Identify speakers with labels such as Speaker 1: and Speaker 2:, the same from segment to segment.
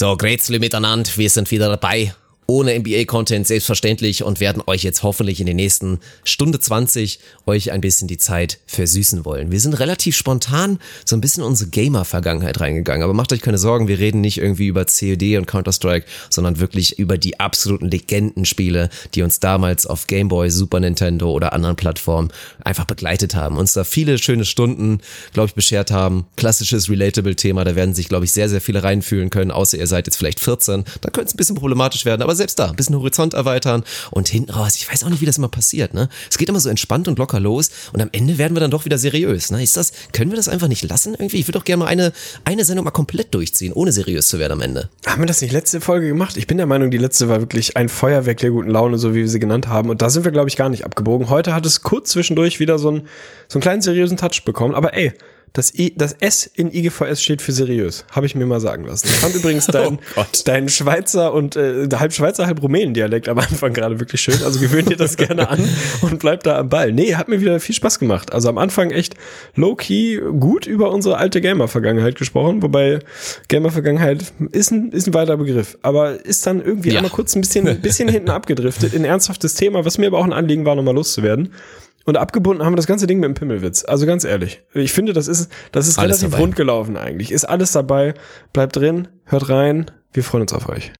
Speaker 1: So, Grätzle miteinander, wir sind wieder dabei ohne NBA-Content selbstverständlich und werden euch jetzt hoffentlich in den nächsten Stunde 20 euch ein bisschen die Zeit versüßen wollen. Wir sind relativ spontan so ein bisschen unsere Gamer-Vergangenheit reingegangen, aber macht euch keine Sorgen, wir reden nicht irgendwie über COD und Counter-Strike, sondern wirklich über die absoluten Legendenspiele, die uns damals auf Game Boy, Super Nintendo oder anderen Plattformen einfach begleitet haben, uns da viele schöne Stunden, glaube ich, beschert haben. Klassisches Relatable-Thema, da werden sich, glaube ich, sehr, sehr viele reinfühlen können, außer ihr seid jetzt vielleicht 14. Da könnte es ein bisschen problematisch werden, aber selbst da, ein bisschen Horizont erweitern und hinten raus, ich weiß auch nicht, wie das immer passiert, ne? Es geht immer so entspannt und locker los und am Ende werden wir dann doch wieder seriös, ne? Ist das, können wir das einfach nicht lassen irgendwie? Ich würde doch gerne mal eine, eine Sendung mal komplett durchziehen, ohne seriös zu werden am Ende.
Speaker 2: Haben wir das nicht letzte Folge gemacht? Ich bin der Meinung, die letzte war wirklich ein Feuerwerk der guten Laune, so wie wir sie genannt haben. Und da sind wir, glaube ich, gar nicht abgebogen. Heute hat es kurz zwischendurch wieder so einen, so einen kleinen seriösen Touch bekommen. Aber ey, das, I, das S in IGVS steht für seriös, habe ich mir mal sagen lassen. Ich fand übrigens deinen oh dein Schweizer und äh, halb Schweizer, halb Rumänen-Dialekt am Anfang gerade wirklich schön. Also gewöhnt dir das gerne an und bleib da am Ball. Nee, hat mir wieder viel Spaß gemacht. Also am Anfang echt low-key gut über unsere alte Gamer-Vergangenheit gesprochen, wobei Gamer-Vergangenheit ist ein, ist ein weiter Begriff, aber ist dann irgendwie ja. einmal kurz ein bisschen, ein bisschen hinten abgedriftet in ernsthaftes Thema, was mir aber auch ein Anliegen war, nochmal loszuwerden. Und abgebunden haben wir das ganze Ding mit dem Pimmelwitz. Also ganz ehrlich. Ich finde, das ist, das ist alles relativ dabei. rund gelaufen eigentlich. Ist alles dabei. Bleibt drin, hört rein. Wir freuen uns auf euch.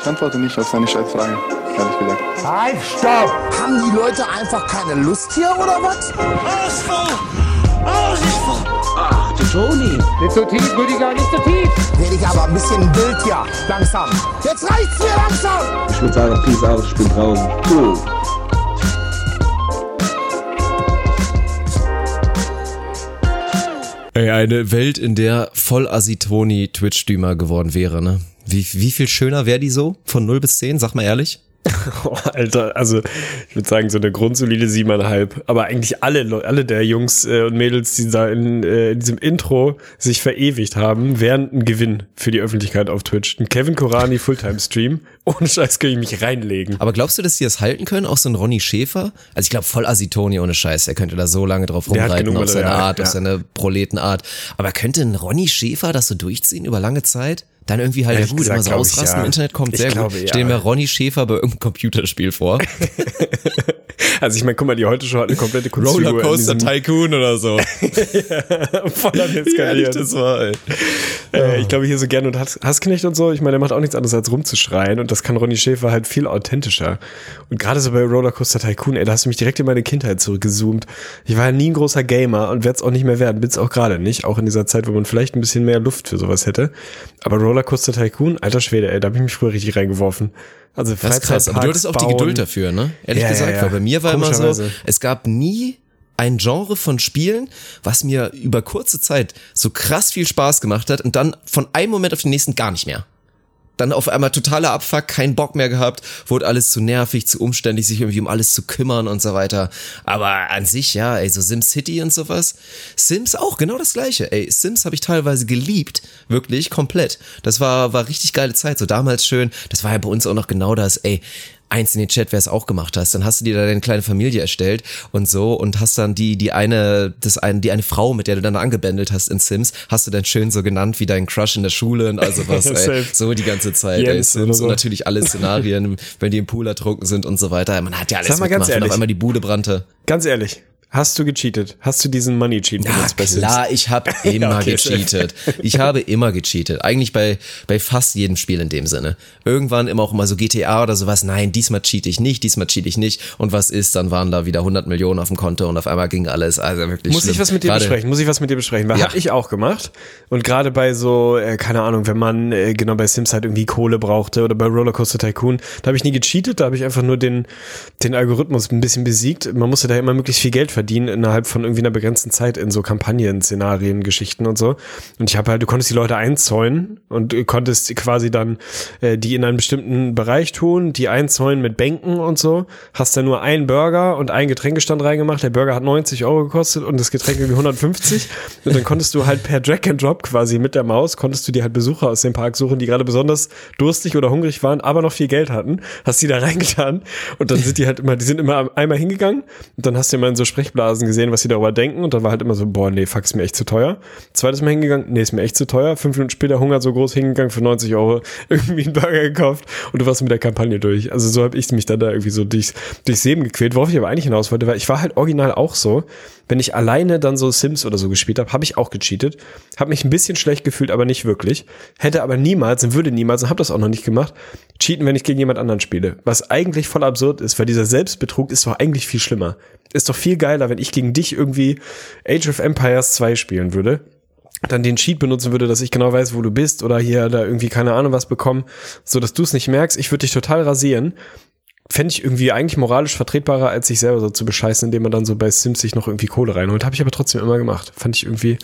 Speaker 3: Ich antworte nicht auf seine Scheißfragen, ehrlich gesagt.
Speaker 4: Halt, stopp! Haben die Leute einfach keine Lust hier oder was?
Speaker 5: Ausfall! Ausfall! Ach,
Speaker 6: du Toni. Nicht so tief, Rüdiger, nicht so tief.
Speaker 4: Werde ich aber ein bisschen wild hier. Langsam. Jetzt reicht's mir langsam!
Speaker 7: Ich würde sagen, Peace out, ich bin draußen. Cool.
Speaker 1: Ey, eine Welt, in der voll Asitoni Twitch-Streamer geworden wäre, ne? Wie, wie viel schöner wäre die so? Von 0 bis 10, sag mal ehrlich.
Speaker 2: Oh, Alter, also ich würde sagen, so eine grundsolide siebeneinhalb. Aber eigentlich alle, alle der Jungs äh, und Mädels, die da in, äh, in diesem Intro sich verewigt haben, wären ein Gewinn für die Öffentlichkeit auf Twitch. Ein Kevin Korani Fulltime-Stream. Ohne Scheiß kann ich mich reinlegen.
Speaker 1: Aber glaubst du, dass die das halten können? Auch so ein Ronny Schäfer? Also ich glaube voll Asitoni ohne Scheiß. Er könnte da so lange drauf rumreiten auf seine Art, ja. auf seine Proletenart. Aber könnte ein Ronny Schäfer das so durchziehen über lange Zeit? Dann irgendwie halt, ja gut, gesagt, immer so ausrasten ja. im Internet kommt, sehr glaube, gut. Ja. Stellen wir Ronny Schäfer bei irgendeinem Computerspiel vor.
Speaker 2: also ich meine, guck mal, die heute schon hat eine komplette
Speaker 1: Kunstfigur Rollercoaster Tycoon oder so.
Speaker 2: ja, voll an eskaliert. das war, ey. Äh, ich glaube hier so gerne und Hassknecht und so, ich meine, der macht auch nichts anderes als rumzuschreien und das kann Ronny Schäfer halt viel authentischer. Und gerade so bei Rollercoaster Tycoon, ey, da hast du mich direkt in meine Kindheit zurückgezoomt. Ich war ja nie ein großer Gamer und werde es auch nicht mehr werden, bin es auch gerade nicht, auch in dieser Zeit, wo man vielleicht ein bisschen mehr Luft für sowas hätte. Aber Rollercoaster Tycoon, alter Schwede, ey, da habe ich mich früher richtig reingeworfen.
Speaker 1: Also das ist krass, aber du hattest auch die Geduld dafür, ne? Ehrlich ja, gesagt, ja, ja. weil bei mir war immer so, es gab nie ein Genre von Spielen, was mir über kurze Zeit so krass viel Spaß gemacht hat und dann von einem Moment auf den nächsten gar nicht mehr dann auf einmal totaler Abfuck, keinen Bock mehr gehabt, wurde alles zu nervig, zu umständlich, sich irgendwie um alles zu kümmern und so weiter. Aber an sich, ja, ey, so Sims City und sowas. Sims auch, genau das gleiche. Ey, Sims habe ich teilweise geliebt, wirklich, komplett. Das war, war richtig geile Zeit, so damals schön. Das war ja bei uns auch noch genau das, ey eins in den Chat, wer es auch gemacht hast. Dann hast du dir da deine kleine Familie erstellt und so und hast dann die, die eine, das eine, die eine Frau, mit der du dann angebändelt hast in Sims, hast du dann schön so genannt wie dein Crush in der Schule und also was, ey, so die ganze Zeit, ey, Sims so. und natürlich alle Szenarien, wenn die im Pool ertrunken sind und so weiter. Man hat ja alles
Speaker 2: Sag mal ganz ehrlich,
Speaker 1: auf einmal die Bude brannte.
Speaker 2: Ganz ehrlich, Hast du gecheatet? Hast du diesen Money Cheat
Speaker 1: benutzt bei Klar, ich habe immer okay, gecheatet. Ich habe immer gecheatet. Eigentlich bei bei fast jedem Spiel in dem Sinne. Irgendwann immer auch immer so GTA oder sowas. Nein, diesmal cheat ich nicht, diesmal cheat ich nicht. Und was ist? Dann waren da wieder 100 Millionen auf dem Konto und auf einmal ging alles. Also wirklich.
Speaker 2: Muss
Speaker 1: schlimm.
Speaker 2: ich was mit dir grade, besprechen? Muss ich was mit dir besprechen? Weil ja. hab ich auch gemacht. Und gerade bei so äh, keine Ahnung, wenn man äh, genau bei Sims halt irgendwie Kohle brauchte oder bei Rollercoaster Tycoon, da habe ich nie gecheatet. Da habe ich einfach nur den den Algorithmus ein bisschen besiegt. Man musste da immer möglichst viel Geld verdienen innerhalb von irgendwie einer begrenzten Zeit in so Kampagnen, Szenarien, Geschichten und so. Und ich habe halt, du konntest die Leute einzäunen und du konntest quasi dann äh, die in einen bestimmten Bereich tun, die einzäunen mit Bänken und so. Hast dann nur einen Burger und einen Getränkestand reingemacht. Der Burger hat 90 Euro gekostet und das Getränk irgendwie 150. und dann konntest du halt per Drag and Drop quasi mit der Maus, konntest du dir halt Besucher aus dem Park suchen, die gerade besonders durstig oder hungrig waren, aber noch viel Geld hatten. Hast die da reingetan und dann sind die halt immer, die sind immer einmal hingegangen und dann hast du immer in so Sprech Sprechblasen gesehen, was sie darüber denken und dann war halt immer so, boah, nee, fuck, ist mir echt zu teuer. Zweites Mal hingegangen, nee, ist mir echt zu teuer. Fünf Minuten später Hunger so groß hingegangen für 90 Euro, irgendwie einen Burger gekauft und du warst mit der Kampagne durch. Also so habe ich mich dann da irgendwie so durchs, durchs Leben gequält. Worauf ich aber eigentlich hinaus wollte, weil ich war halt original auch so, wenn ich alleine dann so Sims oder so gespielt habe, habe ich auch gecheatet, habe mich ein bisschen schlecht gefühlt, aber nicht wirklich. Hätte aber niemals und würde niemals und habe das auch noch nicht gemacht, cheaten, wenn ich gegen jemand anderen spiele. Was eigentlich voll absurd ist, weil dieser Selbstbetrug ist doch eigentlich viel schlimmer. Ist doch viel geiler, wenn ich gegen dich irgendwie Age of Empires 2 spielen würde dann den Cheat benutzen würde, dass ich genau weiß, wo du bist oder hier da irgendwie keine Ahnung was bekommen, so dass du es nicht merkst. Ich würde dich total rasieren fände ich irgendwie eigentlich moralisch vertretbarer, als sich selber so zu bescheißen, indem man dann so bei Sims sich noch irgendwie Kohle reinholt. Habe ich aber trotzdem immer gemacht. Fand ich irgendwie,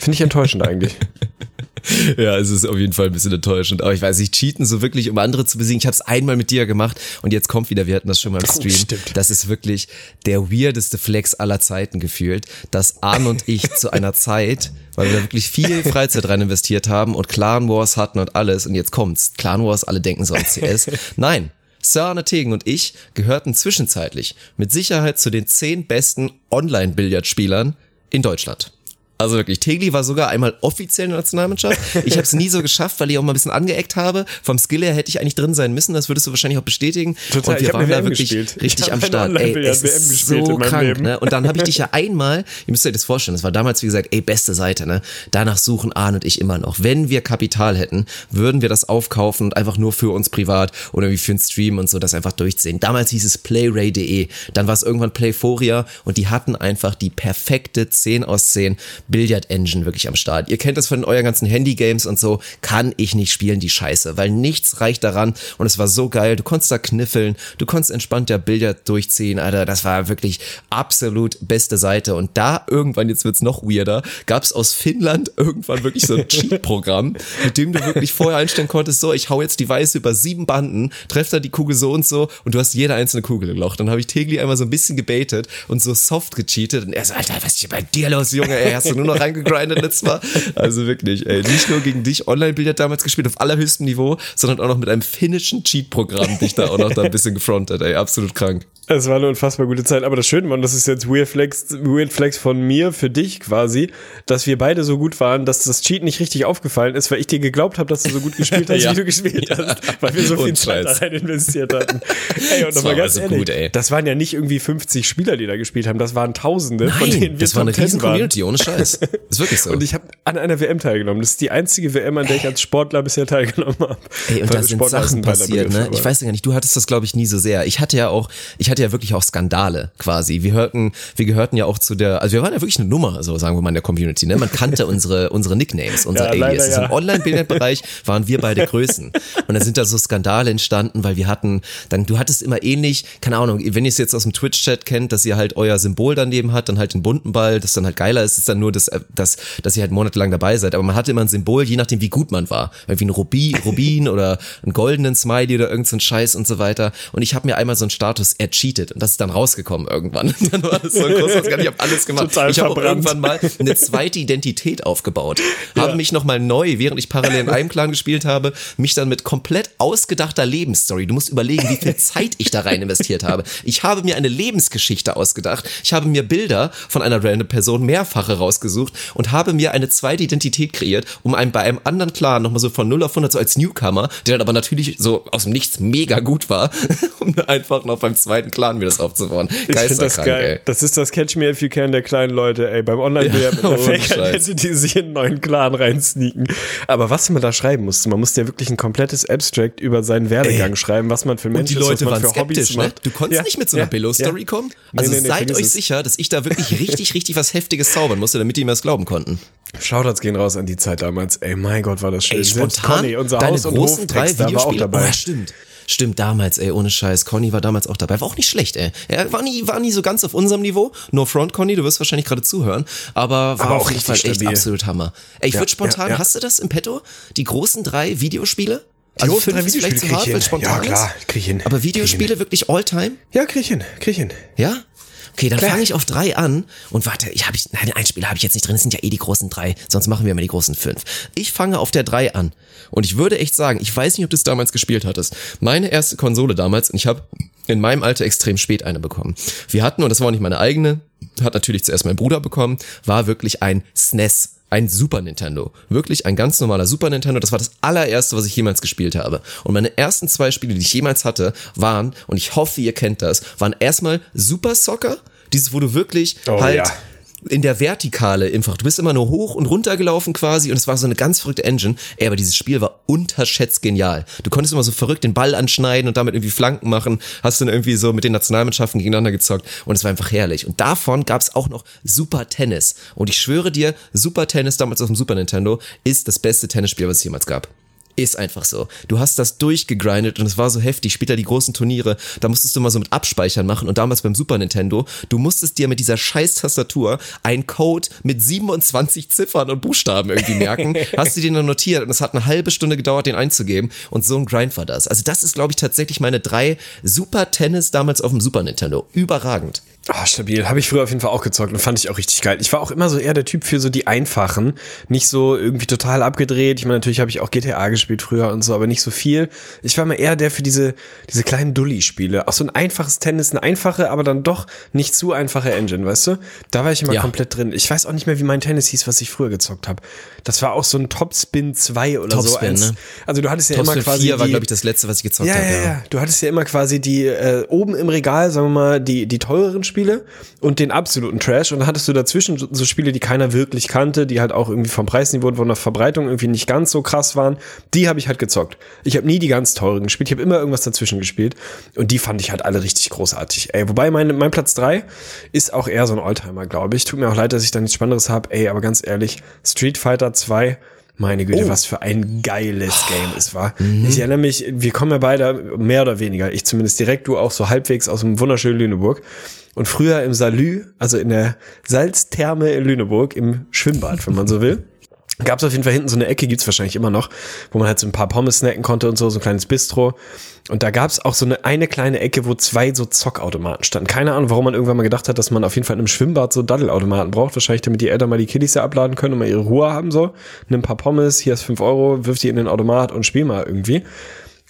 Speaker 2: finde ich enttäuschend eigentlich.
Speaker 1: ja, es ist auf jeden Fall ein bisschen enttäuschend. Aber ich weiß nicht, cheaten so wirklich, um andere zu besiegen. Ich habe es einmal mit dir gemacht und jetzt kommt wieder, wir hatten das schon mal im oh, Stream. Oh, das ist wirklich der weirdeste Flex aller Zeiten gefühlt, dass Arne und ich zu einer Zeit, weil wir da wirklich viel Freizeit rein investiert haben und Clan Wars hatten und alles und jetzt kommt's. Clan Wars, alle denken so an CS. Nein, Sir Arne Tegen und ich gehörten zwischenzeitlich mit Sicherheit zu den zehn besten Online-Billardspielern in Deutschland. Also wirklich, Tegli war sogar einmal offiziell in der Nationalmannschaft. Ich habe es nie so geschafft, weil ich auch mal ein bisschen angeeckt habe. Vom Skill her hätte ich eigentlich drin sein müssen, das würdest du wahrscheinlich auch bestätigen.
Speaker 2: Total,
Speaker 1: und wir
Speaker 2: waren
Speaker 1: da wirklich
Speaker 2: gespielt.
Speaker 1: richtig am Start. Ey, es ist so krank, ne? Und dann habe ich dich ja einmal, ihr müsst euch das vorstellen, das war damals wie gesagt, ey, beste Seite, ne? Danach suchen Arne und ich immer noch. Wenn wir Kapital hätten, würden wir das aufkaufen und einfach nur für uns privat oder wie für einen Stream und so das einfach durchziehen. Damals hieß es playray.de, dann war es irgendwann Playforia und die hatten einfach die perfekte 10 aus 10 Billard Engine wirklich am Start. Ihr kennt das von euren ganzen Handy-Games und so. Kann ich nicht spielen, die Scheiße, weil nichts reicht daran. Und es war so geil. Du konntest da kniffeln, du konntest entspannt der Billard durchziehen, Alter. Das war wirklich absolut beste Seite. Und da irgendwann, jetzt wird's noch weirder, gab's aus Finnland irgendwann wirklich so ein Cheat-Programm, mit dem du wirklich vorher einstellen konntest, so, ich hau jetzt die Weiße über sieben Banden, treff da die Kugel so und so und du hast jede einzelne Kugel im Loch. Dann habe ich Tegli einmal so ein bisschen gebaitet und so soft gecheatet und er so, Alter, was ist hier bei dir los, Junge? Ey, hast du nur noch reingegrindet letztes Mal? Also wirklich, ey, nicht nur gegen dich Online-Billard damals gespielt auf allerhöchstem Niveau, sondern auch noch mit einem finnischen Cheat-Programm dich da auch noch da ein bisschen gefrontet, ey, absolut krank.
Speaker 2: Es war eine unfassbar gute Zeit, aber das Schöne war, das ist jetzt Weird Flex, Weird Flex von mir für dich quasi, dass wir beide so gut waren, dass das Cheat nicht richtig aufgefallen ist, weil ich dir geglaubt habe, dass du so gut gespielt hast, ja. wie du gespielt ja. hast, weil wir so viel Zeit da rein investiert hatten. ey, und nochmal ganz also ehrlich, gut, ey. das waren ja nicht irgendwie 50 Spieler, die da gespielt haben, das waren Tausende,
Speaker 1: Nein, von denen wir das war eine riesen Community, ohne Scheiß. Das ist wirklich so.
Speaker 2: Und ich habe an einer WM teilgenommen. Das ist die einzige WM, an der ich als Sportler bisher teilgenommen habe.
Speaker 1: Ey, und da sind Sportler Sachen passiert, ne? Ich weiß gar nicht, du hattest das glaube ich nie so sehr. Ich hatte ja auch, ich hatte ja wirklich auch Skandal Skandale quasi. Wir hörten, wir gehörten ja auch zu der, also wir waren ja wirklich eine Nummer, so sagen wir mal in der Community. Ne? Man kannte unsere, unsere Nicknames, unsere ja, Alias. Ja. Im Online-Bildbereich waren wir beide Größen. Und dann sind da so Skandale entstanden, weil wir hatten, dann, du hattest immer ähnlich, keine Ahnung, wenn ihr es jetzt aus dem Twitch-Chat kennt, dass ihr halt euer Symbol daneben hat, dann halt den bunten Ball, das dann halt geiler ist, ist dann nur das, das, dass ihr halt monatelang dabei seid. Aber man hatte immer ein Symbol, je nachdem, wie gut man war. Irgendwie ein Rubi, Rubin oder einen goldenen Smiley oder irgendein so Scheiß und so weiter. Und ich habe mir einmal so einen Status ercheatet und das ist dann raus rausgekommen irgendwann. Dann war das so ein großes. Ich habe alles gemacht. Total ich habe irgendwann mal eine zweite Identität aufgebaut. Ja. Habe mich nochmal neu, während ich parallel in einem Clan gespielt habe, mich dann mit komplett ausgedachter Lebensstory. Du musst überlegen, wie viel Zeit ich da rein investiert habe. Ich habe mir eine Lebensgeschichte ausgedacht. Ich habe mir Bilder von einer random Person mehrfache rausgesucht und habe mir eine zweite Identität kreiert, um einem bei einem anderen Clan nochmal so von 0 auf 100 so als Newcomer, der dann aber natürlich so aus dem Nichts mega gut war, um einfach noch beim zweiten Clan mir das aufzubauen.
Speaker 2: Ich finde das geil. Ey. Das ist das Catch Me If You Can der kleinen Leute, ey. Beim Online-Billard ja, mit einer Fake die sich in einen neuen Clan reinsneaken. Aber was man da schreiben musste, man musste ja wirklich ein komplettes Abstract über seinen Werdegang ey. schreiben, was man für Menschen ist, was man für Hobbys
Speaker 1: ne? Du konntest ja. nicht mit so einer ja. Billo-Story ja. kommen. Also nee, nee, nee, seid euch sicher, dass ich da wirklich richtig, richtig was Heftiges zaubern musste, damit die mir das glauben konnten.
Speaker 2: Shoutouts gehen raus an die Zeit damals. Ey, mein Gott, war das schön. Ey,
Speaker 1: spontan, Conny, unser deine Haus- und großen drei Videospiele, war auch dabei. Oh, stimmt. Stimmt, damals, ey, ohne Scheiß. Conny war damals auch dabei. War auch nicht schlecht, ey. Er war nie, war nie so ganz auf unserem Niveau. No front, Conny, du wirst wahrscheinlich gerade zuhören. Aber war aber auf jeden Fall echt absolut Hammer. Ey, ich ja, würde spontan, ja, ja. hast du das im Petto? Die großen drei Videospiele?
Speaker 2: Die also fünf drei Videospiele vielleicht zu hart, spontan Ja, klar, krieg ich hin.
Speaker 1: Aber Videospiele wirklich all time?
Speaker 2: Ja, krieg ich hin, krieg ich hin.
Speaker 1: Ja? Okay, dann fange ich auf drei an und warte, ich habe ich, nein, ein Spieler habe ich jetzt nicht drin, es sind ja eh die großen drei, sonst machen wir immer die großen fünf. Ich fange auf der drei an und ich würde echt sagen, ich weiß nicht, ob du es damals gespielt hattest. Meine erste Konsole damals, und ich habe in meinem Alter extrem spät eine bekommen. Wir hatten, und das war auch nicht meine eigene, hat natürlich zuerst mein Bruder bekommen, war wirklich ein SNES. Ein Super Nintendo. Wirklich ein ganz normaler Super Nintendo. Das war das allererste, was ich jemals gespielt habe. Und meine ersten zwei Spiele, die ich jemals hatte, waren, und ich hoffe, ihr kennt das, waren erstmal Super Soccer. Dieses, wo du wirklich oh, halt ja in der Vertikale einfach. Du bist immer nur hoch und runter gelaufen quasi und es war so eine ganz verrückte Engine. Ey, aber dieses Spiel war unterschätzt genial. Du konntest immer so verrückt den Ball anschneiden und damit irgendwie Flanken machen. Hast dann irgendwie so mit den Nationalmannschaften gegeneinander gezockt und es war einfach herrlich. Und davon gab es auch noch Super Tennis. Und ich schwöre dir, Super Tennis damals auf dem Super Nintendo ist das beste Tennisspiel, was es jemals gab. Ist einfach so. Du hast das durchgegrindet und es war so heftig. Später die großen Turniere, da musstest du mal so mit Abspeichern machen und damals beim Super Nintendo, du musstest dir mit dieser scheiß Tastatur einen Code mit 27 Ziffern und Buchstaben irgendwie merken. hast du den dann notiert und es hat eine halbe Stunde gedauert, den einzugeben und so ein Grind war das. Also das ist, glaube ich, tatsächlich meine drei Super Tennis damals auf dem Super Nintendo. Überragend.
Speaker 2: Ah, stabil. Habe ich früher auf jeden Fall auch gezockt und fand ich auch richtig geil. Ich war auch immer so eher der Typ für so die einfachen. Nicht so irgendwie total abgedreht. Ich meine, natürlich habe ich auch GTA gespielt früher und so, aber nicht so viel. Ich war immer eher der für diese, diese kleinen Dulli-Spiele. Auch so ein einfaches Tennis, eine einfache, aber dann doch nicht zu einfache Engine, weißt du? Da war ich immer ja. komplett drin. Ich weiß auch nicht mehr, wie mein Tennis hieß, was ich früher gezockt habe. Das war auch so ein Topspin 2 oder Topspin, so. Als, ne? Also du hattest ja Topspin immer quasi. 4
Speaker 1: war, glaube ich, das letzte, was ich gezockt
Speaker 2: ja,
Speaker 1: habe.
Speaker 2: Ja, ja, Du hattest ja immer quasi die äh, oben im Regal, sagen wir mal, die, die teureren Spiele Spiele und den absoluten Trash. Und dann hattest du dazwischen so Spiele, die keiner wirklich kannte, die halt auch irgendwie vom Preisniveau und von der Verbreitung irgendwie nicht ganz so krass waren. Die habe ich halt gezockt. Ich habe nie die ganz teuren gespielt. Ich habe immer irgendwas dazwischen gespielt. Und die fand ich halt alle richtig großartig. Ey, wobei mein, mein Platz drei ist auch eher so ein Oldtimer, glaube ich. Tut mir auch leid, dass ich da nichts Spannenderes habe. Ey, aber ganz ehrlich, Street Fighter 2 meine Güte, oh. was für ein geiles Game es war. Mhm. Ich erinnere mich, wir kommen ja beide mehr oder weniger, ich zumindest direkt, du auch so halbwegs aus dem wunderschönen Lüneburg. Und früher im Salü, also in der Salztherme in Lüneburg, im Schwimmbad, wenn man so will, gab es auf jeden Fall hinten so eine Ecke, gibt's wahrscheinlich immer noch, wo man halt so ein paar Pommes snacken konnte und so, so ein kleines Bistro. Und da gab's auch so eine, eine kleine Ecke, wo zwei so Zockautomaten standen. Keine Ahnung, warum man irgendwann mal gedacht hat, dass man auf jeden Fall in einem Schwimmbad so Daddelautomaten braucht. Wahrscheinlich, damit die Eltern mal die Kiddies ja abladen können und mal ihre Ruhe haben so. Nimm ein paar Pommes, hier ist fünf Euro, wirf die in den Automat und spiel mal irgendwie.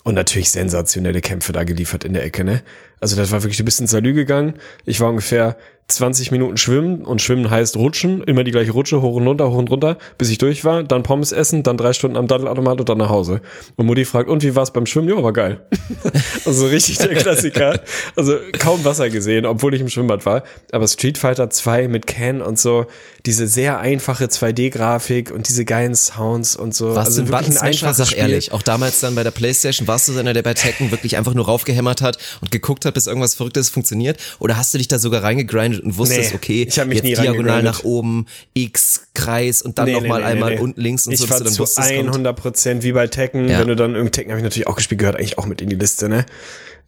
Speaker 2: Und natürlich sensationelle Kämpfe da geliefert in der Ecke, ne? Also das war wirklich, du bist ins Salü gegangen. Ich war ungefähr 20 Minuten schwimmen und schwimmen heißt rutschen, immer die gleiche Rutsche, hoch und runter, hoch und runter, bis ich durch war, dann Pommes essen, dann drei Stunden am Daddelautomat und dann nach Hause. Und Mutti fragt, und wie war's beim Schwimmen? Ja, war geil. also richtig der Klassiker. Also kaum Wasser gesehen, obwohl ich im Schwimmbad war. Aber Street Fighter 2 mit Ken und so, diese sehr einfache 2D-Grafik und diese geilen Sounds und so.
Speaker 1: Was also wirklich ein einfaches sag Spiel. ehrlich, auch damals dann bei der Playstation, warst du einer, der bei Tekken wirklich einfach nur raufgehämmert hat und geguckt hat, bis irgendwas Verrücktes funktioniert? Oder hast du dich da sogar reingegrindet und wusstest, nee, okay,
Speaker 2: ich mich
Speaker 1: jetzt diagonal nach oben, X, Kreis und dann nee, nochmal nee, einmal unten links und
Speaker 2: ich
Speaker 1: so.
Speaker 2: Ich war zu 100 Prozent wie bei Tekken, ja. wenn du dann irgendwie Tekken habe ich natürlich auch gespielt, gehört eigentlich auch mit in die Liste, ne?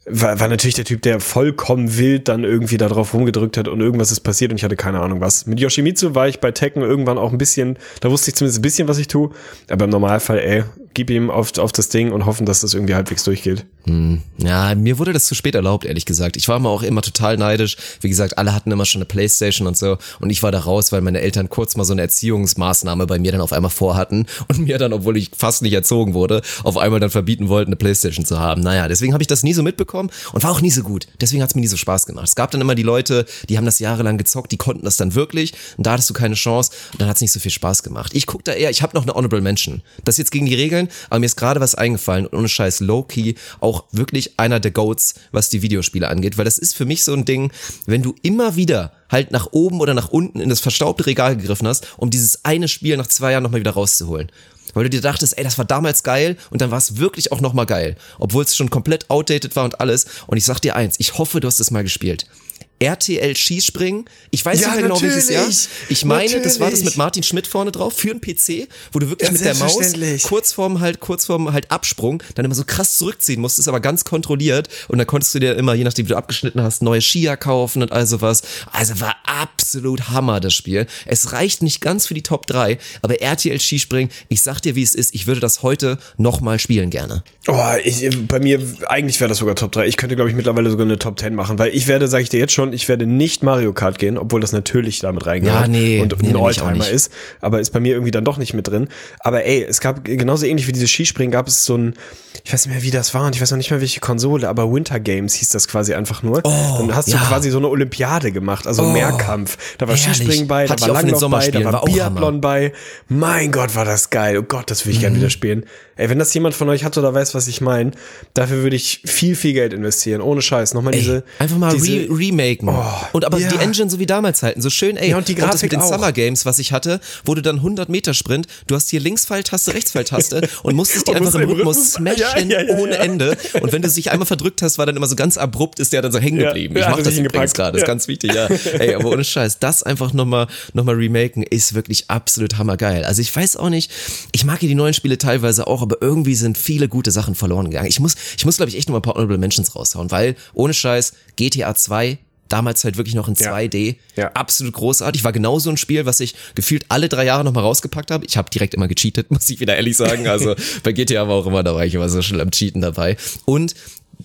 Speaker 2: war, war natürlich der Typ, der vollkommen wild dann irgendwie da drauf rumgedrückt hat und irgendwas ist passiert und ich hatte keine Ahnung was. Mit Yoshimitsu war ich bei Tekken irgendwann auch ein bisschen, da wusste ich zumindest ein bisschen, was ich tue. Aber im Normalfall, ey, gib ihm auf, auf das Ding und hoffen, dass das irgendwie halbwegs durchgeht.
Speaker 1: Hm. Ja, mir wurde das zu spät erlaubt, ehrlich gesagt. Ich war immer auch immer total neidisch. Wie gesagt, alle hatten immer schon eine Playstation und so. Und ich war da raus, weil meine Eltern kurz mal so eine Erziehungsmaßnahme bei mir dann auf einmal vorhatten und mir dann, obwohl ich fast nicht erzogen wurde, auf einmal dann verbieten wollten, eine Playstation zu haben. Naja, deswegen habe ich das nie so mitbekommen und war auch nie so gut. Deswegen hat es mir nie so Spaß gemacht. Es gab dann immer die Leute, die haben das jahrelang gezockt, die konnten das dann wirklich und da hattest du keine Chance und dann hat es nicht so viel Spaß gemacht. Ich guck da eher, ich habe noch eine Honorable Mention. Das ist jetzt gegen die Regeln, aber mir ist gerade was eingefallen und ohne Scheiß Low-Key auch wirklich einer der Goats, was die Videospiele angeht, weil das ist für mich so ein Ding, wenn du immer wieder halt nach oben oder nach unten in das verstaubte Regal gegriffen hast, um dieses eine Spiel nach zwei Jahren nochmal wieder rauszuholen weil du dir dachtest, ey, das war damals geil und dann war es wirklich auch nochmal geil, obwohl es schon komplett outdated war und alles. Und ich sag dir eins, ich hoffe, du hast es mal gespielt. RTL Skispringen. Ich weiß ja, nicht mehr genau welches Jahr. Ich meine, natürlich. das war das mit Martin Schmidt vorne drauf für einen PC, wo du wirklich ja, mit der Maus kurz vorm halt kurz vorm halt Absprung dann immer so krass zurückziehen musstest, aber ganz kontrolliert und dann konntest du dir immer je nachdem wie du abgeschnitten hast neue Skier kaufen und all sowas. Also war absolut Hammer das Spiel. Es reicht nicht ganz für die Top 3, aber RTL Skispringen, ich sag dir, wie es ist, ich würde das heute nochmal spielen gerne.
Speaker 2: Oh, ich, bei mir eigentlich wäre das sogar Top 3. Ich könnte glaube ich mittlerweile sogar eine Top 10 machen, weil ich werde, sage ich dir jetzt schon schon, ich werde nicht Mario Kart gehen, obwohl das natürlich damit reingeht
Speaker 1: ja, nee,
Speaker 2: und
Speaker 1: nee,
Speaker 2: ein Oldtimer ist, aber ist bei mir irgendwie dann doch nicht mit drin. Aber ey, es gab genauso ähnlich wie dieses Skispringen, gab es so ein, ich weiß nicht mehr, wie das war und ich weiß noch nicht mehr, welche Konsole, aber Winter Games hieß das quasi einfach nur. Oh, dann hast ja. du quasi so eine Olympiade gemacht, also oh, Mehrkampf. Da war
Speaker 1: herrlich.
Speaker 2: Skispringen bei, da war Langlauf bei, da war, war Biathlon bei. Mein Gott, war das geil. Oh Gott, das will ich mhm. gerne wieder spielen. Ey, wenn das jemand von euch hat oder weiß, was ich meine, dafür würde ich viel, viel Geld investieren. Ohne Scheiß. Nochmal diese.
Speaker 1: Einfach mal
Speaker 2: diese,
Speaker 1: re remaken. Oh, und aber ja. die Engine so wie damals halten. So schön, ey.
Speaker 2: Ja, und die Grafik und das mit
Speaker 1: den
Speaker 2: auch.
Speaker 1: Summer Games, was ich hatte, wo du dann 100 Meter Sprint, du hast hier Linksfalltaste, Rechtspfeiltaste und musstest die einfach im Rhythmus smashen ja, ja, ohne Ende. Und wenn du dich einmal verdrückt hast, war dann immer so ganz abrupt, ist der dann so hängen geblieben. ich mach das übrigens gerade, ist ganz wichtig, ja. Ey, aber ohne Scheiß, das einfach nochmal noch mal remaken ist wirklich absolut hammergeil. Also ich weiß auch nicht, ich mag ja die neuen Spiele teilweise auch, aber irgendwie sind viele gute Sachen verloren gegangen. Ich muss, ich muss glaube ich echt nochmal ein paar Honorable Mentions raushauen, weil ohne Scheiß GTA 2 damals halt wirklich noch in 2D. Ja. ja. Absolut großartig. War genau so ein Spiel, was ich gefühlt alle drei Jahre nochmal rausgepackt habe. Ich habe direkt immer gecheatet, muss ich wieder ehrlich sagen. Also bei GTA war auch immer, da war ich immer so schnell am Cheaten dabei. Und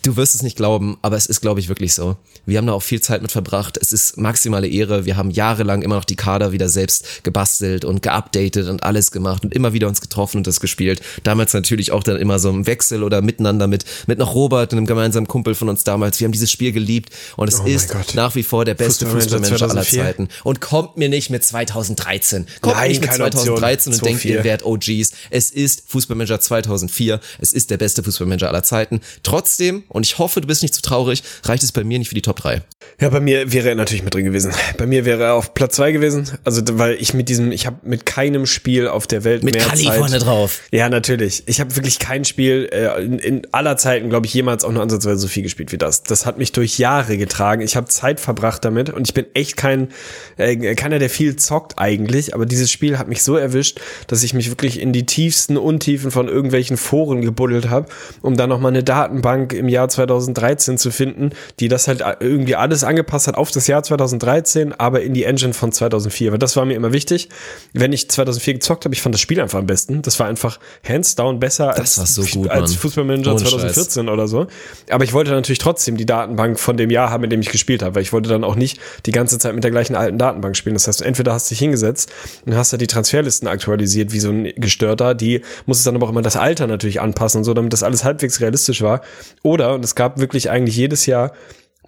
Speaker 1: Du wirst es nicht glauben, aber es ist, glaube ich, wirklich so. Wir haben da auch viel Zeit mit verbracht. Es ist maximale Ehre. Wir haben jahrelang immer noch die Kader wieder selbst gebastelt und geupdatet und alles gemacht und immer wieder uns getroffen und das gespielt. Damals natürlich auch dann immer so im Wechsel oder miteinander mit, mit noch Robert, einem gemeinsamen Kumpel von uns damals. Wir haben dieses Spiel geliebt und es oh ist nach wie vor der beste Fußballmanager aller Zeiten. Und kommt mir nicht mit 2013. Kommt Nein, nicht mit 2013 und denkt, ihr werdet OGs. Es ist Fußballmanager 2004. Es ist der beste Fußballmanager aller Zeiten. Trotzdem und ich hoffe, du bist nicht zu traurig, reicht es bei mir nicht für die Top 3.
Speaker 2: Ja, bei mir wäre er natürlich mit drin gewesen. Bei mir wäre er auf Platz 2 gewesen. Also, weil ich mit diesem, ich habe mit keinem Spiel auf der Welt
Speaker 1: mit
Speaker 2: mehr
Speaker 1: Kali
Speaker 2: Zeit.
Speaker 1: vorne drauf.
Speaker 2: Ja, natürlich. Ich habe wirklich kein Spiel äh, in, in aller Zeiten, glaube ich, jemals auch nur ansatzweise so viel gespielt wie das. Das hat mich durch Jahre getragen. Ich habe Zeit verbracht damit und ich bin echt kein äh, keiner, der viel zockt eigentlich. Aber dieses Spiel hat mich so erwischt, dass ich mich wirklich in die tiefsten Untiefen von irgendwelchen Foren gebuddelt habe, um dann noch mal eine Datenbank im Jahr Jahr 2013 zu finden, die das halt irgendwie alles angepasst hat auf das Jahr 2013, aber in die Engine von 2004. Weil das war mir immer wichtig. Wenn ich 2004 gezockt habe, ich fand das Spiel einfach am besten. Das war einfach hands down besser
Speaker 1: das als, so gut,
Speaker 2: als Fußballmanager 2014 Scheiß. oder so. Aber ich wollte natürlich trotzdem die Datenbank von dem Jahr haben, in dem ich gespielt habe, weil ich wollte dann auch nicht die ganze Zeit mit der gleichen alten Datenbank spielen. Das heißt, entweder hast du dich hingesetzt und hast da die Transferlisten aktualisiert wie so ein Gestörter, die muss es dann aber auch immer das Alter natürlich anpassen und so, damit das alles halbwegs realistisch war. Oder und es gab wirklich eigentlich jedes Jahr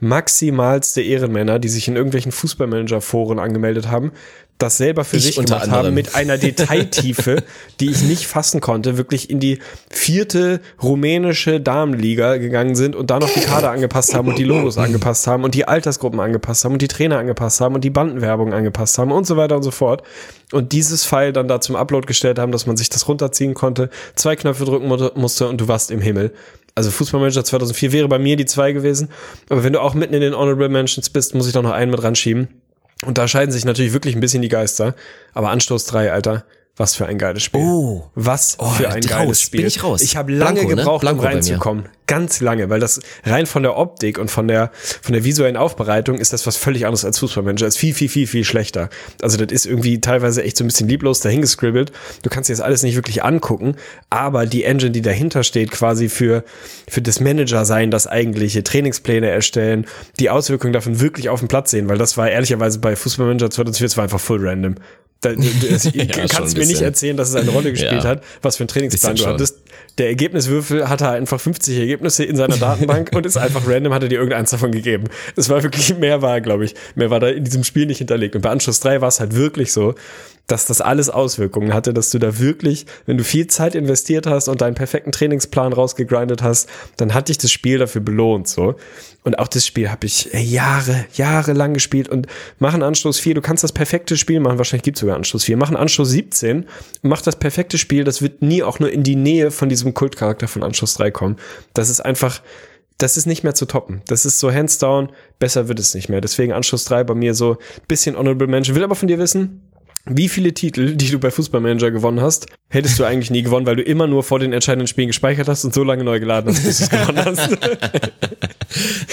Speaker 2: maximalste Ehrenmänner, die sich in irgendwelchen Fußballmanager-Foren angemeldet haben, das selber für ich sich gemacht anderem. haben mit einer Detailtiefe, die ich nicht fassen konnte, wirklich in die vierte rumänische Damenliga gegangen sind und da noch die Kader angepasst haben und die Logos angepasst haben und die Altersgruppen angepasst haben und die Trainer angepasst haben und die Bandenwerbung angepasst haben und so weiter und so fort. Und dieses File dann da zum Upload gestellt haben, dass man sich das runterziehen konnte, zwei Knöpfe drücken musste und du warst im Himmel. Also Fußballmanager 2004 wäre bei mir die zwei gewesen. Aber wenn du auch mitten in den Honorable Mentions bist, muss ich doch noch einen mit ranschieben. Und da scheiden sich natürlich wirklich ein bisschen die Geister. Aber Anstoß 3, Alter, was für ein geiles Spiel.
Speaker 1: Oh.
Speaker 2: Was oh, für ein geiles raus, Spiel.
Speaker 1: Bin ich raus.
Speaker 2: Ich habe lange Blanco, ne? gebraucht, ne? um reinzukommen. Ganz lange, weil das rein von der Optik und von der von der visuellen Aufbereitung ist das was völlig anderes als Fußballmanager. Ist viel viel viel viel schlechter. Also das ist irgendwie teilweise echt so ein bisschen lieblos dahingescribbelt. Du kannst dir das alles nicht wirklich angucken, aber die Engine, die dahinter steht, quasi für für das Manager sein, das eigentliche Trainingspläne erstellen, die Auswirkungen davon wirklich auf dem Platz sehen, weil das war ehrlicherweise bei Fußballmanager 2004 das war einfach full random. Da, du, du, ja, kannst mir nicht erzählen, dass es eine Rolle gespielt ja. hat, was für ein Trainingsplan du hattest. Der Ergebniswürfel hatte einfach 50 Ergebnisse in seiner Datenbank und ist einfach random, hat er dir irgendeins davon gegeben. Es war wirklich, mehr war, glaube ich, mehr war da in diesem Spiel nicht hinterlegt. Und bei Anschluss 3 war es halt wirklich so, dass das alles Auswirkungen hatte, dass du da wirklich, wenn du viel Zeit investiert hast und deinen perfekten Trainingsplan rausgegrindet hast, dann hat dich das Spiel dafür belohnt, so. Und auch das Spiel habe ich Jahre, Jahre lang gespielt und machen Anstoß 4. Du kannst das perfekte Spiel machen. Wahrscheinlich gibt es sogar Anstoß 4. Machen Anstoß 17. Mach das perfekte Spiel. Das wird nie auch nur in die Nähe von diesem Kultcharakter von Anstoß 3 kommen. Das ist einfach, das ist nicht mehr zu toppen. Das ist so hands down. Besser wird es nicht mehr. Deswegen Anstoß 3 bei mir so bisschen honorable Mention. Will aber von dir wissen, wie viele Titel, die du bei Fußballmanager gewonnen hast, hättest du eigentlich nie gewonnen, weil du immer nur vor den entscheidenden Spielen gespeichert hast und so lange neu geladen hast, bis du es gewonnen hast.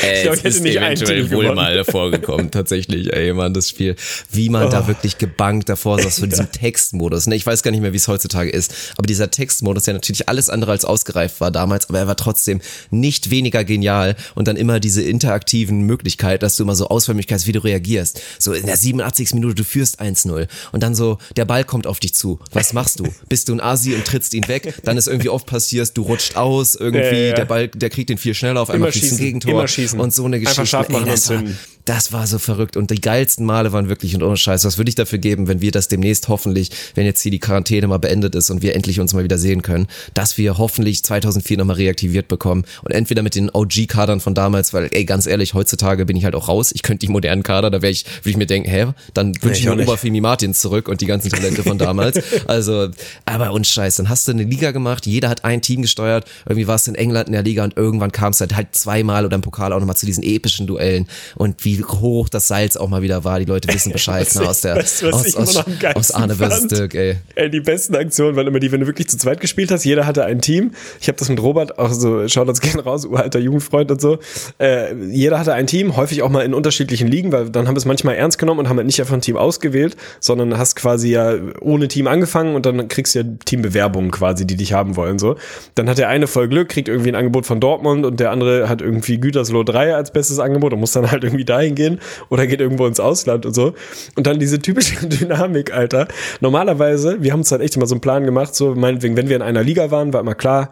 Speaker 1: Äh, ich glaube, ich hätte nicht eventuell wohl gewonnen. mal vorgekommen, tatsächlich, ey, man, das Spiel. Wie man oh. da wirklich gebankt davor saß von diesem Textmodus. Ne? Ich weiß gar nicht mehr, wie es heutzutage ist, aber dieser Textmodus, der natürlich alles andere als ausgereift war damals, aber er war trotzdem nicht weniger genial und dann immer diese interaktiven Möglichkeiten, dass du immer so Ausfallmöglichkeiten, wie du reagierst. So in der 87. Minute, du führst 1-0 und dann so, der Ball kommt auf dich zu. Was machst du? Bist du ein Asi und trittst ihn weg? Dann ist irgendwie oft passiert, du rutscht aus, irgendwie, ja, ja, ja. der Ball, der kriegt den viel schneller, auf einmal schießt ein Gegentor und so eine Geschichte. Einfach scharf machen Ey, das, war, das war so verrückt und die geilsten Male waren wirklich und ohne Scheiß. Was würde ich dafür geben, wenn wir das demnächst hoffentlich, wenn jetzt hier die Quarantäne mal beendet ist und wir endlich uns mal wieder sehen können, dass wir hoffentlich 2004 nochmal reaktiviert bekommen und entweder mit den OG-Kadern von damals, weil ey, ganz ehrlich, heutzutage bin ich halt auch raus. Ich könnte die modernen Kader, da wäre ich, würde ich mir denken, hä, dann wünsche ich mir Oberfimi Martins zurück und die ganzen Talente von damals. Also, aber und Scheiß, dann hast du eine Liga gemacht, jeder hat ein Team gesteuert, irgendwie warst du in England in der Liga und irgendwann kam es halt, halt zweimal oder im Pokal auch nochmal zu diesen epischen Duellen und wie hoch das Salz auch mal wieder war. Die Leute wissen Bescheid ne, aus der weißt aus, aus, aus Arne. Dirk, ey.
Speaker 2: ey. Die besten Aktionen waren immer die, wenn du wirklich zu zweit gespielt hast, jeder hatte ein Team. Ich habe das mit Robert auch so, schaut uns gerne raus, uralter Jugendfreund und so. Äh, jeder hatte ein Team, häufig auch mal in unterschiedlichen Ligen, weil dann haben wir es manchmal ernst genommen und haben halt nicht einfach ein Team ausgewählt, sondern hast quasi ja ohne Team angefangen und dann kriegst du ja Teambewerbungen quasi, die dich haben wollen. so. Dann hat der eine voll Glück, kriegt irgendwie ein Angebot von Dortmund und der andere hat irgendwie Gütersloh 3 als bestes Angebot und muss dann halt irgendwie dahin gehen oder geht irgendwo ins Ausland und so. Und dann diese typische Dynamik, Alter. Normalerweise, wir haben uns halt echt immer so einen Plan gemacht, so meinetwegen, wenn wir in einer Liga waren, war immer klar,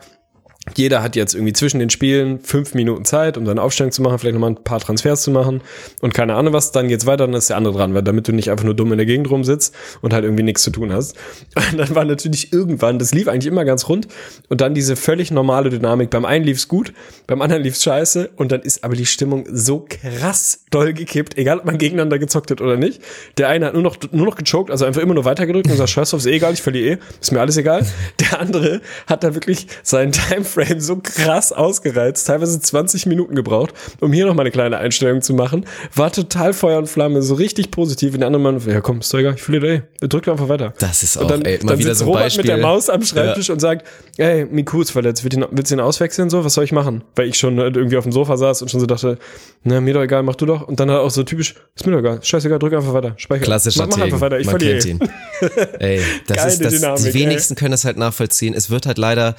Speaker 2: jeder hat jetzt irgendwie zwischen den Spielen fünf Minuten Zeit, um seine Aufstellung zu machen, vielleicht nochmal ein paar Transfers zu machen und keine Ahnung was, dann geht's weiter, dann ist der andere dran, weil damit du nicht einfach nur dumm in der Gegend rumsitzt und halt irgendwie nichts zu tun hast. Und dann war natürlich irgendwann, das lief eigentlich immer ganz rund und dann diese völlig normale Dynamik. Beim einen lief's gut, beim anderen lief's scheiße und dann ist aber die Stimmung so krass doll gekippt, egal ob man gegeneinander gezockt hat oder nicht. Der eine hat nur noch, nur noch gechoked, also einfach immer nur weitergedrückt und sagt, scheiß auf, ist eh egal, ich verliere eh, ist mir alles egal. Der andere hat da wirklich seinen Timeframe Frame so krass ausgereizt, teilweise 20 Minuten gebraucht, um hier nochmal eine kleine Einstellung zu machen. War total Feuer und Flamme, so richtig positiv. Und der andere Mann, ja komm, ist doch egal, ich verliere, ey, drück einfach weiter.
Speaker 1: Das ist auch, und
Speaker 2: dann,
Speaker 1: ey,
Speaker 2: mal dann wieder so ein Robert Beispiel. mit der Maus am Schreibtisch ja. und sagt, ey, Miku ist verletzt, willst du ihn auswechseln so? Was soll ich machen? Weil ich schon irgendwie auf dem Sofa saß und schon so dachte, na, mir doch egal, mach du doch. Und dann hat er auch so typisch, ist mir doch egal, scheißegal, drück einfach weiter, speicher.
Speaker 1: Klassischer mach, mach einfach weiter, ich Man verliere. Ihn. ey, das ist das, Dynamik, die wenigsten ey. können das halt nachvollziehen. Es wird halt leider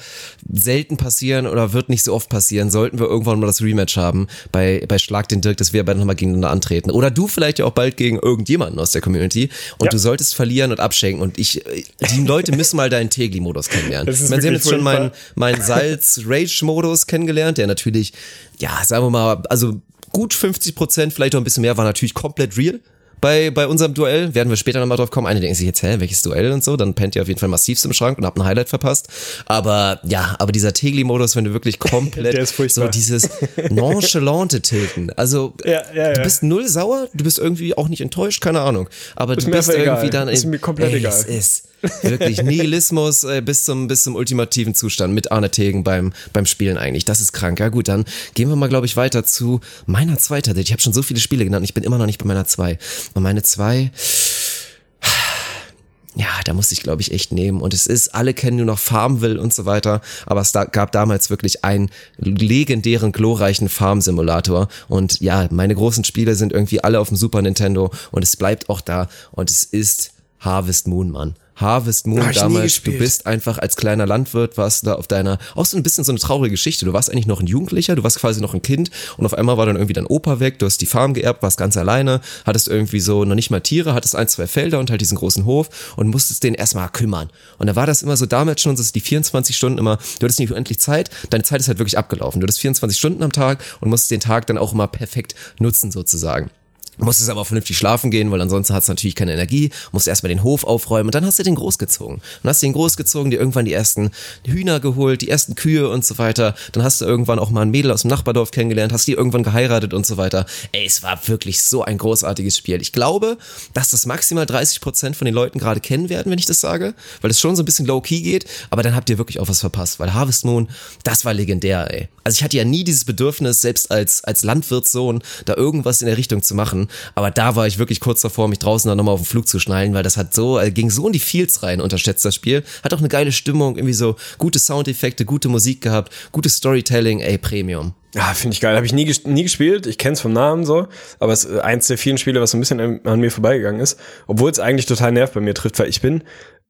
Speaker 1: selten passieren oder wird nicht so oft passieren, sollten wir irgendwann mal das Rematch haben bei, bei Schlag den Dirk, dass wir beide nochmal gegeneinander antreten. Oder du vielleicht ja auch bald gegen irgendjemanden aus der Community und ja. du solltest verlieren und abschenken. Und ich, die Leute müssen mal deinen Tegli-Modus kennenlernen. Ich meine, sie haben jetzt schon meinen mein Salz-Rage-Modus kennengelernt, der natürlich, ja, sagen wir mal, also gut 50 Prozent, vielleicht auch ein bisschen mehr, war natürlich komplett real bei, bei unserem Duell. Werden wir später nochmal drauf kommen. Einige denken sich jetzt, hä, welches Duell und so. Dann pennt ihr auf jeden Fall massivst im Schrank und habt ein Highlight verpasst. Aber ja, aber dieser Tegli-Modus, wenn du wirklich komplett so dieses nonchalante Tilten. Also
Speaker 2: ja, ja, ja.
Speaker 1: du bist null sauer, du bist irgendwie auch nicht enttäuscht, keine Ahnung. Aber ist du bist irgendwie egal. dann.
Speaker 2: Ist mir komplett ey, egal. Es
Speaker 1: ist Wirklich Nihilismus äh, bis zum bis zum ultimativen Zustand mit Arne Tegen beim beim Spielen eigentlich. Das ist krank. Ja gut, dann gehen wir mal glaube ich weiter zu meiner zweiter Date. Ich habe schon so viele Spiele genannt, ich bin immer noch nicht bei meiner zwei. Und meine zwei ja, da musste ich, glaube ich, echt nehmen. Und es ist, alle kennen nur noch Farmville und so weiter, aber es da, gab damals wirklich einen legendären, glorreichen Farm-Simulator. Und ja, meine großen Spiele sind irgendwie alle auf dem Super Nintendo und es bleibt auch da. Und es ist Harvest Moon, Mann. Harvest Moon Ach, damals, du bist einfach als kleiner Landwirt, warst da auf deiner, auch so ein bisschen so eine traurige Geschichte. Du warst eigentlich noch ein Jugendlicher, du warst quasi noch ein Kind und auf einmal war dann irgendwie dein Opa weg, du hast die Farm geerbt, warst ganz alleine, hattest irgendwie so noch nicht mal Tiere, hattest ein, zwei Felder und halt diesen großen Hof und musstest den erstmal kümmern. Und da war das immer so damals schon, dass die 24 Stunden immer, du hattest nicht unendlich Zeit, deine Zeit ist halt wirklich abgelaufen. Du hattest 24 Stunden am Tag und musstest den Tag dann auch immer perfekt nutzen sozusagen musstest aber vernünftig schlafen gehen, weil ansonsten hast du natürlich keine Energie, musst erstmal den Hof aufräumen und dann hast du den großgezogen. Dann hast du den großgezogen, dir irgendwann die ersten Hühner geholt, die ersten Kühe und so weiter. Dann hast du irgendwann auch mal ein Mädel aus dem Nachbardorf kennengelernt, hast die irgendwann geheiratet und so weiter. Ey, es war wirklich so ein großartiges Spiel. Ich glaube, dass das maximal 30 Prozent von den Leuten gerade kennen werden, wenn ich das sage, weil es schon so ein bisschen low-key geht, aber dann habt ihr wirklich auch was verpasst, weil Harvest Moon, das war legendär, ey. Also ich hatte ja nie dieses Bedürfnis, selbst als, als Landwirtssohn, da irgendwas in der Richtung zu machen machen. Aber da war ich wirklich kurz davor, mich draußen dann nochmal auf den Flug zu schnallen, weil das hat so, äh, ging so in die Fields rein, unterschätzt das Spiel. Hat auch eine geile Stimmung, irgendwie so gute Soundeffekte, gute Musik gehabt, gutes Storytelling, ey, Premium.
Speaker 2: Ja, finde ich geil. Habe ich nie, nie gespielt. Ich kenne es vom Namen so, aber es ist eins der vielen Spiele, was so ein bisschen an mir vorbeigegangen ist, obwohl es eigentlich total nervt bei mir trifft, weil ich bin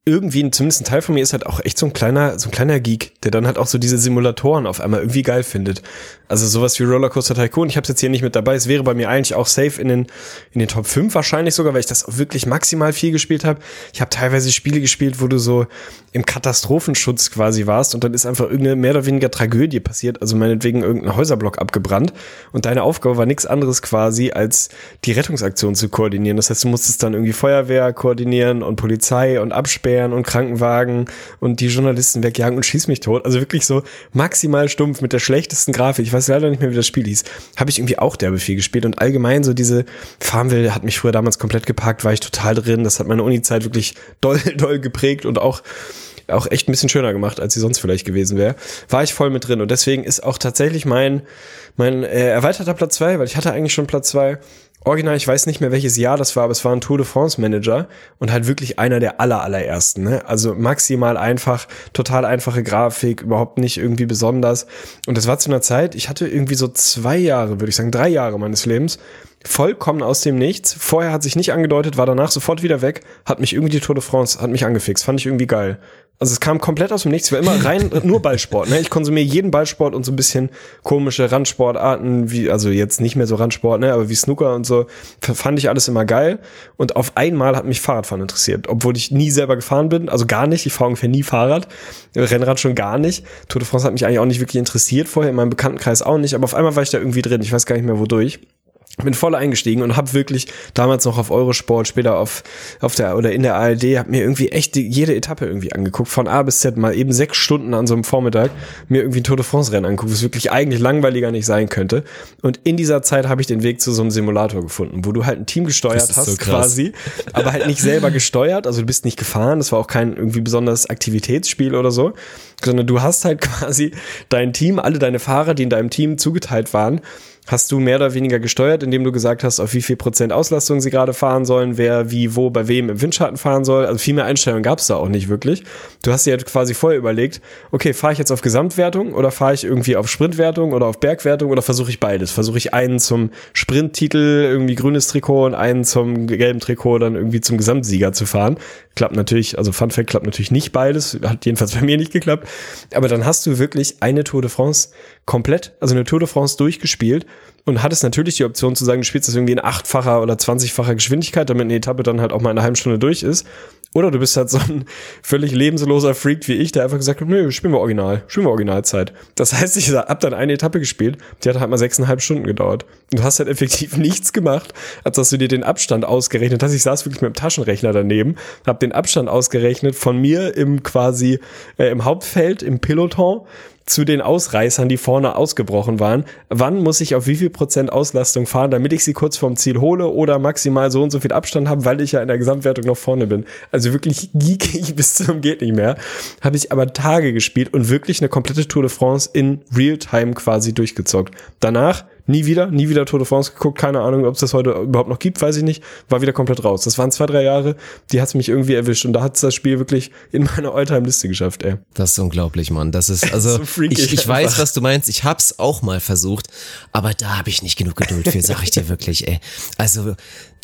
Speaker 2: irgendwie, zumindest ein Teil von mir ist halt auch echt so ein kleiner, so ein kleiner Geek, der dann halt auch so diese Simulatoren auf einmal irgendwie geil findet. Also sowas wie Rollercoaster Tycoon, ich habe jetzt hier nicht mit dabei, es wäre bei mir eigentlich auch safe in den, in den Top 5 wahrscheinlich sogar, weil ich das wirklich maximal viel gespielt habe. Ich habe teilweise Spiele gespielt, wo du so im Katastrophenschutz quasi warst und dann ist einfach irgendeine mehr oder weniger Tragödie passiert, also meinetwegen irgendein Häuserblock abgebrannt und deine Aufgabe war nichts anderes quasi, als die Rettungsaktion zu koordinieren. Das heißt, du musstest dann irgendwie Feuerwehr koordinieren und Polizei und absperren absperren und Krankenwagen und die Journalisten wegjagen und schieß mich tot. Also wirklich so maximal stumpf mit der schlechtesten Grafik. Ich weiß leider nicht mehr, wie das Spiel hieß. Habe ich irgendwie auch derbe viel gespielt und allgemein so diese Farmville hat mich früher damals komplett gepackt, war ich total drin. Das hat meine Uni-Zeit wirklich doll, doll geprägt und auch auch echt ein bisschen schöner gemacht, als sie sonst vielleicht gewesen wäre. War ich voll mit drin und deswegen ist auch tatsächlich mein mein äh, erweiterter Platz zwei, weil ich hatte eigentlich schon Platz zwei original, ich weiß nicht mehr welches Jahr das war, aber es war ein Tour de France Manager und halt wirklich einer der aller, allerersten. Ne? Also maximal einfach, total einfache Grafik, überhaupt nicht irgendwie besonders. Und das war zu einer Zeit, ich hatte irgendwie so zwei Jahre, würde ich sagen, drei Jahre meines Lebens, vollkommen aus dem Nichts. Vorher hat sich nicht angedeutet, war danach sofort wieder weg, hat mich irgendwie die Tour de France, hat mich angefixt, fand ich irgendwie geil. Also es kam komplett aus dem Nichts. Ich war immer rein nur Ballsport. Ne? Ich konsumiere jeden Ballsport und so ein bisschen komische Randsportarten, wie also jetzt nicht mehr so Randsport, ne, aber wie Snooker und so fand ich alles immer geil. Und auf einmal hat mich Fahrradfahren interessiert, obwohl ich nie selber gefahren bin, also gar nicht. Ich fahre ungefähr nie Fahrrad, Rennrad schon gar nicht. Tour de France hat mich eigentlich auch nicht wirklich interessiert vorher in meinem Bekanntenkreis auch nicht. Aber auf einmal war ich da irgendwie drin. Ich weiß gar nicht mehr wodurch bin voll eingestiegen und habe wirklich damals noch auf Eurosport, später auf auf der oder in der ARD, habe mir irgendwie echt jede Etappe irgendwie angeguckt, von A bis Z mal eben sechs Stunden an so einem Vormittag mir irgendwie ein Tour de France Rennen angeguckt, was wirklich eigentlich langweiliger nicht sein könnte. Und in dieser Zeit habe ich den Weg zu so einem Simulator gefunden, wo du halt ein Team gesteuert hast so quasi, aber halt nicht selber gesteuert, also du bist nicht gefahren, das war auch kein irgendwie besonderes Aktivitätsspiel oder so, sondern du hast halt quasi dein Team, alle deine Fahrer, die in deinem Team zugeteilt waren, hast du mehr oder weniger gesteuert, indem du gesagt hast, auf wie viel Prozent Auslastung sie gerade fahren sollen, wer wie wo bei wem im Windschatten fahren soll. Also viel mehr Einstellungen gab es da auch nicht wirklich. Du hast dir halt quasi vorher überlegt, okay, fahre ich jetzt auf Gesamtwertung oder fahre ich irgendwie auf Sprintwertung oder auf Bergwertung oder versuche ich beides? Versuche ich einen zum Sprinttitel, irgendwie grünes Trikot und einen zum gelben Trikot dann irgendwie zum Gesamtsieger zu fahren. Klappt natürlich, also Fun Fact klappt natürlich nicht beides, hat jedenfalls bei mir nicht geklappt. Aber dann hast du wirklich eine Tour de France komplett, also eine Tour de France durchgespielt und hattest natürlich die Option zu sagen, du spielst das irgendwie in achtfacher oder zwanzigfacher Geschwindigkeit, damit eine Etappe dann halt auch mal in einer halben Stunde durch ist. Oder du bist halt so ein völlig lebensloser Freak wie ich, der einfach gesagt hat, nö, spielen wir original, spielen wir Originalzeit. Das heißt, ich hab dann eine Etappe gespielt, die hat halt mal sechseinhalb Stunden gedauert. Und du hast halt effektiv nichts gemacht, als dass du dir den Abstand ausgerechnet hast. Ich saß wirklich mit dem Taschenrechner daneben, hab den Abstand ausgerechnet von mir im quasi, äh, im Hauptfeld, im Peloton zu den Ausreißern, die vorne ausgebrochen waren. Wann muss ich auf wie viel Prozent Auslastung fahren, damit ich sie kurz vorm Ziel hole oder maximal so und so viel Abstand habe, weil ich ja in der Gesamtwertung noch vorne bin. Also wirklich geekig bis zum geht nicht mehr. Habe ich aber Tage gespielt und wirklich eine komplette Tour de France in Realtime quasi durchgezockt. Danach Nie wieder, nie wieder Tour de France geguckt. Keine Ahnung, ob es das heute überhaupt noch gibt, weiß ich nicht. War wieder komplett raus. Das waren zwei, drei Jahre, die hat mich irgendwie erwischt. Und da hat es das Spiel wirklich in meine Alltime-Liste geschafft, ey.
Speaker 1: Das ist unglaublich, Mann. Das ist, also, so ich, ich weiß, was du meinst. Ich hab's auch mal versucht, aber da habe ich nicht genug Geduld für, sag ich dir wirklich, ey. Also,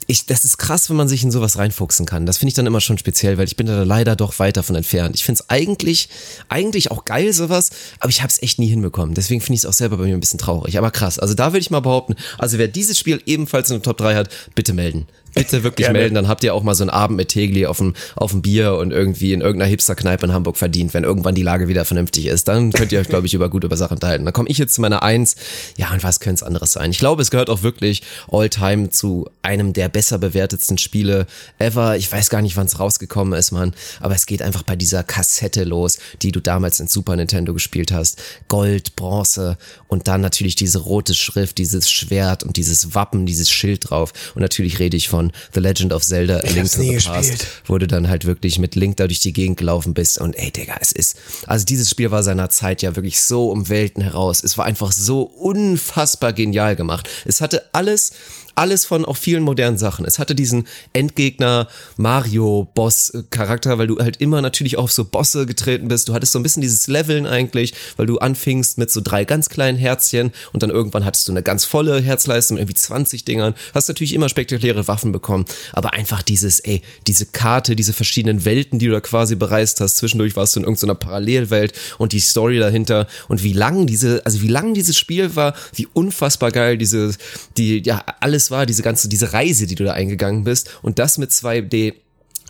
Speaker 1: ich, das ist krass, wenn man sich in sowas reinfuchsen kann. Das finde ich dann immer schon speziell, weil ich bin da leider doch weit davon entfernt. Ich finde es eigentlich, eigentlich auch geil sowas, aber ich habe es echt nie hinbekommen. Deswegen finde ich es auch selber bei mir ein bisschen traurig. Aber krass. Also da würde ich mal behaupten, also wer dieses Spiel ebenfalls in der Top 3 hat, bitte melden bitte wirklich Gerne. melden, dann habt ihr auch mal so einen Abend mit Tegli auf dem, auf dem Bier und irgendwie in irgendeiner Hipster-Kneipe in Hamburg verdient, wenn irgendwann die Lage wieder vernünftig ist. Dann könnt ihr euch, glaube ich, über gut über Sachen unterhalten. Dann komme ich jetzt zu meiner Eins. Ja, und was könnte es anderes sein? Ich glaube, es gehört auch wirklich all-time zu einem der besser bewertetsten Spiele ever. Ich weiß gar nicht, wann es rausgekommen ist, Mann. Aber es geht einfach bei dieser Kassette los, die du damals in Super Nintendo gespielt hast. Gold, Bronze und dann natürlich diese rote Schrift, dieses Schwert und dieses Wappen, dieses Schild drauf. Und natürlich rede ich von The Legend of Zelda
Speaker 2: ich Link to the Past,
Speaker 1: wo du dann halt wirklich mit Link da durch die Gegend gelaufen bist und ey Digga, es ist, also dieses Spiel war seiner Zeit ja wirklich so um Welten heraus. Es war einfach so unfassbar genial gemacht. Es hatte alles, alles von auch vielen modernen Sachen. Es hatte diesen Endgegner Mario-Boss-Charakter, weil du halt immer natürlich auf so Bosse getreten bist. Du hattest so ein bisschen dieses Leveln eigentlich, weil du anfingst mit so drei ganz kleinen Herzchen und dann irgendwann hattest du eine ganz volle Herzleiste mit irgendwie 20 Dingern. Hast natürlich immer spektakuläre Waffen bekommen, aber einfach dieses, ey, diese Karte, diese verschiedenen Welten, die du da quasi bereist hast. Zwischendurch warst du in irgendeiner Parallelwelt und die Story dahinter und wie lang diese, also wie lang dieses Spiel war, wie unfassbar geil diese, die, ja, alles war, diese ganze, diese Reise, die du da eingegangen bist und das mit 2D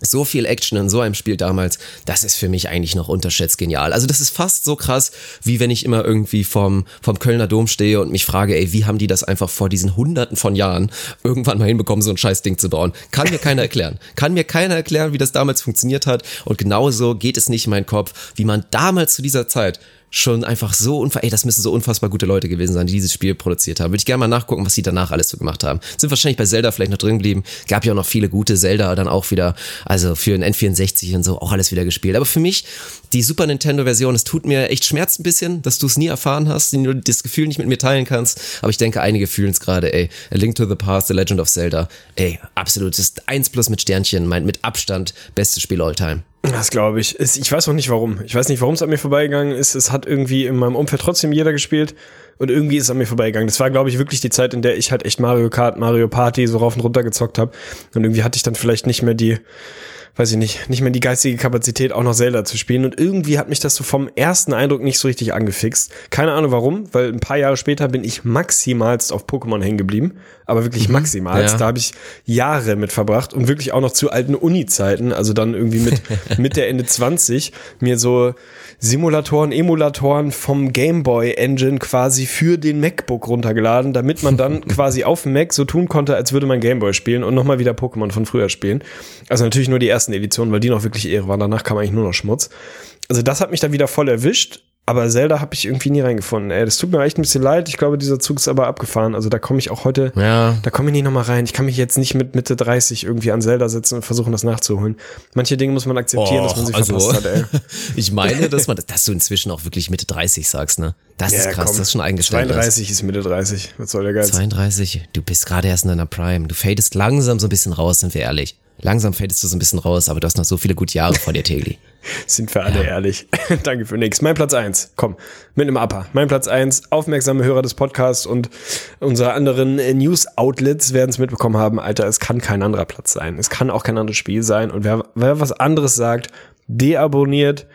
Speaker 1: so viel Action in so einem Spiel damals, das ist für mich eigentlich noch unterschätzt genial. Also das ist fast so krass, wie wenn ich immer irgendwie vom, vom Kölner Dom stehe und mich frage, ey, wie haben die das einfach vor diesen hunderten von Jahren irgendwann mal hinbekommen, so ein scheiß Ding zu bauen? Kann mir keiner erklären. Kann mir keiner erklären, wie das damals funktioniert hat. Und genauso geht es nicht in meinen Kopf, wie man damals zu dieser Zeit schon einfach so unfassbar, ey, das müssen so unfassbar gute Leute gewesen sein, die dieses Spiel produziert haben. Würde ich gerne mal nachgucken, was sie danach alles so gemacht haben. Sind wahrscheinlich bei Zelda vielleicht noch drin geblieben. Gab ja auch noch viele gute Zelda dann auch wieder, also für ein N64 und so auch alles wieder gespielt. Aber für mich, die Super Nintendo Version, es tut mir echt Schmerz ein bisschen, dass du es nie erfahren hast, du das Gefühl nicht mit mir teilen kannst. Aber ich denke, einige fühlen es gerade, ey. A Link to the Past, The Legend of Zelda. Ey, absolut. Das ist eins plus mit Sternchen, mein mit Abstand bestes Spiel all time.
Speaker 2: Das glaube ich. Ich weiß auch nicht warum. Ich weiß nicht, warum es an mir vorbeigegangen ist. Es hat irgendwie in meinem Umfeld trotzdem jeder gespielt und irgendwie ist es an mir vorbeigegangen. Das war, glaube ich, wirklich die Zeit, in der ich halt echt Mario Kart, Mario Party so rauf und runter gezockt habe. Und irgendwie hatte ich dann vielleicht nicht mehr die weiß ich nicht, nicht mehr die geistige Kapazität, auch noch Zelda zu spielen. Und irgendwie hat mich das so vom ersten Eindruck nicht so richtig angefixt. Keine Ahnung warum, weil ein paar Jahre später bin ich maximalst auf Pokémon hängen geblieben. Aber wirklich mhm, maximalst. Ja. Da habe ich Jahre mit verbracht und wirklich auch noch zu alten Uni-Zeiten, also dann irgendwie mit, mit der Ende 20, mir so Simulatoren, Emulatoren vom Game Boy Engine quasi für den MacBook runtergeladen, damit man dann quasi auf dem Mac so tun konnte, als würde man Game Boy spielen und nochmal wieder Pokémon von früher spielen. Also natürlich nur die ersten Editionen, weil die noch wirklich Ehre waren. Danach kam eigentlich nur noch Schmutz. Also das hat mich dann wieder voll erwischt aber Zelda habe ich irgendwie nie reingefunden. Ey, das tut mir echt ein bisschen leid. Ich glaube, dieser Zug ist aber abgefahren. Also da komme ich auch heute, ja. da komme ich nicht nochmal rein. Ich kann mich jetzt nicht mit Mitte 30 irgendwie an Zelda setzen und versuchen, das nachzuholen. Manche Dinge muss man akzeptieren, oh, dass man sie also, verpasst hat, ey.
Speaker 1: ich meine, dass man, dass du inzwischen auch wirklich Mitte 30 sagst, ne? Das ja, ist krass, komm, das ist schon eingestellt.
Speaker 2: 32 ist Mitte 30. Was soll der Geiz?
Speaker 1: 32, du bist gerade erst in deiner Prime. Du fadest langsam so ein bisschen raus, sind wir ehrlich. Langsam fadest du so ein bisschen raus, aber du hast noch so viele gute Jahre vor dir, Tegli.
Speaker 2: Sind wir alle ja. ehrlich. Danke für nix. Mein Platz eins. Komm, mit einem Upper. Mein Platz eins. Aufmerksame Hörer des Podcasts und unserer anderen News-Outlets werden es mitbekommen haben. Alter, es kann kein anderer Platz sein. Es kann auch kein anderes Spiel sein. Und wer, wer was anderes sagt, deabonniert,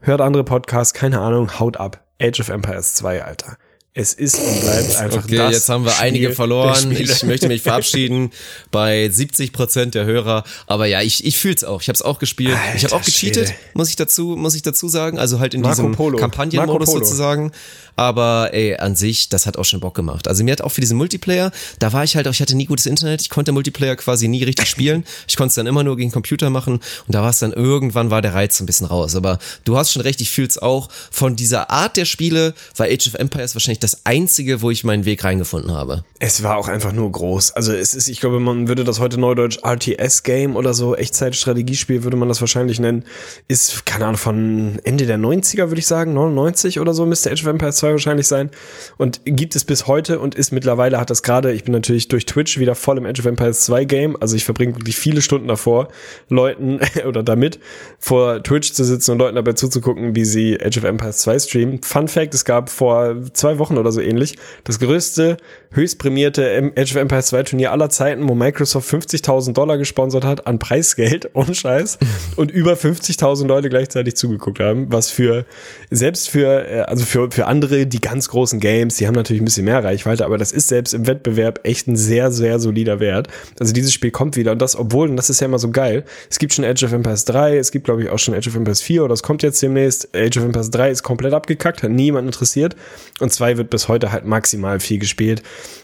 Speaker 2: hört andere Podcasts, keine Ahnung, haut ab. Age of Empires 2, Alter. Es ist und bleibt einfach
Speaker 1: okay, das jetzt haben wir Spiel einige verloren. Ich möchte mich verabschieden bei 70 Prozent der Hörer. Aber ja, ich, ich fühle es auch. Ich habe es auch gespielt. Alter, ich habe auch gecheatet, Schwede. muss ich dazu, muss ich dazu sagen. Also halt in Marco diesem Polo. Kampagnenmodus sozusagen. Aber ey, an sich, das hat auch schon Bock gemacht. Also mir hat auch für diesen Multiplayer, da war ich halt auch, ich hatte nie gutes Internet, ich konnte Multiplayer quasi nie richtig spielen. Ich konnte es dann immer nur gegen Computer machen und da war es dann irgendwann war der Reiz ein bisschen raus. Aber du hast schon recht, ich fühle es auch. Von dieser Art der Spiele war Age of Empires wahrscheinlich das einzige, wo ich meinen Weg reingefunden habe.
Speaker 2: Es war auch einfach nur groß. Also es ist, ich glaube, man würde das heute neudeutsch RTS-Game oder so, Echtzeit-Strategiespiel würde man das wahrscheinlich nennen. Ist, keine Ahnung, von Ende der 90er, würde ich sagen, 99 oder so müsste Age of Empires 2 wahrscheinlich sein. Und gibt es bis heute und ist mittlerweile, hat das gerade, ich bin natürlich durch Twitch wieder voll im Age of Empires 2 Game. Also ich verbringe wirklich viele Stunden davor, Leuten oder damit vor Twitch zu sitzen und Leuten dabei zuzugucken, wie sie Age of Empires 2 streamen. Fun Fact, es gab vor zwei Wochen oder so ähnlich das größte, höchst prämierte Age of Empires 2 Turnier aller Zeiten, wo Microsoft 50.000 Dollar gesponsert hat an Preisgeld, ohne Scheiß, und über 50.000 Leute gleichzeitig zugeguckt haben, was für, selbst für, äh, also für, für andere die ganz großen Games, die haben natürlich ein bisschen mehr Reichweite, aber das ist selbst im Wettbewerb echt ein sehr, sehr solider Wert. Also dieses Spiel kommt wieder und das, obwohl, und das ist ja immer so geil, es gibt schon Age of Empires 3, es gibt glaube ich auch schon Age of Empires 4 oder es kommt jetzt demnächst. Age of Empires 3 ist komplett abgekackt, hat niemand interessiert und 2 wird bis heute halt maximal viel gespielt,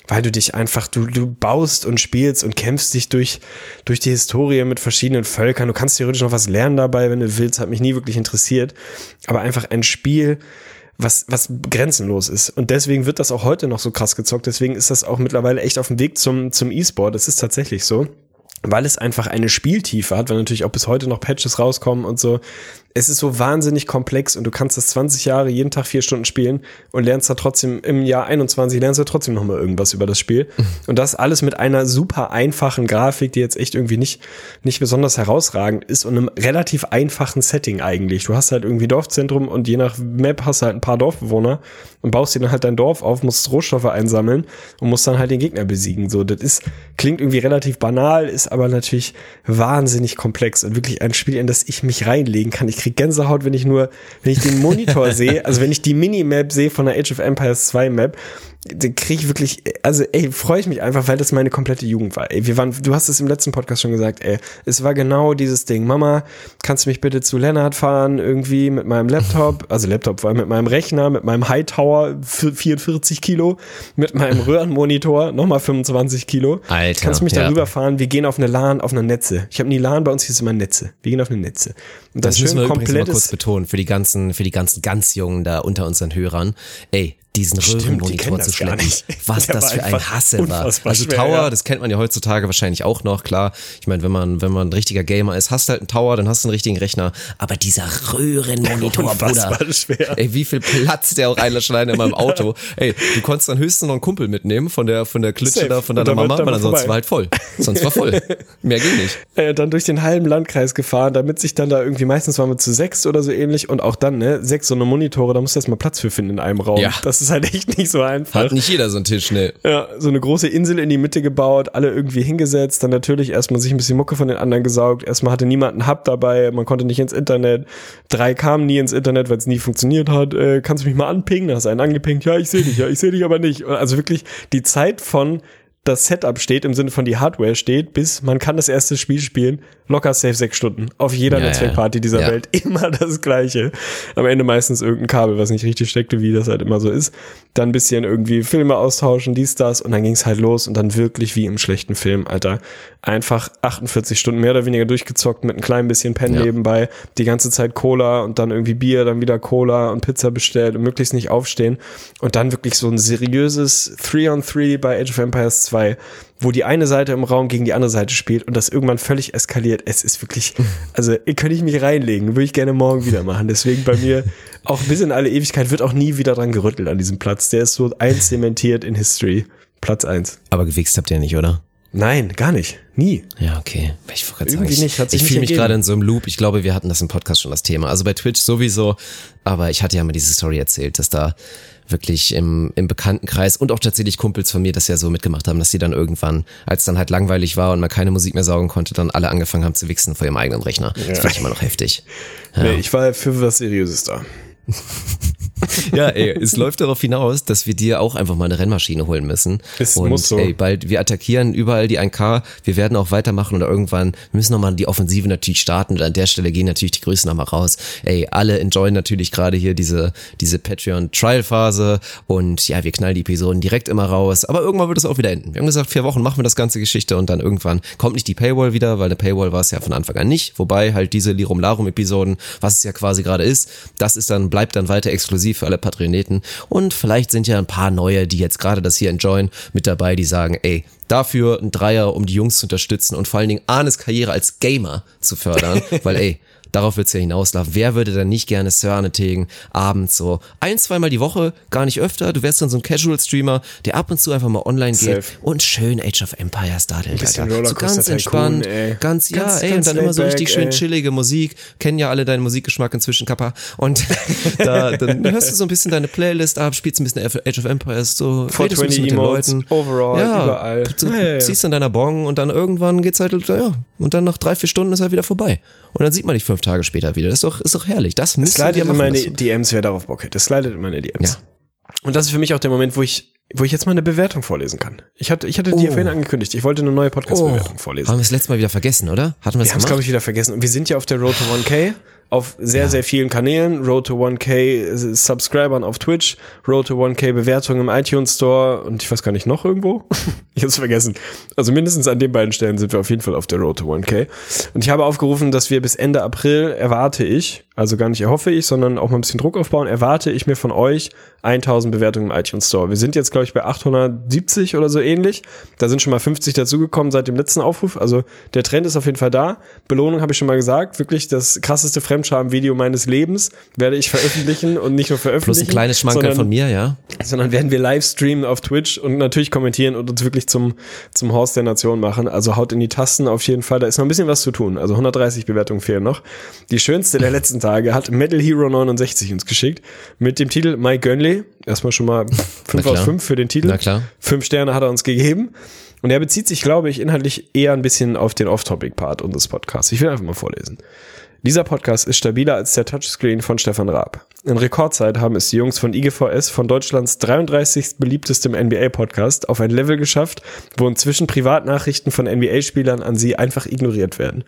Speaker 2: weil du dich einfach, du, du baust und spielst und kämpfst dich durch, durch die Historie mit verschiedenen Völkern. Du kannst theoretisch noch was lernen dabei, wenn du willst, hat mich nie wirklich interessiert. Aber einfach ein Spiel, was, was grenzenlos ist. Und deswegen wird das auch heute noch so krass gezockt. Deswegen ist das auch mittlerweile echt auf dem Weg zum, zum E-Sport. Das ist tatsächlich so weil es einfach eine Spieltiefe hat, weil natürlich auch bis heute noch Patches rauskommen und so. Es ist so wahnsinnig komplex und du kannst das 20 Jahre jeden Tag vier Stunden spielen und lernst da trotzdem im Jahr 21 lernst du trotzdem nochmal irgendwas über das Spiel. Und das alles mit einer super einfachen Grafik, die jetzt echt irgendwie nicht, nicht besonders herausragend ist und einem relativ einfachen Setting eigentlich. Du hast halt irgendwie Dorfzentrum und je nach Map hast du halt ein paar Dorfbewohner und baust dir dann halt dein Dorf auf, musst Rohstoffe einsammeln und musst dann halt den Gegner besiegen. So, das ist, klingt irgendwie relativ banal, ist aber natürlich wahnsinnig komplex und wirklich ein Spiel, in das ich mich reinlegen kann. Ich krieg Gänsehaut, wenn ich nur, wenn ich den Monitor sehe, also wenn ich die Minimap sehe von der Age of Empires 2 Map, kriege ich wirklich, also ey, freue ich mich einfach, weil das meine komplette Jugend war. Ey, wir waren, du hast es im letzten Podcast schon gesagt, ey, es war genau dieses Ding. Mama, kannst du mich bitte zu Lennart fahren, irgendwie mit meinem Laptop, also Laptop vor allem mit meinem Rechner, mit meinem Hightower 44 Kilo, mit meinem Röhrenmonitor nochmal 25 Kilo.
Speaker 1: Alter.
Speaker 2: Kannst du mich ja. darüber fahren? Wir gehen auf eine LAN, auf eine Netze. Ich habe nie LAN, bei uns hieß immer Netze. Wir gehen auf eine Netze.
Speaker 1: Und das, das müssen wir übrigens mal kurz betonen für die ganzen, für die ganzen ganz Jungen da unter unseren Hörern. Ey, diesen Röhrenmonitor zu schleppen. Was Der das für ein Hassel war. Also schwer, Tower, ja. das kennt man ja heutzutage wahrscheinlich auch noch, klar. Ich meine, wenn man, wenn man ein richtiger Gamer ist, hast du halt einen Tower, dann hast du einen richtigen Rechner. Aber dieser Röhrenmonitor, Bruder. Schwer. Ey, wie viel Platz der auch einlassen in meinem Auto. Ey, du konntest dann höchstens noch einen Kumpel mitnehmen von der, von der Klitsche Safe. da, von deiner Mama, weil ansonsten war halt voll. Sonst war voll. Mehr ging nicht.
Speaker 2: Äh, dann durch den halben Landkreis gefahren, damit sich dann da irgendwie, meistens waren wir zu sechs oder so ähnlich und auch dann, ne, sechs so eine Monitore, da musst du erstmal Platz für finden in einem Raum. Ja. Das ist halt echt nicht so einfach.
Speaker 1: Hat nicht jeder so einen Tisch, ne?
Speaker 2: Ja, so eine große Insel in die Mitte gebaut, alle irgendwie hingesetzt, dann natürlich erstmal sich ein bisschen Mucke von den anderen gesaugt. Erstmal hatte niemand einen Hub dabei, man konnte nicht ins Internet. Drei kamen nie ins Internet, weil es nie funktioniert hat. Äh, kannst du mich mal anpingen? Da hast du einen angepingt. Ja, ich sehe dich, ja, ich sehe dich aber nicht. Also wirklich die Zeit von das Setup steht, im Sinne von die Hardware steht, bis man kann das erste Spiel spielen, locker safe sechs Stunden. Auf jeder ja, Netzwerkparty dieser ja. Welt immer das gleiche. Am Ende meistens irgendein Kabel, was nicht richtig steckte, wie das halt immer so ist. Dann ein bisschen irgendwie Filme austauschen, dies, das und dann ging's halt los und dann wirklich wie im schlechten Film, Alter. Einfach 48 Stunden mehr oder weniger durchgezockt mit ein klein bisschen Pen ja. nebenbei, die ganze Zeit Cola und dann irgendwie Bier, dann wieder Cola und Pizza bestellt und möglichst nicht aufstehen und dann wirklich so ein seriöses 3-on-3 bei Age of Empires 2 wo die eine Seite im Raum gegen die andere Seite spielt und das irgendwann völlig eskaliert. Es ist wirklich, also könnte ich mich reinlegen, würde ich gerne morgen wieder machen. Deswegen bei mir auch bis in alle Ewigkeit wird auch nie wieder dran gerüttelt an diesem Platz. Der ist so eins zementiert in History. Platz eins.
Speaker 1: Aber gewichst habt ihr nicht, oder?
Speaker 2: Nein, gar nicht. Nie.
Speaker 1: Ja, okay. Ich, Irgendwie sagen, nicht, hat sich ich fühle mich gerade in so einem Loop. Ich glaube, wir hatten das im Podcast schon das Thema. Also bei Twitch sowieso, aber ich hatte ja mal diese Story erzählt, dass da wirklich im, im Bekanntenkreis und auch tatsächlich Kumpels von mir das ja so mitgemacht haben, dass sie dann irgendwann, als dann halt langweilig war und man keine Musik mehr saugen konnte, dann alle angefangen haben zu wichsen vor ihrem eigenen Rechner. Ja. Das fand ich immer noch heftig.
Speaker 2: Ja. Nee, ich war für was Seriöses da.
Speaker 1: ja, ey, es läuft darauf hinaus, dass wir dir auch einfach mal eine Rennmaschine holen müssen.
Speaker 2: Es und muss so. ey,
Speaker 1: bald, wir attackieren überall die 1K, wir werden auch weitermachen oder irgendwann, wir müssen nochmal die Offensive natürlich starten und an der Stelle gehen natürlich die Grüßen nochmal raus. Ey, alle enjoyen natürlich gerade hier diese, diese Patreon-Trial-Phase und ja, wir knallen die Episoden direkt immer raus, aber irgendwann wird es auch wieder enden. Wir haben gesagt, vier Wochen machen wir das ganze Geschichte und dann irgendwann kommt nicht die Paywall wieder, weil eine Paywall war es ja von Anfang an nicht, wobei halt diese Lirum Larum Episoden, was es ja quasi gerade ist, das ist dann, bleibt dann weiter exklusiv für alle Patroneten. Und vielleicht sind ja ein paar neue, die jetzt gerade das hier enjoyen, mit dabei, die sagen, ey, dafür ein Dreier, um die Jungs zu unterstützen und vor allen Dingen Arnes Karriere als Gamer zu fördern, weil ey, Darauf wird es ja hinauslaufen. Wer würde dann nicht gerne Sörne tegen, abends so ein, zweimal die Woche, gar nicht öfter. Du wärst dann so ein Casual-Streamer, der ab und zu einfach mal online Safe. geht und schön Age of Empires dadelt, Alter. So ganz entspannt, Tycoon, ganz, ja, ganz, ey, ganz und dann immer so richtig schön chillige Musik. Kennen ja alle deinen Musikgeschmack inzwischen, Kappa. Und da, dann hörst du so ein bisschen deine Playlist ab, spielst ein bisschen Age of Empires, so redest ein bisschen mit den Leuten.
Speaker 2: Overall, ja, überall.
Speaker 1: Du, ziehst an deiner Bong und dann irgendwann geht's halt, ja, und dann nach drei, vier Stunden ist er wieder vorbei. Und dann sieht man dich fünf Tage später wieder. Das ist doch, ist doch herrlich. Das müsste
Speaker 2: ja in meine DMs, wer darauf Bock hätte. Das slidet in meine DMs. Ja. Und das ist für mich auch der Moment, wo ich wo ich jetzt mal eine Bewertung vorlesen kann. Ich hatte, ich hatte oh. die vorhin angekündigt. Ich wollte eine neue Podcast-Bewertung oh. vorlesen.
Speaker 1: Haben wir das letzte Mal wieder vergessen, oder? Hatten wir
Speaker 2: es glaube ich, wieder vergessen. Und wir sind ja auf der Road to 1K auf sehr, ja. sehr vielen Kanälen. Road to 1K Subscribern auf Twitch, Road to 1K Bewertungen im iTunes Store und ich weiß gar nicht noch irgendwo. ich hab's vergessen. Also mindestens an den beiden Stellen sind wir auf jeden Fall auf der Road to 1K. Und ich habe aufgerufen, dass wir bis Ende April erwarte ich, also gar nicht erhoffe ich, sondern auch mal ein bisschen Druck aufbauen, erwarte ich mir von euch 1000 Bewertungen im iTunes Store. Wir sind jetzt, glaube ich, bei 870 oder so ähnlich. Da sind schon mal 50 dazugekommen seit dem letzten Aufruf. Also der Trend ist auf jeden Fall da. Belohnung habe ich schon mal gesagt. Wirklich das krasseste Fremd Fremdscham-Video meines Lebens werde ich veröffentlichen und nicht nur veröffentlichen.
Speaker 1: Plus ein kleines Schmankerl von mir, ja.
Speaker 2: Sondern werden wir live streamen auf Twitch und natürlich kommentieren und uns wirklich zum, zum Horst der Nation machen. Also haut in die Tasten auf jeden Fall. Da ist noch ein bisschen was zu tun. Also 130 Bewertungen fehlen noch. Die schönste der letzten Tage hat Metal Hero 69 uns geschickt mit dem Titel My Gönley. Erstmal schon mal 5 aus 5 für den Titel.
Speaker 1: Na klar.
Speaker 2: 5 Sterne hat er uns gegeben. Und er bezieht sich, glaube ich, inhaltlich eher ein bisschen auf den Off-Topic-Part unseres Podcasts. Ich will einfach mal vorlesen. Dieser Podcast ist stabiler als der Touchscreen von Stefan Raab. In Rekordzeit haben es die Jungs von IGVS von Deutschlands 33. beliebtestem NBA-Podcast auf ein Level geschafft, wo inzwischen Privatnachrichten von NBA-Spielern an sie einfach ignoriert werden.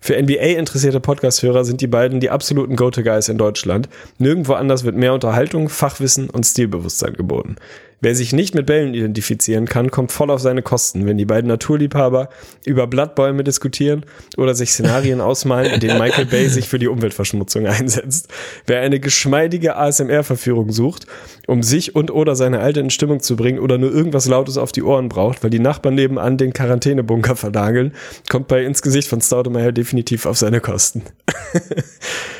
Speaker 2: Für NBA-interessierte Podcast-Hörer sind die beiden die absoluten Go-To-Guys in Deutschland. Nirgendwo anders wird mehr Unterhaltung, Fachwissen und Stilbewusstsein geboten. Wer sich nicht mit Bällen identifizieren kann, kommt voll auf seine Kosten, wenn die beiden Naturliebhaber über Blattbäume diskutieren oder sich Szenarien ausmalen, in denen Michael Bay sich für die Umweltverschmutzung einsetzt. Wer eine geschmeidige ASMR-Verführung sucht, um sich und oder seine Alte in Stimmung zu bringen oder nur irgendwas Lautes auf die Ohren braucht, weil die Nachbarn nebenan den Quarantänebunker verdageln, kommt bei ins Gesicht von Staudemeyer definitiv auf seine Kosten.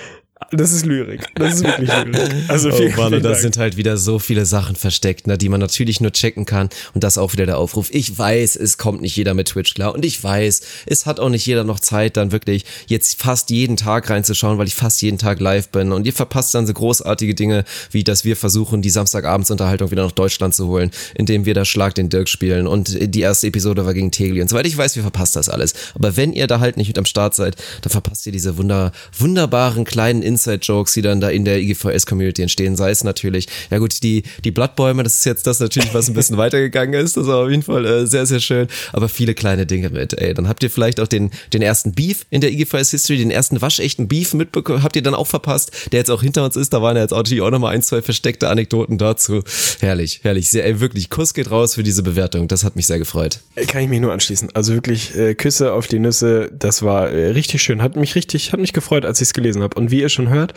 Speaker 2: Das ist Lyrik. Das ist wirklich Lyrik.
Speaker 1: Also oh vielen, Mann, und da sind halt wieder so viele Sachen versteckt, ne, die man natürlich nur checken kann. Und das auch wieder der Aufruf. Ich weiß, es kommt nicht jeder mit Twitch klar. Und ich weiß, es hat auch nicht jeder noch Zeit, dann wirklich jetzt fast jeden Tag reinzuschauen, weil ich fast jeden Tag live bin. Und ihr verpasst dann so großartige Dinge, wie dass wir versuchen, die Samstagabendsunterhaltung wieder nach Deutschland zu holen, indem wir da Schlag den Dirk spielen. Und die erste Episode war gegen Tegli und so weiter. Ich weiß, wir verpasst das alles. Aber wenn ihr da halt nicht mit am Start seid, dann verpasst ihr diese wunder, wunderbaren kleinen Inside-Jokes, die dann da in der IGVS-Community entstehen, sei es natürlich, ja gut, die, die Blattbäume, das ist jetzt das natürlich, was ein bisschen weitergegangen ist, das war auf jeden Fall äh, sehr, sehr schön, aber viele kleine Dinge mit, ey, dann habt ihr vielleicht auch den, den ersten Beef in der IGVS-History, den ersten waschechten Beef mitbekommen, habt ihr dann auch verpasst, der jetzt auch hinter uns ist, da waren ja jetzt auch nochmal ein, zwei versteckte Anekdoten dazu, herrlich, herrlich, sehr, ey, wirklich, Kuss geht raus für diese Bewertung, das hat mich sehr gefreut.
Speaker 2: Kann ich mich nur anschließen, also wirklich, äh, Küsse auf die Nüsse, das war äh, richtig schön, hat mich richtig, hat mich gefreut, als ich es gelesen habe und wie ihr schon hört,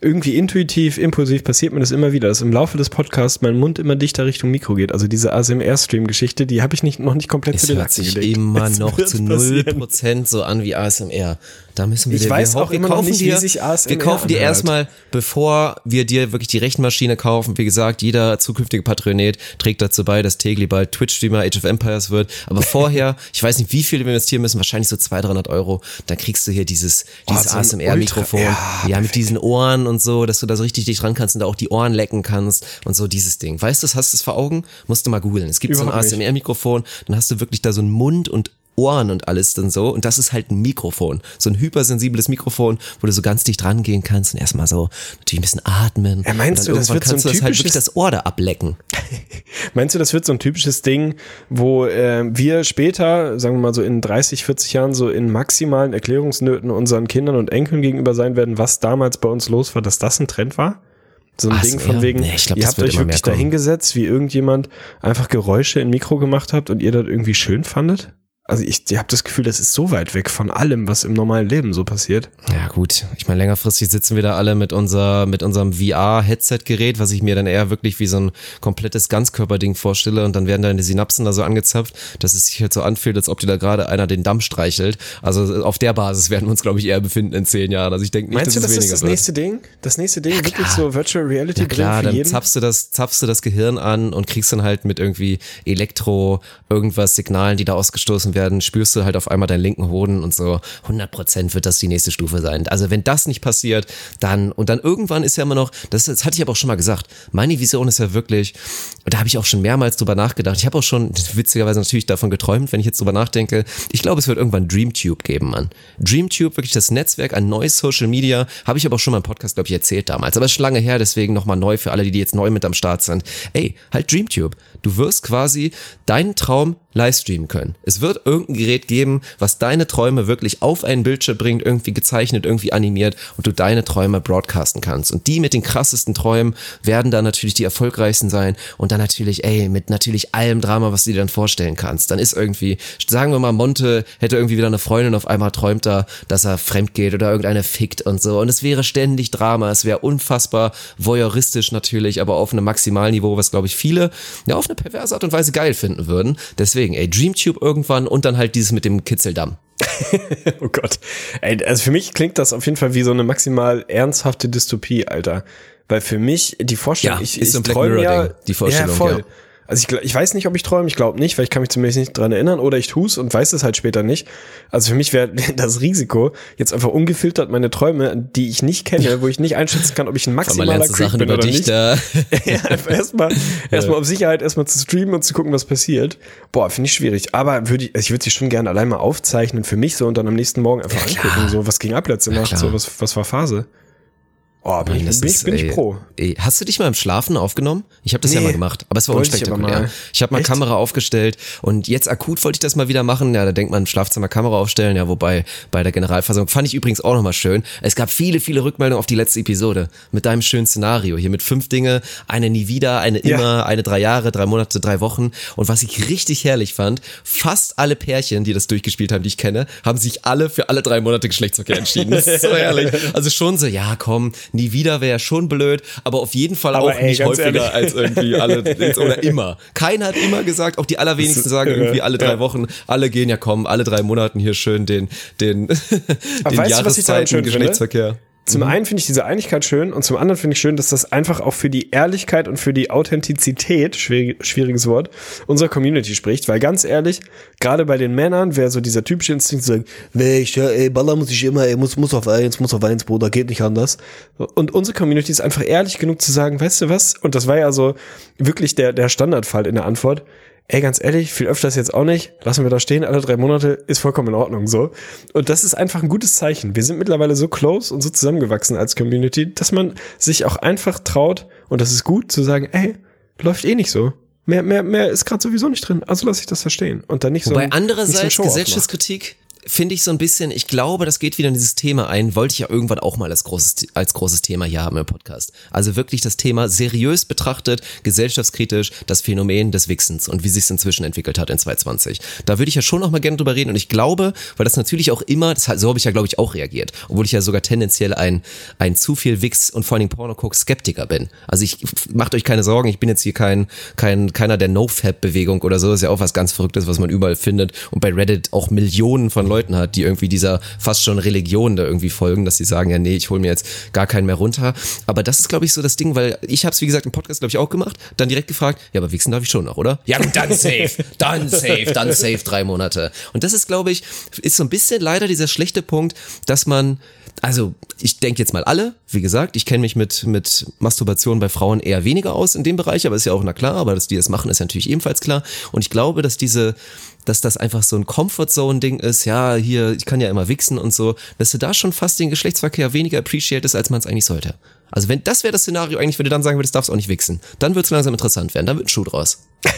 Speaker 2: irgendwie intuitiv, impulsiv passiert mir das immer wieder, dass im Laufe des Podcasts mein Mund immer dichter Richtung Mikro geht. Also diese ASMR-Stream-Geschichte, die habe ich nicht, noch nicht komplett
Speaker 1: es
Speaker 2: zu den
Speaker 1: hört sich gelegt. immer es noch zu null Prozent so an wie ASMR. Da müssen wir
Speaker 2: ich
Speaker 1: dir,
Speaker 2: weiß
Speaker 1: wir,
Speaker 2: auch immer noch nicht, dir, wie sich ASMR
Speaker 1: Wir kaufen dir erstmal, bevor wir dir wirklich die Rechenmaschine kaufen, wie gesagt, jeder zukünftige Patronet trägt dazu bei, dass Tegli bald Twitch-Streamer Age of Empires wird. Aber vorher, ich weiß nicht, wie viel wir investieren müssen, wahrscheinlich so 200, 300 Euro, dann kriegst du hier dieses, dieses oh, ASMR-Mikrofon. Ja, ja, mit diesen Ohren und so, dass du da so richtig dich dran kannst und da auch die Ohren lecken kannst und so dieses Ding. Weißt du, hast du es vor Augen? Musst du mal googeln. Es gibt Überhaupt so ein ASMR-Mikrofon, dann hast du wirklich da so einen Mund und Ohren und alles dann so. Und das ist halt ein Mikrofon. So ein hypersensibles Mikrofon, wo du so ganz dicht rangehen kannst und erstmal so natürlich ein bisschen atmen.
Speaker 2: Ja, meinst du, das wird so ein typisches...
Speaker 1: halt wirklich das Ohr da ablecken.
Speaker 2: meinst du, das wird so ein typisches Ding, wo äh, wir später, sagen wir mal so in 30, 40 Jahren, so in maximalen Erklärungsnöten unseren Kindern und Enkeln gegenüber sein werden, was damals bei uns los war, dass das ein Trend war? So ein Ach, Ding von ja. wegen, nee, glaub, ihr habt euch wirklich da hingesetzt, wie irgendjemand einfach Geräusche in Mikro gemacht habt und ihr das irgendwie schön fandet? Also ich, ich habe das Gefühl, das ist so weit weg von allem, was im normalen Leben so passiert.
Speaker 1: Ja gut, ich meine längerfristig sitzen wir da alle mit unser mit unserem VR-Headset-Gerät, was ich mir dann eher wirklich wie so ein komplettes Ganzkörperding vorstelle und dann werden da die Synapsen da so angezapft, dass es sich halt so anfühlt, als ob dir da gerade einer den Damm streichelt. Also auf der Basis werden wir uns glaube ich eher befinden in zehn Jahren. Also ich denke nicht,
Speaker 2: Meinst
Speaker 1: dass
Speaker 2: du,
Speaker 1: das
Speaker 2: ist das
Speaker 1: wird.
Speaker 2: nächste Ding? Das nächste Ding ja, wirklich so Virtual Reality
Speaker 1: ja, klar, dann zapfst du das zapfst du das Gehirn an und kriegst dann halt mit irgendwie Elektro irgendwas Signalen, die da ausgestoßen werden, spürst du halt auf einmal deinen linken Hoden und so 100% wird das die nächste Stufe sein. Also wenn das nicht passiert, dann und dann irgendwann ist ja immer noch, das, das hatte ich aber auch schon mal gesagt, meine Vision ist ja wirklich, da habe ich auch schon mehrmals drüber nachgedacht. Ich habe auch schon witzigerweise natürlich davon geträumt, wenn ich jetzt drüber nachdenke. Ich glaube, es wird irgendwann Dreamtube geben, Mann. Dreamtube, wirklich das Netzwerk, ein neues Social Media, habe ich aber auch schon mal im Podcast, glaube ich, erzählt damals. Aber es ist schon lange her, deswegen nochmal neu für alle, die jetzt neu mit am Start sind. Ey, halt Dreamtube. Du wirst quasi deinen Traum livestreamen können. Es wird irgendein Gerät geben, was deine Träume wirklich auf einen Bildschirm bringt, irgendwie gezeichnet, irgendwie animiert und du deine Träume broadcasten kannst. Und die mit den krassesten Träumen werden dann natürlich die erfolgreichsten sein und dann natürlich, ey, mit natürlich allem Drama, was du dir dann vorstellen kannst. Dann ist irgendwie, sagen wir mal, Monte hätte irgendwie wieder eine Freundin, auf einmal träumt er, dass er fremd geht oder irgendeine fickt und so. Und es wäre ständig Drama, es wäre unfassbar voyeuristisch natürlich, aber auf einem Maximalniveau, was glaube ich viele ja auf eine perverse Art und Weise geil finden würden. Deswegen ey, Dreamtube irgendwann und dann halt dieses mit dem Kitzeldamm.
Speaker 2: oh Gott. Ey, also für mich klingt das auf jeden Fall wie so eine maximal ernsthafte Dystopie, Alter. Weil für mich die Vorstellung,
Speaker 1: ja,
Speaker 2: ich,
Speaker 1: ist so ein
Speaker 2: ich
Speaker 1: Black Mirror
Speaker 2: ja,
Speaker 1: Ding, die Vorstellung,
Speaker 2: ja, voll.
Speaker 1: ja.
Speaker 2: Also ich, ich weiß nicht, ob ich träume, ich glaube nicht, weil ich kann mich zumindest nicht dran erinnern oder ich tue es und weiß es halt später nicht. Also für mich wäre das Risiko, jetzt einfach ungefiltert meine Träume, die ich nicht kenne, wo ich nicht einschätzen kann, ob ich ein maximaler Creep
Speaker 1: Sachen
Speaker 2: bin
Speaker 1: über
Speaker 2: oder
Speaker 1: dich
Speaker 2: nicht.
Speaker 1: Da.
Speaker 2: ja, erstmal erstmal auf Sicherheit erstmal zu streamen und zu gucken, was passiert. Boah, finde ich schwierig. Aber würde ich, also ich würde sie schon gerne allein mal aufzeichnen für mich so und dann am nächsten Morgen einfach
Speaker 1: Ja,
Speaker 2: angucken, so was ging ab letzte Nacht, so was, was war Phase. Oh, bin,
Speaker 1: Mann,
Speaker 2: ich,
Speaker 1: das
Speaker 2: bin,
Speaker 1: ist,
Speaker 2: ich, bin ich pro.
Speaker 1: Ey, hast du dich mal im Schlafen aufgenommen? Ich habe das ja
Speaker 2: Nee.
Speaker 1: mal gemacht, aber es war
Speaker 2: ich aber
Speaker 1: unspektakulär.
Speaker 2: mal.
Speaker 1: Ich, habe mal
Speaker 2: Echt?
Speaker 1: Kamera aufgestellt und jetzt akut wollte ich das mal wieder machen. Ja, da denkt man, im Schlafzimmer Kamera aufstellen. Ja, wobei bei der Generalversammlung fand ich übrigens auch nochmal schön. Es gab viele, viele Rückmeldungen auf die letzte Episode mit deinem schönen Szenario. Hier mit fünf Dinge, eine nie wieder, eine
Speaker 2: Ja.
Speaker 1: immer, eine drei Jahre, drei Monate, drei Wochen. Und was ich richtig herrlich fand, fast alle Pärchen, die das durchgespielt haben, die ich kenne, haben sich alle für alle drei Monate Geschlechtsverkehr entschieden. Das ist so herrlich. Also schon so, ja, komm, nie wieder wäre schon blöd, aber auf jeden Fall
Speaker 2: Aber
Speaker 1: auch
Speaker 2: ey,
Speaker 1: nicht häufiger
Speaker 2: ehrlich.
Speaker 1: als irgendwie alle oder immer. Keiner hat immer gesagt, auch die allerwenigsten sagen irgendwie alle drei. Wochen, alle gehen ja kommen, alle drei Monaten hier schön den den, den Jahreszeiten
Speaker 2: schön finde? Zum einen finde ich diese Einigkeit schön und zum anderen finde ich schön, dass das einfach auch für die Ehrlichkeit und für die Authentizität, schwierig, schwieriges Wort, unserer Community spricht. Weil ganz ehrlich, gerade bei den Männern wäre so dieser typische Instinkt zu sagen, Welch, ja, ey, Baller muss ich immer, ey, muss, muss auf eins, muss auf eins, Bruder, geht nicht anders. Und unsere Community ist einfach ehrlich genug zu sagen, weißt du was? Und das war ja so wirklich der, der Standardfall in der Antwort. Ey, ganz ehrlich, viel öfters jetzt auch nicht. Lassen wir da stehen, alle drei Monate ist vollkommen in Ordnung so. Und das ist einfach ein gutes Zeichen. Wir sind mittlerweile so close und so zusammengewachsen als Community, dass man sich auch einfach traut, und das ist gut, zu sagen, ey, läuft eh nicht so. Mehr, mehr, mehr ist gerade sowieso nicht drin. Also lass ich das verstehen. Und dann nicht so.
Speaker 1: Wobei
Speaker 2: so ein
Speaker 1: andererseits. Gesellschaftskritik finde ich so ein bisschen, ich glaube, das geht wieder in dieses Thema ein, wollte ich ja irgendwann auch mal als großes, als großes Thema hier haben im Podcast. Also wirklich das Thema seriös betrachtet, gesellschaftskritisch, das Phänomen des Wichsens und wie sich es inzwischen entwickelt hat in 2020. Da würde ich ja schon noch mal gerne drüber reden und ich glaube, weil das natürlich auch immer, das, so habe ich ja glaube ich auch reagiert, obwohl ich ja sogar tendenziell ein, ein zu viel Wichs und vor allen Dingen Pornocook-Skeptiker bin. Also ich, macht euch keine Sorgen, ich bin jetzt hier kein, kein, keiner der No-Fab-Bewegung oder so, ist ja auch was ganz Verrücktes, was man überall findet und bei Reddit auch Millionen von Leuten hat, die irgendwie dieser fast schon Religion da irgendwie folgen, dass sie sagen, ja nee, ich hole mir jetzt gar keinen mehr runter. Aber das ist, glaube ich, so das Ding, weil ich habe es, wie gesagt, im Podcast, glaube ich, auch gemacht, dann direkt gefragt, ja, aber wichsen darf ich schon noch, oder? Ja, dann safe, dann safe, dann safe drei Monate. Und das ist, glaube ich, ist so ein bisschen leider dieser schlechte Punkt, dass man also ich denke jetzt mal alle, wie gesagt, ich kenne mich mit, mit Masturbation bei Frauen eher weniger aus in dem Bereich, aber ist ja auch na klar, aber dass die das machen, ist natürlich ebenfalls klar. Und ich glaube, dass diese, dass das einfach so ein Comfort-Zone-Ding ist, ja, hier, ich kann ja immer wichsen und so, dass du da schon fast den Geschlechtsverkehr weniger appreciatest, als man es eigentlich sollte. Also wenn das wäre das Szenario eigentlich, wenn du dann sagen würdest, darfst auch nicht wichsen, dann wird es langsam interessant werden, dann wird ein Schuh draus.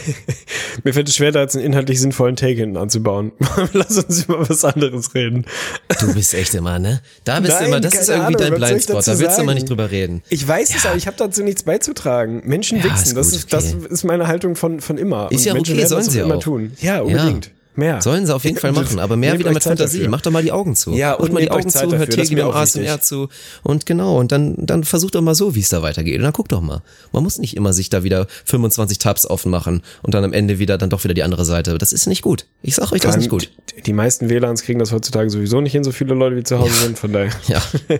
Speaker 2: Mir fällt es schwer, da jetzt einen inhaltlich sinnvollen Take hinten anzubauen. Lass uns über was anderes reden.
Speaker 1: Du bist echt immer, ne? Da bist du
Speaker 2: Nein,
Speaker 1: immer, das ist irgendwie
Speaker 2: Ahnung,
Speaker 1: dein Blindspot, da willst du
Speaker 2: sagen?
Speaker 1: nicht drüber reden.
Speaker 2: Ich weiß es,
Speaker 1: Ja.
Speaker 2: aber ich habe dazu nichts beizutragen. Menschen
Speaker 1: Ja,
Speaker 2: wichsen,
Speaker 1: ist
Speaker 2: das,
Speaker 1: gut,
Speaker 2: ist, das
Speaker 1: okay.
Speaker 2: ist meine Haltung von, von immer.
Speaker 1: Ist
Speaker 2: Und
Speaker 1: ja
Speaker 2: Menschen
Speaker 1: okay, sollen
Speaker 2: das
Speaker 1: sie
Speaker 2: immer
Speaker 1: auch.
Speaker 2: tun. Ja, unbedingt. Mehr.
Speaker 1: Sollen sie auf jeden Fall machen, aber mehr wieder mit
Speaker 2: Zeit
Speaker 1: Fantasie.
Speaker 2: dafür.
Speaker 1: Macht doch mal die Augen zu.
Speaker 2: Ja,
Speaker 1: Macht
Speaker 2: und
Speaker 1: mal die Augen
Speaker 2: Zeit
Speaker 1: zu, hört im
Speaker 2: auch
Speaker 1: ASMR zu. Und genau, und dann, dann versucht doch mal so, wie es da weitergeht. Und dann guckt doch mal. Man muss nicht immer sich da wieder 25 Tabs offen machen und dann am Ende wieder, dann doch wieder die andere Seite. Das ist nicht gut. Ich sag euch, das ist nicht gut.
Speaker 2: Die, meisten WLANs kriegen das heutzutage sowieso nicht hin, so viele Leute wie zu Hause sind, von daher.
Speaker 1: Ja.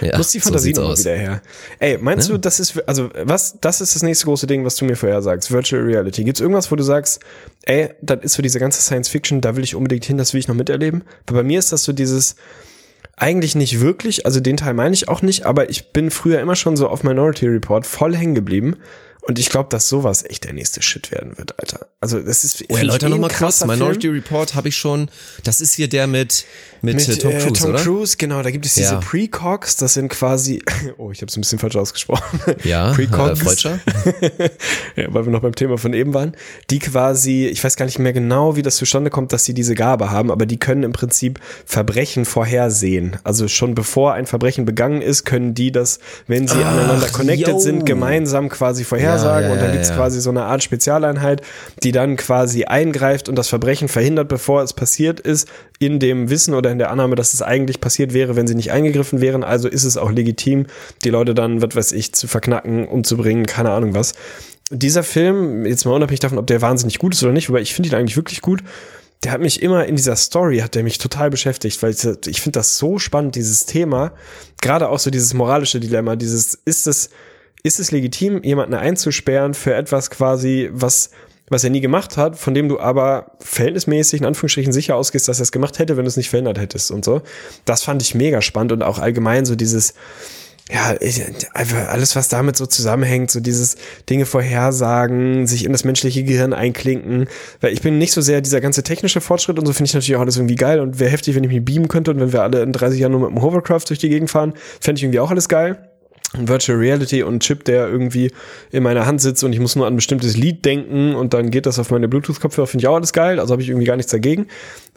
Speaker 1: ja
Speaker 2: muss die
Speaker 1: so
Speaker 2: Fantasie nochmal
Speaker 1: aus.
Speaker 2: wieder her. Ey, meinst du, das ist, also, was, das ist das nächste große Ding, was du mir vorher sagst? Virtual Reality. Gibt's irgendwas, wo du sagst, ey, das ist so diese ganze Science Fiction, da will ich unbedingt hin, das will ich noch miterleben? Weil bei mir ist das so dieses, eigentlich nicht wirklich, also den Teil meine ich auch nicht, aber ich bin früher immer schon so auf Minority Report voll hängen geblieben. Und ich glaube, dass sowas echt der nächste Shit werden wird, Alter. Also das ist
Speaker 1: Oh, Leute,
Speaker 2: eh
Speaker 1: nochmal kurz.
Speaker 2: krasser
Speaker 1: Minority
Speaker 2: Film.
Speaker 1: Report habe ich schon. Das ist hier der mit, mit,
Speaker 2: Mit
Speaker 1: äh, Tom
Speaker 2: äh,
Speaker 1: Cruise,
Speaker 2: Tom
Speaker 1: oder?
Speaker 2: Cruise, genau, da gibt es diese
Speaker 1: Ja.
Speaker 2: Precogs, das sind quasi, oh, ich habe es ein bisschen falsch ausgesprochen.
Speaker 1: Ja, äh,
Speaker 2: Precogs.
Speaker 1: Freudscher.
Speaker 2: ja, weil wir noch beim Thema von eben waren, die quasi, ich weiß gar nicht mehr genau, wie das zustande kommt, dass sie diese Gabe haben, aber die können im Prinzip Verbrechen vorhersehen. Also schon bevor ein Verbrechen begangen ist, können die das, wenn sie aneinander connected
Speaker 1: yo.
Speaker 2: sind, gemeinsam quasi vorhersagen
Speaker 1: Ja, ja,
Speaker 2: und dann gibt's
Speaker 1: ja.
Speaker 2: quasi so eine Art Spezialeinheit, die dann quasi eingreift und das Verbrechen verhindert, bevor es passiert ist, in dem Wissen oder in der Annahme, dass es eigentlich passiert wäre, wenn sie nicht eingegriffen wären. Also ist es auch legitim, die Leute dann, was weiß ich, zu verknacken, umzubringen, keine Ahnung was. dieser Film, jetzt mal unabhängig davon, ob der wahnsinnig gut ist oder nicht, aber ich finde ihn eigentlich wirklich gut. Der hat mich immer in dieser Story, hat der mich total beschäftigt, weil ich, ich finde das so spannend, dieses Thema. Gerade auch so dieses moralische Dilemma, dieses, ist es, ist es legitim, jemanden einzusperren für etwas quasi, was, was er nie gemacht hat, von dem du aber verhältnismäßig in Anführungsstrichen sicher ausgehst, dass er es gemacht hätte, wenn du es nicht verändert hättest und so. Das fand ich mega spannend und auch allgemein so dieses, ja, einfach alles, was damit so zusammenhängt, so dieses Dinge vorhersagen, sich in das menschliche Gehirn einklinken, weil ich bin nicht so sehr dieser ganze technische Fortschritt und so finde ich natürlich auch alles irgendwie geil und wäre heftig, wenn ich mich beamen könnte und wenn wir alle in 30 Jahren nur mit dem Hovercraft durch die Gegend fahren, fände ich irgendwie auch alles geil. Virtual Reality und Chip, der irgendwie in meiner Hand sitzt und ich muss nur an ein bestimmtes Lied denken und dann geht das auf meine Bluetooth-Kopfhörer, finde ich auch alles geil, also habe ich irgendwie gar nichts dagegen.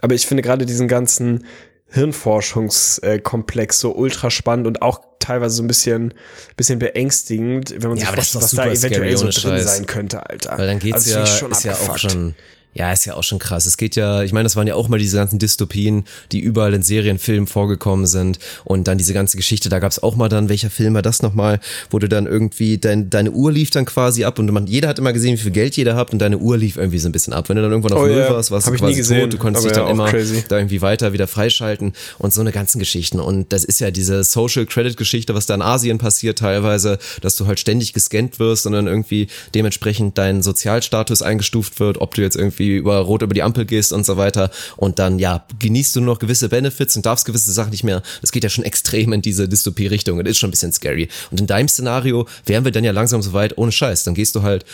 Speaker 2: Aber ich finde gerade diesen ganzen Hirnforschungskomplex so ultra spannend und auch teilweise so ein bisschen, bisschen beängstigend, wenn man
Speaker 1: ja,
Speaker 2: sich vorstellt, was da eventuell so drin Scheiß. sein könnte, Alter.
Speaker 1: Weil dann geht's also ja, ist ja auch schon ja, ist ja auch schon krass. Es geht ja, ich meine, das waren ja auch mal diese ganzen Dystopien, die überall in Serienfilmen vorgekommen sind. Und dann diese ganze Geschichte, da gab es auch mal dann, welcher Film war das nochmal, wo du dann irgendwie, dein, deine Uhr lief dann quasi ab und man, jeder hat immer gesehen, wie viel Geld jeder hat und deine Uhr lief irgendwie so ein bisschen ab. Wenn du dann irgendwann auf oh, Null yeah. warst, warst du quasi tot, du konntest dich dann ja, immer crazy. da irgendwie weiter wieder freischalten und so eine ganzen Geschichten. Und das ist ja diese Social Credit Geschichte, was da in Asien passiert teilweise, dass du halt ständig gescannt wirst und dann irgendwie dementsprechend dein Sozialstatus eingestuft wird, ob du jetzt irgendwie über rot über die Ampel gehst und so weiter. Und dann, ja, genießt du nur noch gewisse Benefits und darfst gewisse Sachen nicht mehr. Das geht ja schon extrem in diese Dystopie-Richtung und ist schon ein bisschen scary. Und in deinem Szenario wären wir dann ja langsam so weit, ohne Scheiß. Dann gehst du halt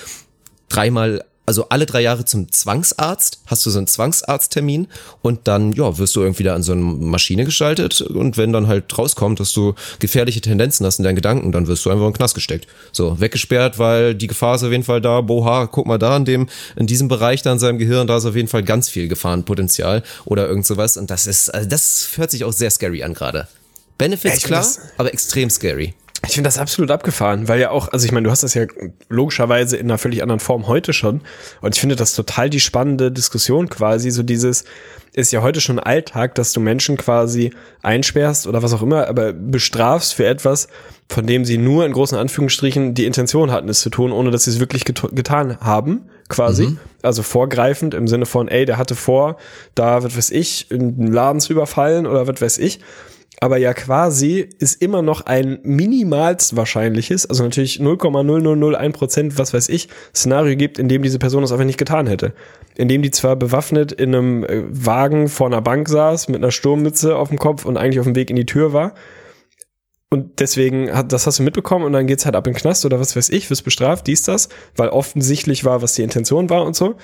Speaker 1: dreimal also alle drei Jahre zum Zwangsarzt, hast du so einen Zwangsarzttermin und dann, ja, wirst du irgendwie da an so eine Maschine geschaltet und wenn dann halt rauskommt, dass du gefährliche Tendenzen hast in deinen Gedanken, dann wirst du einfach in den Knast gesteckt. So, weggesperrt, weil die Gefahr ist auf jeden Fall da, boha, guck mal da in dem, in diesem Bereich da in seinem Gehirn, da ist auf jeden Fall ganz viel Gefahrenpotenzial oder irgend sowas und das ist, also das hört sich auch sehr scary an gerade. Benefits ja, klar, aber extrem scary.
Speaker 2: Ich finde das absolut abgefahren, weil ja auch, also ich meine, du hast das ja logischerweise in einer völlig anderen Form heute schon. Und ich finde das total die spannende Diskussion quasi, so dieses, ist ja heute schon Alltag, dass du Menschen quasi einsperrst oder was auch immer, aber bestrafst für etwas, von dem sie nur in großen Anführungsstrichen die Intention hatten, es zu tun, ohne dass sie es wirklich get getan haben, quasi. Mhm. Also vorgreifend im Sinne von, ey, der hatte vor, da, was weiß ich, in den Laden zu überfallen oder was weiß ich aber ja quasi ist immer noch ein minimalst wahrscheinliches, also natürlich 0,0001 Prozent, was weiß ich, Szenario gibt, in dem diese Person das einfach nicht getan hätte. In dem die zwar bewaffnet in einem äh, Wagen vor einer Bank saß, mit einer Sturmmütze auf dem Kopf und eigentlich auf dem Weg in die Tür war. Und deswegen hat, das hast du mitbekommen und dann geht's halt ab in den Knast oder was weiß ich, wirst bestraft, dies, das, weil offensichtlich war, was die Intention war und so.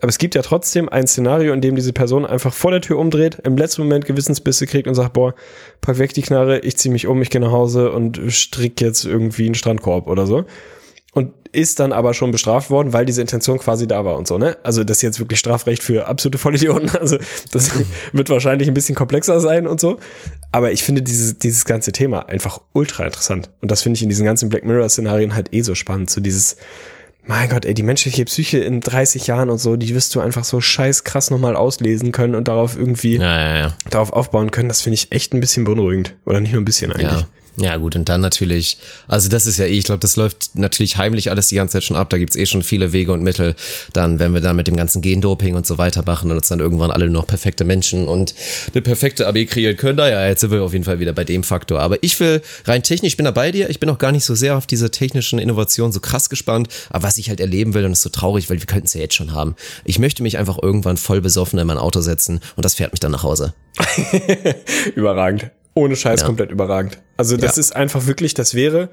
Speaker 2: Aber es gibt ja trotzdem ein Szenario, in dem diese Person einfach vor der Tür umdreht, im letzten Moment Gewissensbisse kriegt und sagt, boah, pack weg die Knarre, ich zieh mich um, ich gehe nach Hause und strick jetzt irgendwie einen Strandkorb oder so. Und ist dann aber schon bestraft worden, weil diese Intention quasi da war und so, ne? Also das ist jetzt wirklich Strafrecht für absolute Vollidioten. Also das wird wahrscheinlich ein bisschen komplexer sein und so. Aber ich finde dieses, dieses ganze Thema einfach ultra interessant. Und das finde ich in diesen ganzen Black Mirror-Szenarien halt eh so spannend. So dieses, mein Gott, ey, die menschliche Psyche in 30 Jahren und so, die wirst du einfach so scheiß krass nochmal auslesen können und darauf irgendwie
Speaker 1: ja, ja, ja.
Speaker 2: darauf aufbauen können. Das finde ich echt ein bisschen beunruhigend. Oder nicht nur ein bisschen eigentlich.
Speaker 1: Ja. Gut, und dann natürlich, also das ist ja eh, ich glaube, das läuft natürlich heimlich alles die ganze Zeit schon ab. Da gibt's eh schon viele Wege und Mittel. Dann, wenn wir dann mit dem ganzen Gendoping und so weiter machen und uns dann irgendwann alle nur noch perfekte Menschen und eine perfekte AB kreieren können, naja, jetzt sind wir auf jeden Fall wieder bei dem Faktor. Aber ich will rein technisch, ich bin da bei dir, ich bin auch gar nicht so sehr auf diese technischen Innovationen so krass gespannt. Aber was ich halt erleben will, und ist so traurig, weil wir könnten es ja jetzt schon haben. Ich möchte mich einfach irgendwann voll besoffen in mein Auto setzen und das fährt mich dann nach Hause.
Speaker 2: Überragend. Ohne Scheiß ja. komplett überragend. Also das ja. ist einfach wirklich, das wäre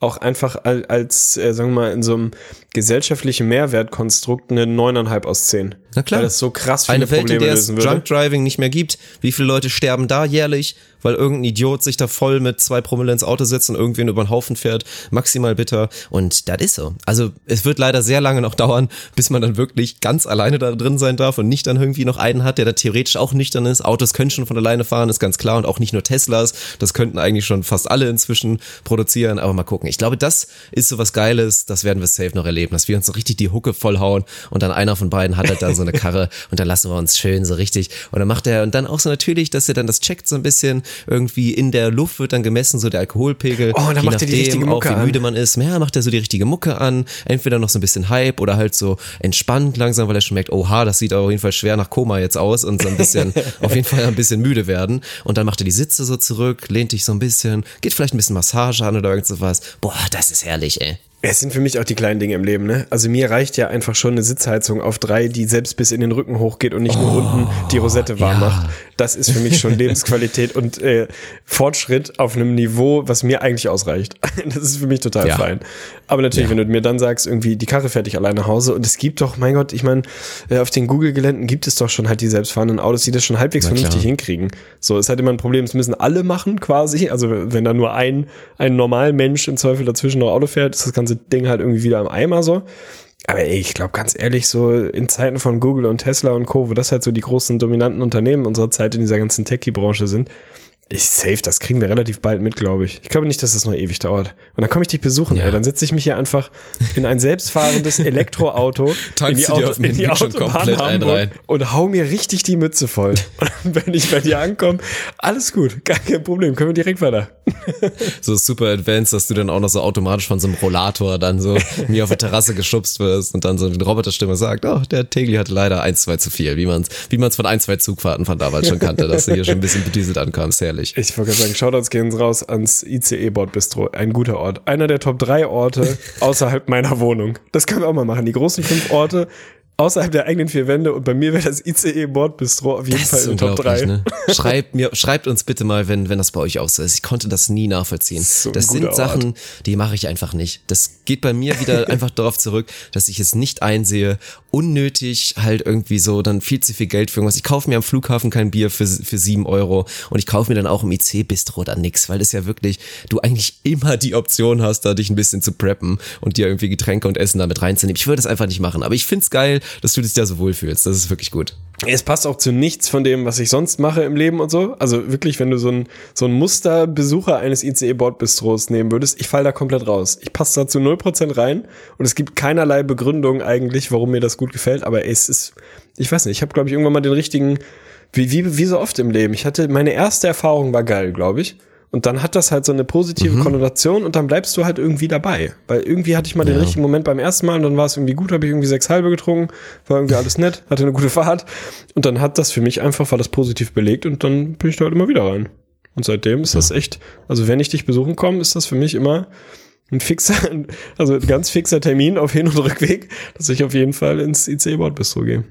Speaker 2: auch einfach als, äh, sagen wir mal, in so einem gesellschaftlichen Mehrwertkonstrukt eine neuneinhalb aus zehn.
Speaker 1: Na klar.
Speaker 2: Weil das so krass viele
Speaker 1: Eine Welt,
Speaker 2: Probleme
Speaker 1: in der es Drunk Driving nicht mehr gibt. Wie viele Leute sterben da jährlich? weil irgendein Idiot sich da voll mit zwei Promille ins Auto setzt und irgendwen über den Haufen fährt. Maximal bitter. Und das ist so. Also es wird leider sehr lange noch dauern, bis man dann wirklich ganz alleine da drin sein darf und nicht dann irgendwie noch einen hat, der da theoretisch auch nüchtern ist. Autos können schon von alleine fahren, ist ganz klar. Und auch nicht nur Teslas. Das könnten eigentlich schon fast alle inzwischen produzieren. Aber mal gucken. Ich glaube, das ist so was Geiles, das werden wir safe noch erleben, dass wir uns so richtig die Hucke vollhauen und dann einer von beiden hat halt dann so eine Karre und dann lassen wir uns schön so richtig und dann macht er und dann auch so natürlich, dass er dann das checkt so ein bisschen irgendwie in der Luft wird dann gemessen so der Alkoholpegel.
Speaker 2: Oh, und dann
Speaker 1: je
Speaker 2: macht er die richtige Mucke
Speaker 1: auch wie müde man ist. Ja, macht er so die richtige Mucke an, entweder noch so ein bisschen Hype oder halt so entspannt langsam, weil er schon merkt, oha, das sieht auf jeden Fall schwer nach Koma jetzt aus und so ein bisschen auf jeden Fall ein bisschen müde werden und dann macht er die Sitze so zurück, lehnt dich so ein bisschen, geht vielleicht ein bisschen Massage an oder irgend sowas. Boah, das ist herrlich, ey.
Speaker 2: Es sind für mich auch die kleinen Dinge im Leben, ne? Also mir reicht ja einfach schon eine Sitzheizung auf drei, die selbst bis in den Rücken hochgeht und nicht oh, nur unten die Rosette warm ja. macht. Das ist für mich schon Lebensqualität und äh, Fortschritt auf einem Niveau, was mir eigentlich ausreicht. Das ist für mich total ja. fein. Aber natürlich, ja. wenn du mir dann sagst, irgendwie die Karre fährt dich alleine nach Hause und es gibt doch, mein Gott, ich meine, äh, auf den Google-Geländen gibt es doch schon halt die selbstfahrenden Autos, die das schon halbwegs vernünftig hinkriegen. So, ist halt immer ein Problem, es müssen alle machen quasi. Also wenn da nur ein, ein normal Mensch im Zweifel dazwischen noch Auto fährt, ist das ganze Ding halt irgendwie wieder im Eimer so. Aber ey, ich glaube ganz ehrlich, so in Zeiten von Google und Tesla und Co., wo das halt so die großen dominanten Unternehmen unserer Zeit in dieser ganzen Techie-Branche sind, ich safe, das kriegen wir relativ bald mit, glaube ich. Ich glaube nicht, dass das noch ewig dauert. Und dann komme ich dich besuchen, ja. ey. Dann setze ich mich hier einfach in ein selbstfahrendes Elektroauto in die, Auto, in die Autobahn Hamburg und hau mir richtig die Mütze voll. Und wenn ich bei dir ankomme, alles gut, gar kein Problem, können wir direkt weiter.
Speaker 1: So super advanced, dass du dann auch noch so automatisch von so einem Rollator dann so mir auf der Terrasse geschubst wirst und dann so eine Roboterstimme sagt, oh, der Tegli hatte leider eins, zwei zu viel, wie man es wie man's von ein, zwei Zugfahrten von damals schon kannte, dass du hier schon ein bisschen bedieselt ankamst, herrlich
Speaker 2: herrlich. Ich wollte gerade sagen, Shoutouts gehen raus ans ICE-Bord-Bistro. Ein guter Ort. Einer der Top 3 Orte außerhalb meiner Wohnung. Das können wir auch mal machen. Die großen fünf Orte außerhalb der eigenen vier Wände und bei mir wäre das ICE Bordbistro auf jeden das Fall in Top 3. Ne?
Speaker 1: Schreibt mir, schreibt uns bitte mal, wenn, wenn das bei euch auch so ist. Ich konnte das nie nachvollziehen. So das sind Sachen, Ort. die mache ich einfach nicht. Das geht bei mir wieder einfach darauf zurück, dass ich es nicht einsehe, unnötig halt irgendwie so dann viel zu viel Geld für irgendwas. Ich kaufe mir am Flughafen kein Bier für, für sieben Euro und ich kaufe mir dann auch im IC-Bistro dann nix, weil das ja wirklich, du eigentlich immer die Option hast, da dich ein bisschen zu preppen und dir irgendwie Getränke und Essen damit reinzunehmen. Ich würde das einfach nicht machen, aber ich find's geil, dass du dich da so wohlfühlst. Das ist wirklich gut.
Speaker 2: Es passt auch zu nichts von dem, was ich sonst mache im Leben und so. Also wirklich, wenn du so ein, so ein Musterbesucher eines ICE-Bordbistros nehmen würdest, ich fall da komplett raus. Ich passe da zu 0% rein und es gibt keinerlei Begründung eigentlich, warum mir das gut gefällt. Aber es ist, ich weiß nicht, ich habe, glaube ich, irgendwann mal den richtigen, wie, wie, wie so oft im Leben. Ich hatte, meine erste Erfahrung war geil, glaube ich. Und dann hat das halt so eine positive mhm. Konnotation und dann bleibst du halt irgendwie dabei. Weil irgendwie hatte ich mal ja. den richtigen Moment beim ersten Mal und dann war es irgendwie gut, habe ich irgendwie sechs halbe getrunken, war irgendwie alles nett, hatte eine gute Fahrt. Und dann hat das für mich einfach, war das positiv belegt und dann bin ich da halt immer wieder rein. Und seitdem ist ja. das echt, also wenn ich dich besuchen komme, ist das für mich immer ein fixer, also ein ganz fixer Termin auf Hin- und Rückweg, dass ich auf jeden Fall ins IC-Bordbistro gehe.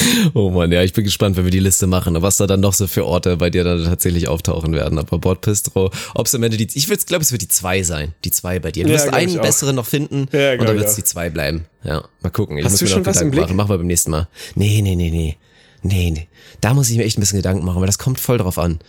Speaker 1: Oh man, ja, ich bin gespannt, wenn wir die Liste machen, was da dann noch so für Orte bei dir dann tatsächlich auftauchen werden. Aber Bordbistro, ob es am Ende die, ich glaube, es wird die zwei sein. Die zwei bei dir. Du ja, wirst einen besseren noch finden ja, und dann wird es die zwei bleiben. Ja, mal gucken. Ich
Speaker 2: Hast muss du mir schon noch was im Blick?
Speaker 1: machen. Machen wir beim nächsten Mal. Nee, nee, nee, nee. Nee, nee. Da muss ich mir echt ein bisschen Gedanken machen, weil das kommt voll drauf an.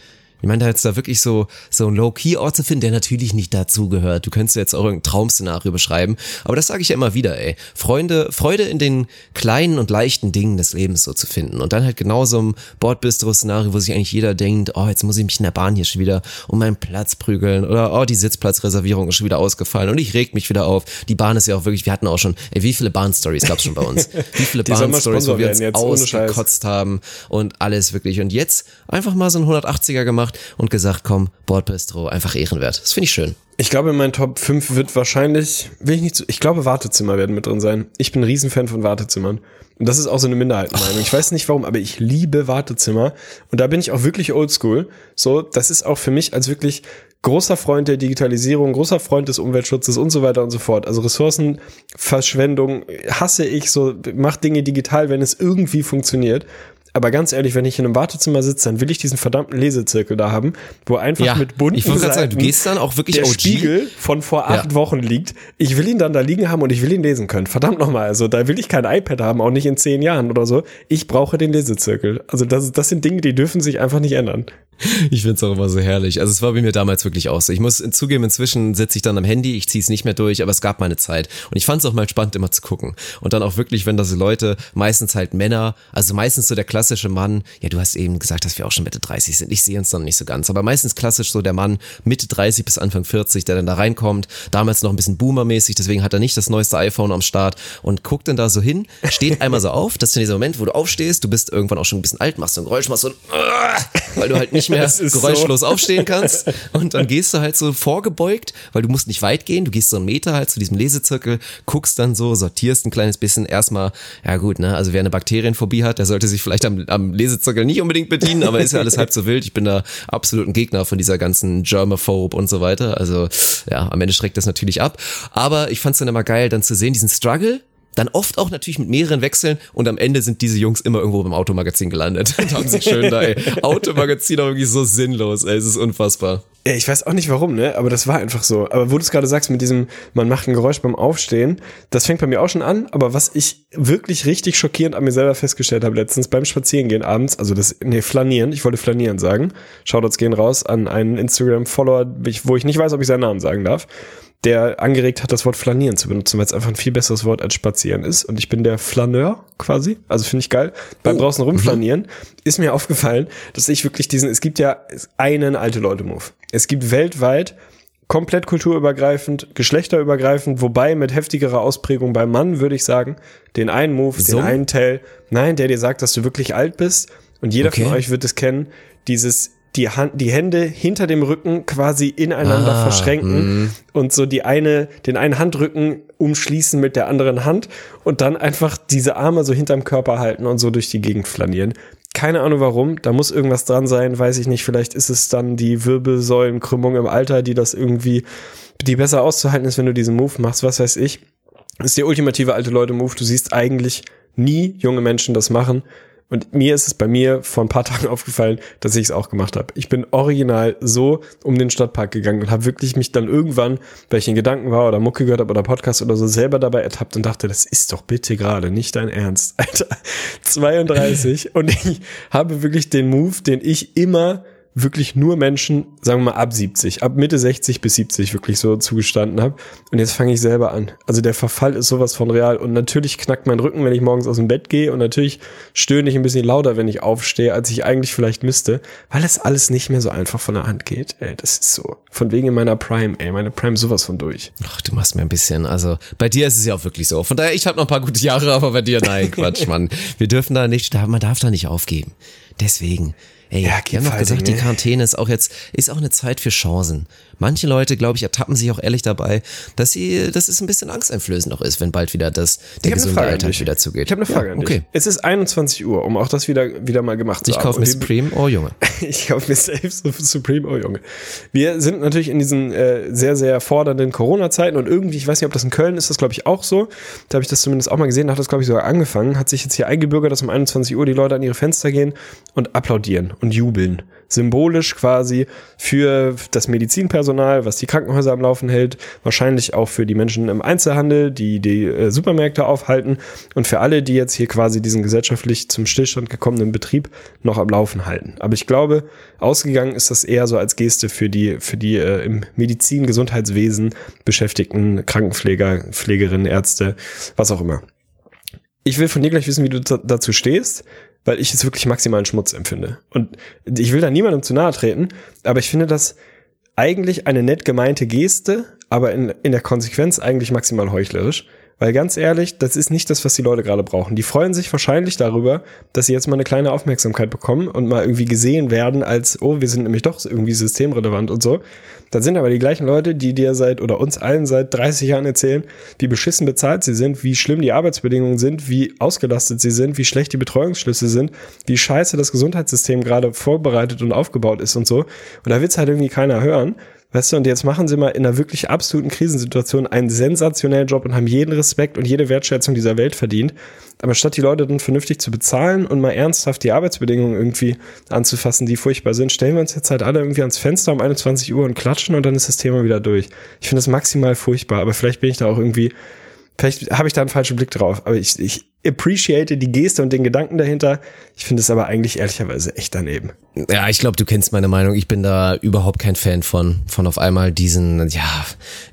Speaker 1: Ich meine, da jetzt da wirklich so, so ein Low-Key-Ort zu finden, der natürlich nicht dazugehört. Du könntest jetzt auch irgendein Traumszenario beschreiben. Aber das sage ich ja immer wieder, ey. Freunde, Freude in den kleinen und leichten Dingen des Lebens so zu finden. Und dann halt genau so ein Bordbistro-Szenario, wo sich eigentlich jeder denkt, oh, jetzt muss ich mich in der Bahn hier schon wieder um meinen Platz prügeln. Oder, oh, die Sitzplatzreservierung ist schon wieder ausgefallen. Und ich reg mich wieder auf. Die Bahn ist ja auch wirklich, wir hatten auch schon, ey, wie viele Bahn-Stories gab's schon bei uns? Wie viele Bahn-Stories, wo wir uns ausgekotzt haben und alles wirklich. Und jetzt einfach mal so ein 180er gemacht gemacht und gesagt, komm, Bordbistro, einfach ehrenwert. Das finde ich schön.
Speaker 2: Ich glaube, in meinen Top 5 wird wahrscheinlich, will ich nicht so, ich glaube, Wartezimmer werden mit drin sein. Ich bin ein Riesenfan von Wartezimmern. Und das ist auch so eine Minderheitenmeinung. Ich weiß nicht warum, aber ich liebe Wartezimmer. Und da bin ich auch wirklich oldschool. So, das ist auch für mich als wirklich großer Freund der Digitalisierung, großer Freund des Umweltschutzes und so weiter und so fort. Also Ressourcenverschwendung hasse ich so, mach Dinge digital, wenn es irgendwie funktioniert. Aber ganz ehrlich, wenn ich in einem Wartezimmer sitze, dann will ich diesen verdammten Lesezirkel da haben, wo einfach ja, mit bunten
Speaker 1: ich Seiten sagen, du gehst dann auch wirklich
Speaker 2: der OG? Spiegel von vor acht ja. Wochen liegt. Ich will ihn dann da liegen haben und ich will ihn lesen können. Verdammt nochmal, also da will ich kein iPad haben, auch nicht in zehn Jahren oder so. Ich brauche den Lesezirkel. Also das, das sind Dinge, die dürfen sich einfach nicht ändern.
Speaker 1: Ich find's auch immer so herrlich. Also es war bei mir damals wirklich auch so. Ich muss zugeben, inzwischen sitze ich dann am Handy, ich zieh's nicht mehr durch, aber es gab meine Zeit. Und ich fand's auch mal spannend, immer zu gucken. Und dann auch wirklich, wenn da so Leute, meistens halt Männer, also meistens so der klassische Mann, ja, du hast eben gesagt, dass wir auch schon Mitte 30 sind. Ich sehe uns dann nicht so ganz. Aber meistens klassisch so der Mann Mitte 30 bis Anfang 40, der dann da reinkommt. Damals noch ein bisschen boomermäßig, deswegen hat er nicht das neueste iPhone am Start und guckt dann da so hin, steht einmal so auf. Das ist in dieser Moment, wo du aufstehst, du bist irgendwann auch schon ein bisschen alt, machst so ein Geräusch, machst so ein, weil du halt nicht mehr geräuschlos so. aufstehen kannst. Und dann gehst du halt so vorgebeugt, weil du musst nicht weit gehen. Du gehst so einen Meter halt zu diesem Lesezirkel, guckst dann so, sortierst ein kleines bisschen erstmal, ja gut, ne, also wer eine Bakterienphobie hat, der sollte sich vielleicht am, am Lesezirkel nicht unbedingt bedienen, aber ist ja alles halb so wild. Ich bin da absolut ein Gegner von dieser ganzen Germaphobe und so weiter. Also ja, am Ende schreckt das natürlich ab. Aber ich fand's dann immer geil, dann zu sehen, diesen Struggle, dann oft auch natürlich mit mehreren Wechseln und am Ende sind diese Jungs immer irgendwo beim Automagazin gelandet und haben sich schön da, ey. Automagazin auch wirklich so sinnlos, ey. Es ist unfassbar.
Speaker 2: Ja, ich weiß auch nicht warum, ne? Aber das war einfach so. Aber wo du es gerade sagst mit diesem, man macht ein Geräusch beim Aufstehen, das fängt bei mir auch schon an. Aber was ich wirklich richtig schockierend an mir selber festgestellt habe letztens beim Spazierengehen abends, also das, nee, flanieren, ich wollte flanieren sagen. Shoutouts gehen raus an einen Instagram-Follower, wo ich nicht weiß, ob ich seinen Namen sagen darf der angeregt hat, das Wort flanieren zu benutzen, weil es einfach ein viel besseres Wort als spazieren ist. Und ich bin der Flaneur quasi. Also finde ich geil. Beim oh. draußen rumflanieren mhm. ist mir aufgefallen, dass ich wirklich diesen, es gibt ja einen alte Leute-Move. Es gibt weltweit komplett kulturübergreifend, geschlechterübergreifend, wobei mit heftigerer Ausprägung beim Mann, würde ich sagen, den einen Move, so? den einen Tell, nein, der dir sagt, dass du wirklich alt bist. Und jeder okay. von euch wird es kennen, dieses die, Hand, die Hände hinter dem Rücken quasi ineinander ah, verschränken mh. und so die eine, den einen Handrücken umschließen mit der anderen Hand und dann einfach diese Arme so hinterm Körper halten und so durch die Gegend flanieren. Keine Ahnung warum, da muss irgendwas dran sein, weiß ich nicht. Vielleicht ist es dann die Wirbelsäulenkrümmung im Alter, die das irgendwie, die besser auszuhalten ist, wenn du diesen Move machst, was weiß ich. Das ist der ultimative alte Leute-Move. Du siehst eigentlich nie junge Menschen das machen. Und mir ist es bei mir vor ein paar Tagen aufgefallen, dass ich es auch gemacht habe. Ich bin original so um den Stadtpark gegangen und habe wirklich mich dann irgendwann, weil ich in Gedanken war oder Mucke gehört habe oder Podcast oder so, selber dabei ertappt und dachte, das ist doch bitte gerade nicht dein Ernst. Alter, 32 und ich habe wirklich den Move, den ich immer wirklich nur Menschen, sagen wir mal ab 70, ab Mitte 60 bis 70 wirklich so zugestanden habe. Und jetzt fange ich selber an. Also der Verfall ist sowas von real. Und natürlich knackt mein Rücken, wenn ich morgens aus dem Bett gehe. Und natürlich stöhne ich ein bisschen lauter, wenn ich aufstehe, als ich eigentlich vielleicht müsste. Weil es alles nicht mehr so einfach von der Hand geht. Ey, das ist so. Von wegen in meiner Prime, ey. Meine Prime sowas von durch.
Speaker 1: Ach, du machst mir ein bisschen. Also bei dir ist es ja auch wirklich so. Von daher, ich habe noch ein paar gute Jahre, aber bei dir, nein, Quatsch, Mann. Wir dürfen da nicht, man darf da nicht aufgeben. Deswegen Ey, ja, die haben doch gesagt, die Quarantäne ist auch jetzt, ist auch eine Zeit für Chancen. Manche Leute, glaube ich, ertappen sich auch ehrlich dabei, dass sie, dass es ein bisschen angsteinflößend noch ist, wenn bald wieder das, der gesunde Alltag wieder zugeht.
Speaker 2: Ich habe eine Frage ja, an dich. Okay. Es ist 21 Uhr, um auch das wieder, wieder mal gemacht zu
Speaker 1: ich haben. Ich kaufe mir Supreme, oh Junge.
Speaker 2: ich kaufe mir safe Supreme, oh Junge. Wir sind natürlich in diesen äh, sehr, sehr fordernden Corona-Zeiten und irgendwie, ich weiß nicht, ob das in Köln ist, das glaube ich auch so. Da habe ich das zumindest auch mal gesehen, da hat das glaube ich sogar angefangen, hat sich jetzt hier eingebürgert, dass um 21 Uhr die Leute an ihre Fenster gehen und applaudieren und jubeln symbolisch quasi für das Medizinpersonal, was die Krankenhäuser am Laufen hält, wahrscheinlich auch für die Menschen im Einzelhandel, die die äh, Supermärkte aufhalten und für alle, die jetzt hier quasi diesen gesellschaftlich zum Stillstand gekommenen Betrieb noch am Laufen halten. Aber ich glaube, ausgegangen ist das eher so als Geste für die für die äh, im Medizin, Gesundheitswesen beschäftigten Krankenpfleger, Pflegerinnen, Ärzte, was auch immer. Ich will von dir gleich wissen, wie du dazu stehst weil ich es wirklich maximalen Schmutz empfinde. Und ich will da niemandem zu nahe treten, aber ich finde das eigentlich eine nett gemeinte Geste, aber in, in der Konsequenz eigentlich maximal heuchlerisch. Weil ganz ehrlich, das ist nicht das, was die Leute gerade brauchen. Die freuen sich wahrscheinlich darüber, dass sie jetzt mal eine kleine Aufmerksamkeit bekommen und mal irgendwie gesehen werden als, oh, wir sind nämlich doch irgendwie systemrelevant und so. Dann sind aber die gleichen Leute, die dir seit oder uns allen seit 30 Jahren erzählen, wie beschissen bezahlt sie sind, wie schlimm die Arbeitsbedingungen sind, wie ausgelastet sie sind, wie schlecht die Betreuungsschlüsse sind, wie scheiße das Gesundheitssystem gerade vorbereitet und aufgebaut ist und so. Und da will's halt irgendwie keiner hören. Weißt du, und jetzt machen sie mal in einer wirklich absoluten Krisensituation einen sensationellen Job und haben jeden Respekt und jede Wertschätzung dieser Welt verdient. Aber statt die Leute dann vernünftig zu bezahlen und mal ernsthaft die Arbeitsbedingungen irgendwie anzufassen, die furchtbar sind, stellen wir uns jetzt halt alle irgendwie ans Fenster um 21 Uhr und klatschen und dann ist das Thema wieder durch. Ich finde das maximal furchtbar, aber vielleicht bin ich da auch irgendwie, vielleicht habe ich da einen falschen Blick drauf, aber ich, ich appreciate die Geste und den Gedanken dahinter. Ich finde es aber eigentlich ehrlicherweise echt daneben.
Speaker 1: Ja, ich glaube, du kennst meine Meinung. Ich bin da überhaupt kein Fan von, von auf einmal diesen, ja,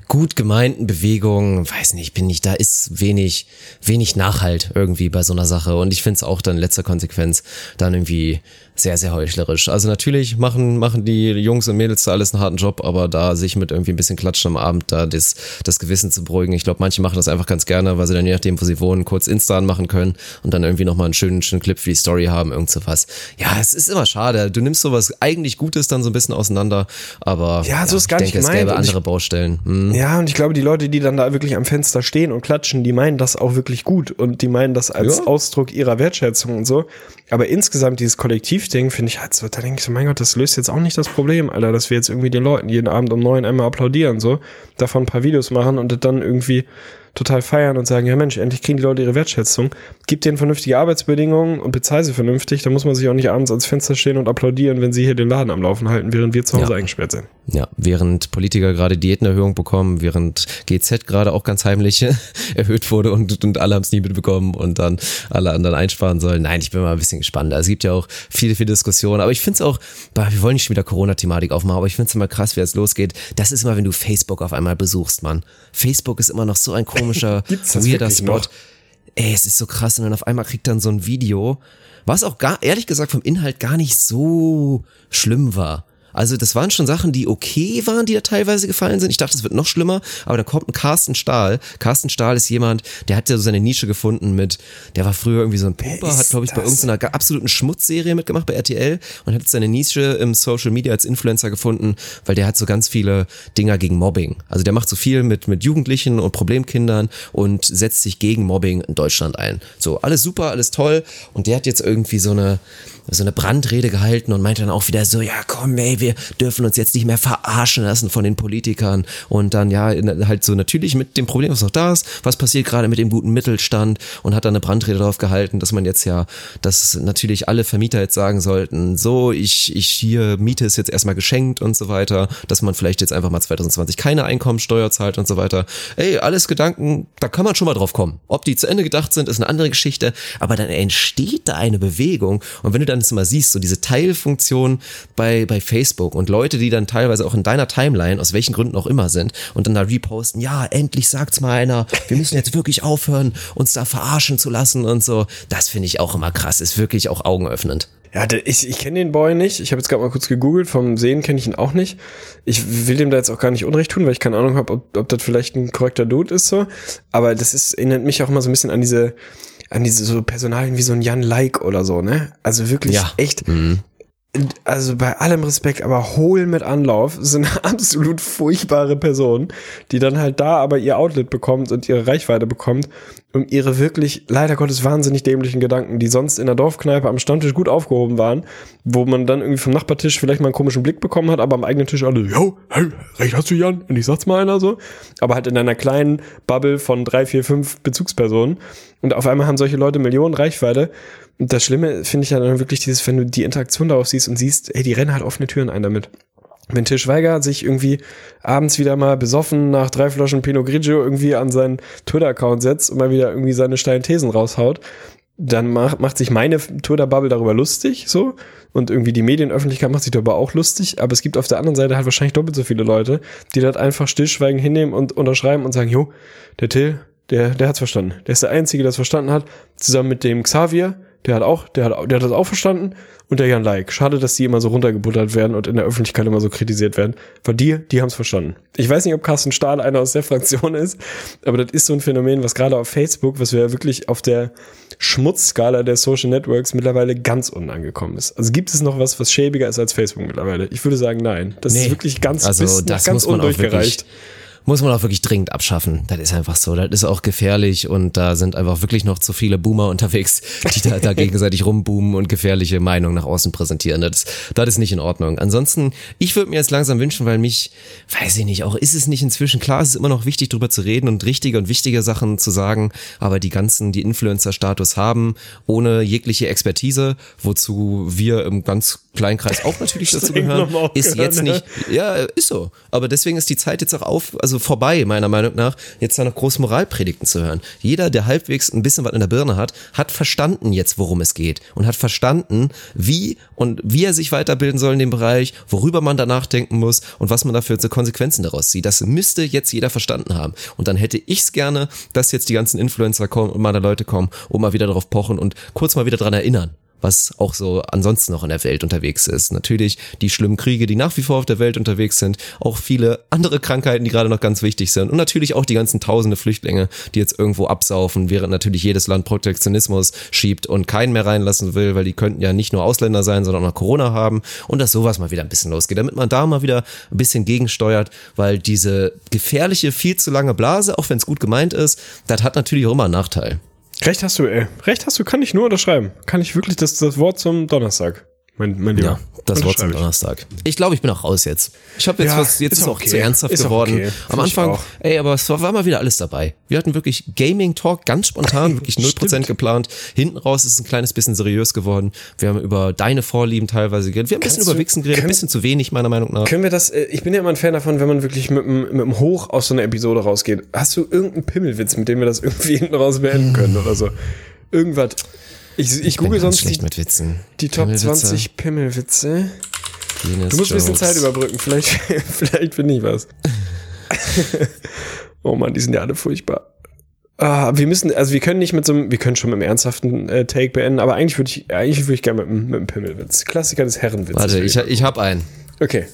Speaker 1: gut gemeinten Bewegungen. Weiß nicht, bin ich, da ist wenig, wenig Nachhalt irgendwie bei so einer Sache. Und ich finde es auch dann letzter Konsequenz dann irgendwie sehr, sehr heuchlerisch. Also natürlich machen, machen die Jungs und Mädels da alles einen harten Job, aber da sich mit irgendwie ein bisschen Klatschen am Abend da das, das Gewissen zu beruhigen. Ich glaube, manche machen das einfach ganz gerne, weil sie dann je nachdem, wo sie wohnen, kurz Insta anmachen können und dann irgendwie nochmal einen schönen, schönen Clip für die Story haben, irgend so was. Ja, es ist immer schade. Du nimmst sowas eigentlich Gutes dann so ein bisschen auseinander, aber
Speaker 2: ja, so ist gar
Speaker 1: ich denke,
Speaker 2: nicht
Speaker 1: es gäbe andere Baustellen.
Speaker 2: Hm. Ja, und ich glaube, die Leute, die dann da wirklich am Fenster stehen und klatschen, die meinen das auch wirklich gut und die meinen das als ja. Ausdruck ihrer Wertschätzung und so. Aber insgesamt dieses Kollektivding finde ich halt so, da denke ich so, mein Gott, das löst jetzt auch nicht das Problem, Alter, dass wir jetzt irgendwie den Leuten jeden Abend um neun einmal applaudieren, so, davon ein paar Videos machen und dann irgendwie total feiern und sagen, ja Mensch, endlich kriegen die Leute ihre Wertschätzung. Gib denen vernünftige Arbeitsbedingungen und bezahl sie vernünftig. Da muss man sich auch nicht abends ans Fenster stehen und applaudieren, wenn sie hier den Laden am Laufen halten, während wir zu Hause ja. eingesperrt sind.
Speaker 1: Ja, während Politiker gerade Diätenerhöhung bekommen, während GZ gerade auch ganz heimlich erhöht wurde und, und alle haben es nie mitbekommen und dann alle anderen einsparen sollen. Nein, ich bin mal ein bisschen gespannt. Also es gibt ja auch viele, viele Diskussionen, aber ich finde es auch, wir wollen nicht schon wieder Corona-Thematik aufmachen, aber ich finde es immer krass, wie es losgeht. Das ist immer, wenn du Facebook auf einmal besuchst, Mann. Facebook ist immer noch so ein komischer, weirder Spot. Noch? Ey, es ist so krass und dann auf einmal kriegt dann so ein Video, was auch gar, ehrlich gesagt vom Inhalt gar nicht so schlimm war. Also das waren schon Sachen, die okay waren, die da teilweise gefallen sind. Ich dachte, es wird noch schlimmer, aber da kommt ein Carsten Stahl. Carsten Stahl ist jemand, der hat ja so seine Nische gefunden mit, der war früher irgendwie so ein Pumper, hat glaube ich bei irgendeiner absoluten Schmutzserie mitgemacht bei RTL und hat seine Nische im Social Media als Influencer gefunden, weil der hat so ganz viele Dinger gegen Mobbing. Also der macht so viel mit, mit Jugendlichen und Problemkindern und setzt sich gegen Mobbing in Deutschland ein. So, alles super, alles toll und der hat jetzt irgendwie so eine, so eine Brandrede gehalten und meinte dann auch wieder so, ja komm ey, wir dürfen uns jetzt nicht mehr verarschen lassen von den Politikern und dann ja halt so natürlich mit dem Problem, was noch da ist, was passiert gerade mit dem guten Mittelstand und hat dann eine Brandrede darauf gehalten, dass man jetzt ja, dass natürlich alle Vermieter jetzt sagen sollten, so ich, ich hier Miete ist jetzt erstmal geschenkt und so weiter, dass man vielleicht jetzt einfach mal 2020 keine Einkommensteuer zahlt und so weiter. Ey, alles Gedanken, da kann man schon mal drauf kommen. Ob die zu Ende gedacht sind, ist eine andere Geschichte, aber dann entsteht da eine Bewegung und wenn du dann dann immer siehst, so diese Teilfunktion bei, bei Facebook und Leute, die dann teilweise auch in deiner Timeline, aus welchen Gründen auch immer sind, und dann da reposten, ja, endlich sagt's mal einer, wir müssen jetzt wirklich aufhören, uns da verarschen zu lassen und so. Das finde ich auch immer krass, ist wirklich auch augenöffnend.
Speaker 2: Ja, ich, ich kenne den Boy nicht. Ich habe jetzt gerade mal kurz gegoogelt. Vom Sehen kenne ich ihn auch nicht. Ich will dem da jetzt auch gar nicht Unrecht tun, weil ich keine Ahnung habe, ob, ob das vielleicht ein korrekter Dude ist so. Aber das ist, erinnert mich auch mal so ein bisschen an diese an diese so Personalien wie so ein Jan Like oder so, ne? Also wirklich ja. echt. Mhm also bei allem Respekt, aber hohl mit Anlauf, eine absolut furchtbare Person, die dann halt da aber ihr Outlet bekommt und ihre Reichweite bekommt, um ihre wirklich, leider Gottes, wahnsinnig dämlichen Gedanken, die sonst in der Dorfkneipe am Stammtisch gut aufgehoben waren, wo man dann irgendwie vom Nachbartisch vielleicht mal einen komischen Blick bekommen hat, aber am eigenen Tisch alle, jo, hey, recht hast du, Jan, und ich sag's mal einer so, aber halt in einer kleinen Bubble von drei, vier, fünf Bezugspersonen. Und auf einmal haben solche Leute Millionen Reichweite das Schlimme finde ich ja dann wirklich dieses, wenn du die Interaktion darauf siehst und siehst, ey, die rennen halt offene Türen ein damit. Wenn Til Schweiger sich irgendwie abends wieder mal besoffen nach drei Flaschen Pinot Grigio irgendwie an seinen Twitter-Account setzt und mal wieder irgendwie seine steilen Thesen raushaut, dann macht, macht sich meine Twitter-Bubble darüber lustig, so. Und irgendwie die Medienöffentlichkeit macht sich darüber auch lustig. Aber es gibt auf der anderen Seite halt wahrscheinlich doppelt so viele Leute, die das einfach stillschweigend hinnehmen und unterschreiben und sagen, jo, der Till, der, der hat's verstanden. Der ist der Einzige, der es verstanden hat. Zusammen mit dem Xavier, der hat auch, der hat, der hat das auch verstanden. Und der Jan Like. Schade, dass die immer so runtergebuttert werden und in der Öffentlichkeit immer so kritisiert werden. Weil die, die haben es verstanden. Ich weiß nicht, ob Carsten Stahl einer aus der Fraktion ist, aber das ist so ein Phänomen, was gerade auf Facebook, was wir ja wirklich auf der Schmutzskala der Social Networks mittlerweile ganz unten angekommen ist. Also gibt es noch was, was schäbiger ist als Facebook mittlerweile? Ich würde sagen, nein. Das nee, ist wirklich ganz,
Speaker 1: also das
Speaker 2: ganz
Speaker 1: muss man undurchgereicht. Auch wirklich muss man auch wirklich dringend abschaffen. Das ist einfach so. Das ist auch gefährlich und da sind einfach wirklich noch zu viele Boomer unterwegs, die da, da gegenseitig rumboomen und gefährliche Meinungen nach außen präsentieren. Das, das ist nicht in Ordnung. Ansonsten, ich würde mir jetzt langsam wünschen, weil mich, weiß ich nicht, auch ist es nicht inzwischen klar, es ist immer noch wichtig drüber zu reden und richtige und wichtige Sachen zu sagen, aber die ganzen, die Influencer-Status haben, ohne jegliche Expertise, wozu wir im ganz Kleinkreis auch natürlich dazu gehören, ist jetzt nicht, ja, ist so. Aber deswegen ist die Zeit jetzt auch auf, also also vorbei, meiner Meinung nach, jetzt da noch groß Moralpredigten zu hören. Jeder, der halbwegs ein bisschen was in der Birne hat, hat verstanden jetzt, worum es geht und hat verstanden, wie und wie er sich weiterbilden soll in dem Bereich, worüber man da nachdenken muss und was man dafür für Konsequenzen daraus zieht. Das müsste jetzt jeder verstanden haben. Und dann hätte ich es gerne, dass jetzt die ganzen Influencer kommen und meine Leute kommen und mal wieder darauf pochen und kurz mal wieder dran erinnern was auch so ansonsten noch in der Welt unterwegs ist. Natürlich die schlimmen Kriege, die nach wie vor auf der Welt unterwegs sind, auch viele andere Krankheiten, die gerade noch ganz wichtig sind und natürlich auch die ganzen tausende Flüchtlinge, die jetzt irgendwo absaufen, während natürlich jedes Land Protektionismus schiebt und keinen mehr reinlassen will, weil die könnten ja nicht nur Ausländer sein, sondern auch noch Corona haben und dass sowas mal wieder ein bisschen losgeht, damit man da mal wieder ein bisschen gegensteuert, weil diese gefährliche, viel zu lange Blase, auch wenn es gut gemeint ist, das hat natürlich auch immer einen Nachteil.
Speaker 2: Recht hast du, ey. Recht hast du, kann ich nur unterschreiben. Kann ich wirklich das, das Wort zum Donnerstag. Mein, mein Lieber. Ja,
Speaker 1: das Wort zum Donnerstag. Ich glaube, ich bin auch raus jetzt. Ich habe jetzt ja, was, jetzt ist, auch okay. zu ernsthaft ist geworden. Okay. Am Anfang, ey, aber es war, war, mal wieder alles dabei. Wir hatten wirklich Gaming Talk ganz spontan, wirklich 0% geplant. Hinten raus ist es ein kleines bisschen seriös geworden. Wir haben über deine Vorlieben teilweise geredet. Wir haben ein bisschen über Wichsen geredet, ein bisschen zu wenig, meiner Meinung nach.
Speaker 2: Können wir das, äh, ich bin ja immer ein Fan davon, wenn man wirklich mit, mit einem Hoch aus so einer Episode rausgeht. Hast du irgendeinen Pimmelwitz, mit dem wir das irgendwie hinten raus beenden können oder so? Irgendwas. Ich, ich, ich google sonst
Speaker 1: die, mit Witzen.
Speaker 2: die Top 20 Pimmelwitze. Penis du musst ein bisschen Zeit überbrücken. Vielleicht, vielleicht finde ich was. oh man, die sind ja alle furchtbar. Ah, wir müssen, also wir können nicht mit so einem, wir können schon mit einem ernsthaften äh, Take beenden, aber eigentlich würde ich, eigentlich würde ich gerne mit, mit einem Pimmelwitz. Klassiker des Herrenwitzes.
Speaker 1: Warte, ich, ich habe einen.
Speaker 2: Okay.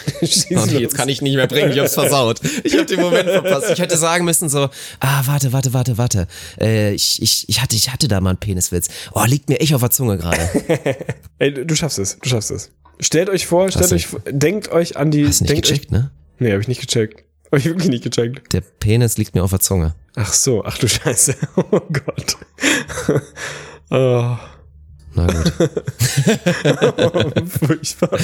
Speaker 1: nee, jetzt kann ich nicht mehr bringen, ich hab's versaut. Ich hab den Moment verpasst. Ich hätte sagen müssen so, ah, warte, warte, warte, warte. Äh, ich, ich, ich, hatte, ich hatte da mal einen Peniswitz. Oh, liegt mir echt auf der Zunge gerade.
Speaker 2: Ey, du schaffst es, du schaffst es. Stellt euch vor, stellt euch, denkt euch an die.
Speaker 1: Hast du nicht
Speaker 2: denkt
Speaker 1: gecheckt,
Speaker 2: euch,
Speaker 1: ne?
Speaker 2: Nee, hab ich nicht gecheckt. Hab ich wirklich nicht gecheckt.
Speaker 1: Der Penis liegt mir auf der Zunge.
Speaker 2: Ach so, ach du Scheiße. Oh Gott. oh.
Speaker 1: Na gut.
Speaker 2: furchtbar.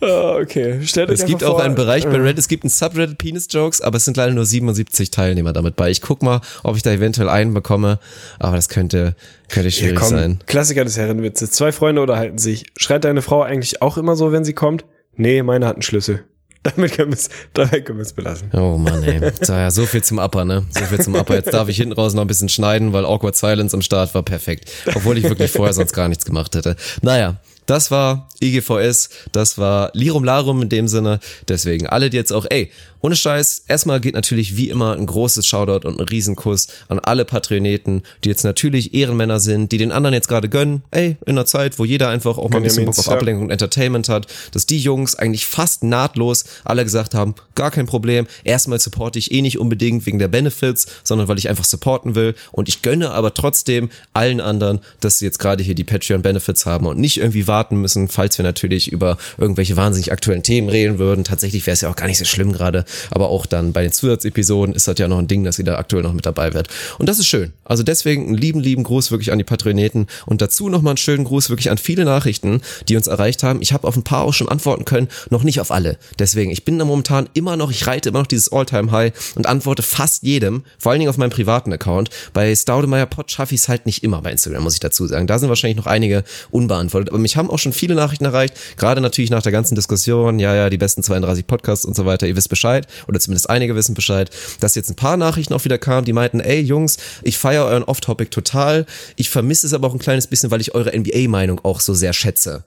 Speaker 2: Oh, okay. Stellt
Speaker 1: es gibt
Speaker 2: auch
Speaker 1: vor, einen Bereich bei Reddit, es gibt einen Subreddit Penis Jokes, aber es sind leider nur 77 Teilnehmer damit bei. Ich guck mal, ob ich da eventuell einen bekomme, aber das könnte, könnte schwierig ja, komm, sein.
Speaker 2: Klassiker des Herrenwitzes. Zwei Freunde unterhalten sich. Schreit deine Frau eigentlich auch immer so, wenn sie kommt? Nee, meine hat einen Schlüssel. Damit können wir es, dabei können wir es belassen.
Speaker 1: Oh Mann, ey. So, ja, so viel zum Upper, ne? So viel zum Upper. Jetzt darf ich hinten raus noch ein bisschen schneiden, weil Awkward Silence am Start war perfekt. Obwohl ich wirklich vorher sonst gar nichts gemacht hätte. Naja, das war IGVS, das war Lirum Larum in dem Sinne. Deswegen alle, die jetzt auch, ey, ohne Scheiß, erstmal geht natürlich wie immer ein großes Shoutout und ein Riesenkuss an alle Patroneten, die jetzt natürlich Ehrenmänner sind, die den anderen jetzt gerade gönnen. Ey, in einer Zeit, wo jeder einfach auch mal ein bisschen Bock auf Ablenkung und Entertainment hat, dass die Jungs eigentlich fast nahtlos alle gesagt haben, gar kein Problem, erstmal supporte ich eh nicht unbedingt wegen der Benefits, sondern weil ich einfach supporten will und ich gönne aber trotzdem allen anderen, dass sie jetzt gerade hier die Patreon-Benefits haben und nicht irgendwie warten müssen, falls wir natürlich über irgendwelche wahnsinnig aktuellen Themen reden würden. Tatsächlich wäre es ja auch gar nicht so schlimm gerade, aber auch dann bei den Zusatzepisoden ist das ja noch ein Ding, dass sie da aktuell noch mit dabei wird. Und das ist schön. Also deswegen einen lieben, lieben Gruß wirklich an die Patroneten und dazu nochmal einen schönen Gruß wirklich an viele Nachrichten, die uns erreicht haben. Ich habe auf ein paar auch schon antworten können, noch nicht auf alle. Deswegen, ich bin da momentan immer noch, ich reite immer noch dieses All-Time-High und antworte fast jedem, vor allen Dingen auf meinem privaten Account. Bei Staudemeyer Pod schaffe ich es halt nicht immer bei Instagram, muss ich dazu sagen. Da sind wahrscheinlich noch einige unbeantwortet. Aber mich haben auch schon viele Nachrichten erreicht, gerade natürlich nach der ganzen Diskussion, ja, ja, die besten 32 Podcasts und so weiter, ihr wisst Bescheid oder zumindest einige wissen Bescheid, dass jetzt ein paar Nachrichten auch wieder kamen, die meinten, ey Jungs, ich feiere euren Off-Topic total, ich vermisse es aber auch ein kleines bisschen, weil ich eure NBA-Meinung auch so sehr schätze.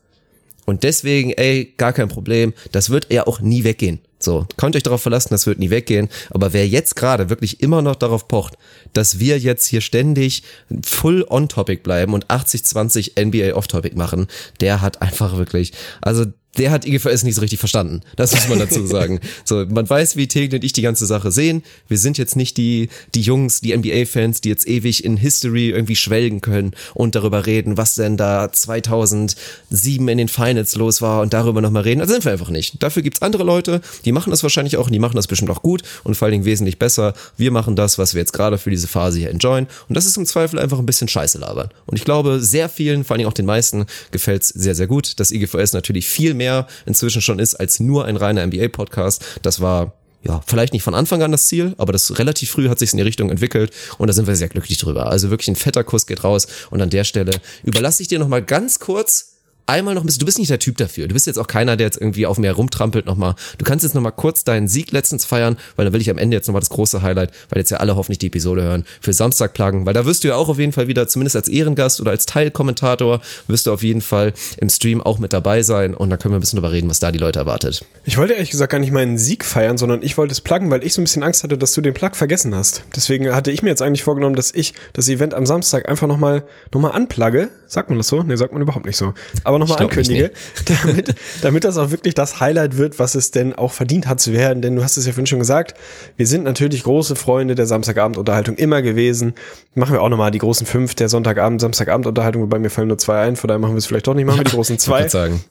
Speaker 1: Und deswegen, ey, gar kein Problem, das wird eher auch nie weggehen. So, könnt euch darauf verlassen, das wird nie weggehen. Aber wer jetzt gerade wirklich immer noch darauf pocht, dass wir jetzt hier ständig full on topic bleiben und 80-20 NBA off topic machen, der hat einfach wirklich, also der hat IGVS nicht so richtig verstanden. Das muss man dazu sagen. so, man weiß, wie Tegel und ich die ganze Sache sehen. Wir sind jetzt nicht die, die Jungs, die NBA-Fans, die jetzt ewig in History irgendwie schwelgen können und darüber reden, was denn da 2007 in den Finals los war und darüber nochmal reden. Das sind wir einfach nicht. Dafür gibt's andere Leute, die machen das wahrscheinlich auch und die machen das bestimmt auch gut und vor allen Dingen wesentlich besser. Wir machen das, was wir jetzt gerade für diese Phase hier enjoyen und das ist im Zweifel einfach ein bisschen Scheiße labern. Und ich glaube, sehr vielen, vor allen Dingen auch den meisten, gefällt's sehr, sehr gut, dass IGVS natürlich viel mehr mehr inzwischen schon ist als nur ein reiner NBA-Podcast. Das war ja, vielleicht nicht von Anfang an das Ziel, aber das relativ früh hat sich in die Richtung entwickelt und da sind wir sehr glücklich drüber. Also wirklich ein fetter Kuss geht raus und an der Stelle überlasse ich dir nochmal ganz kurz einmal noch ein bisschen, du bist nicht der Typ dafür. Du bist jetzt auch keiner, der jetzt irgendwie auf mir rumtrampelt nochmal. Du kannst jetzt nochmal kurz deinen Sieg letztens feiern, weil dann will ich am Ende jetzt nochmal das große Highlight, weil jetzt ja alle hoffentlich die Episode hören, für Samstag plagen, weil da wirst du ja auch auf jeden Fall wieder, zumindest als Ehrengast oder als Teilkommentator, wirst du auf jeden Fall im Stream auch mit dabei sein und da können wir ein bisschen drüber reden, was da die Leute erwartet.
Speaker 2: Ich wollte ehrlich gesagt gar nicht meinen Sieg feiern, sondern ich wollte es pluggen, weil ich so ein bisschen Angst hatte, dass du den Plug vergessen hast. Deswegen hatte ich mir jetzt eigentlich vorgenommen, dass ich das Event am Samstag einfach nochmal noch mal anplugge. Sagt man das so? Nee, sagt man überhaupt nicht so. Aber nochmal ankündige, damit, damit das auch wirklich das Highlight wird, was es denn auch verdient hat zu werden. Denn du hast es ja vorhin schon gesagt, wir sind natürlich große Freunde der Samstagabendunterhaltung immer gewesen. Machen wir auch nochmal die großen fünf der Sonntagabend, Samstagabendunterhaltung, wobei mir fallen nur zwei ein, von daher machen wir es vielleicht doch nicht, machen wir die großen zwei.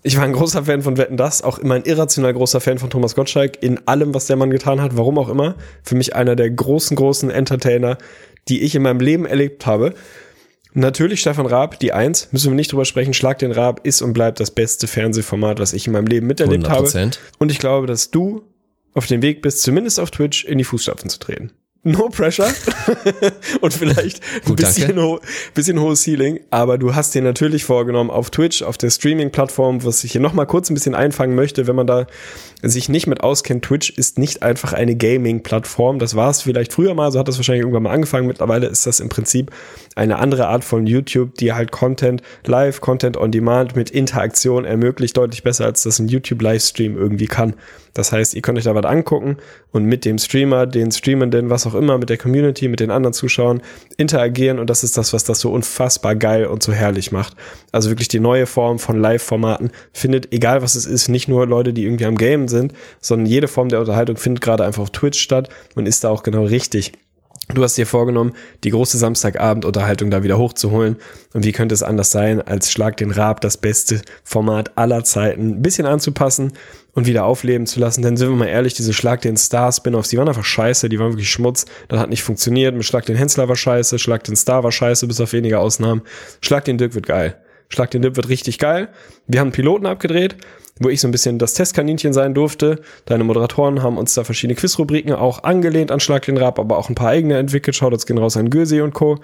Speaker 2: Ich war ein großer Fan von Wetten Das, auch immer ein irrational großer Fan von Thomas Gottschalk in allem, was der Mann getan hat, warum auch immer. Für mich einer der großen, großen Entertainer, die ich in meinem Leben erlebt habe. Natürlich Stefan Raab, die Eins, müssen wir nicht drüber sprechen. Schlag den Raab ist und bleibt das beste Fernsehformat, was ich in meinem Leben miterlebt 100%. habe. Und ich glaube, dass du auf dem Weg bist, zumindest auf Twitch in die Fußstapfen zu treten no pressure und vielleicht ein bisschen, ho bisschen hohes Ceiling, aber du hast dir natürlich vorgenommen auf Twitch, auf der Streaming-Plattform, was ich hier nochmal kurz ein bisschen einfangen möchte, wenn man da sich nicht mit auskennt, Twitch ist nicht einfach eine Gaming-Plattform, das war es vielleicht früher mal, so hat das wahrscheinlich irgendwann mal angefangen, mittlerweile ist das im Prinzip eine andere Art von YouTube, die halt Content live, Content on Demand mit Interaktion ermöglicht, deutlich besser als das ein YouTube-Livestream irgendwie kann. Das heißt, ihr könnt euch da was angucken und mit dem Streamer, den Streamenden, was auch immer, mit der Community, mit den anderen Zuschauern interagieren und das ist das, was das so unfassbar geil und so herrlich macht. Also wirklich die neue Form von Live-Formaten findet, egal was es ist, nicht nur Leute, die irgendwie am Game sind, sondern jede Form der Unterhaltung findet gerade einfach auf Twitch statt und ist da auch genau richtig. Du hast dir vorgenommen, die große Samstagabend-Unterhaltung da wieder hochzuholen. Und wie könnte es anders sein, als Schlag den Rab, das beste Format aller Zeiten, ein bisschen anzupassen und wieder aufleben zu lassen. Denn sind wir mal ehrlich, diese Schlag den Star Spin-offs, die waren einfach scheiße, die waren wirklich Schmutz. Das hat nicht funktioniert. Mit Schlag den Hensler war scheiße, Schlag den Star war scheiße, bis auf wenige Ausnahmen. Schlag den Dirk wird geil. Schlag den Dip wird richtig geil. Wir haben Piloten abgedreht wo ich so ein bisschen das Testkaninchen sein durfte. Deine Moderatoren haben uns da verschiedene Quizrubriken auch angelehnt an Schlag den Rab, aber auch ein paar eigene entwickelt. Schaut uns gehen raus an Gürsi und Co.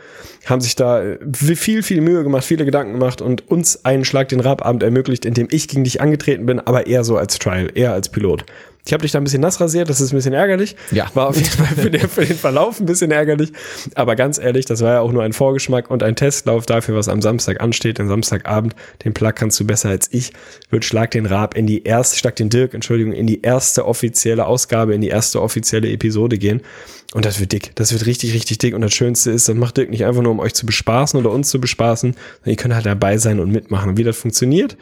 Speaker 2: Haben sich da äh, viel, viel Mühe gemacht, viele Gedanken gemacht und uns einen Schlag den Rababend ermöglicht, in dem ich gegen dich angetreten bin, aber eher so als Trial, eher als Pilot. Ich habe dich da ein bisschen nass rasiert, das ist ein bisschen ärgerlich. Ja. War auf jeden Fall für den, für den Verlauf ein bisschen ärgerlich. Aber ganz ehrlich, das war ja auch nur ein Vorgeschmack und ein Testlauf dafür, was am Samstag ansteht. Den Samstagabend, den Plug kannst du besser als ich, wird Schlag den Raab in die erste, Schlag den Dirk, Entschuldigung, in die erste offizielle Ausgabe, in die erste offizielle Episode gehen. Und das wird dick. Das wird richtig, richtig dick. Und das Schönste ist, das macht Dirk nicht einfach nur, um euch zu bespaßen oder uns zu bespaßen, sondern ihr könnt halt dabei sein und mitmachen. Und wie das funktioniert,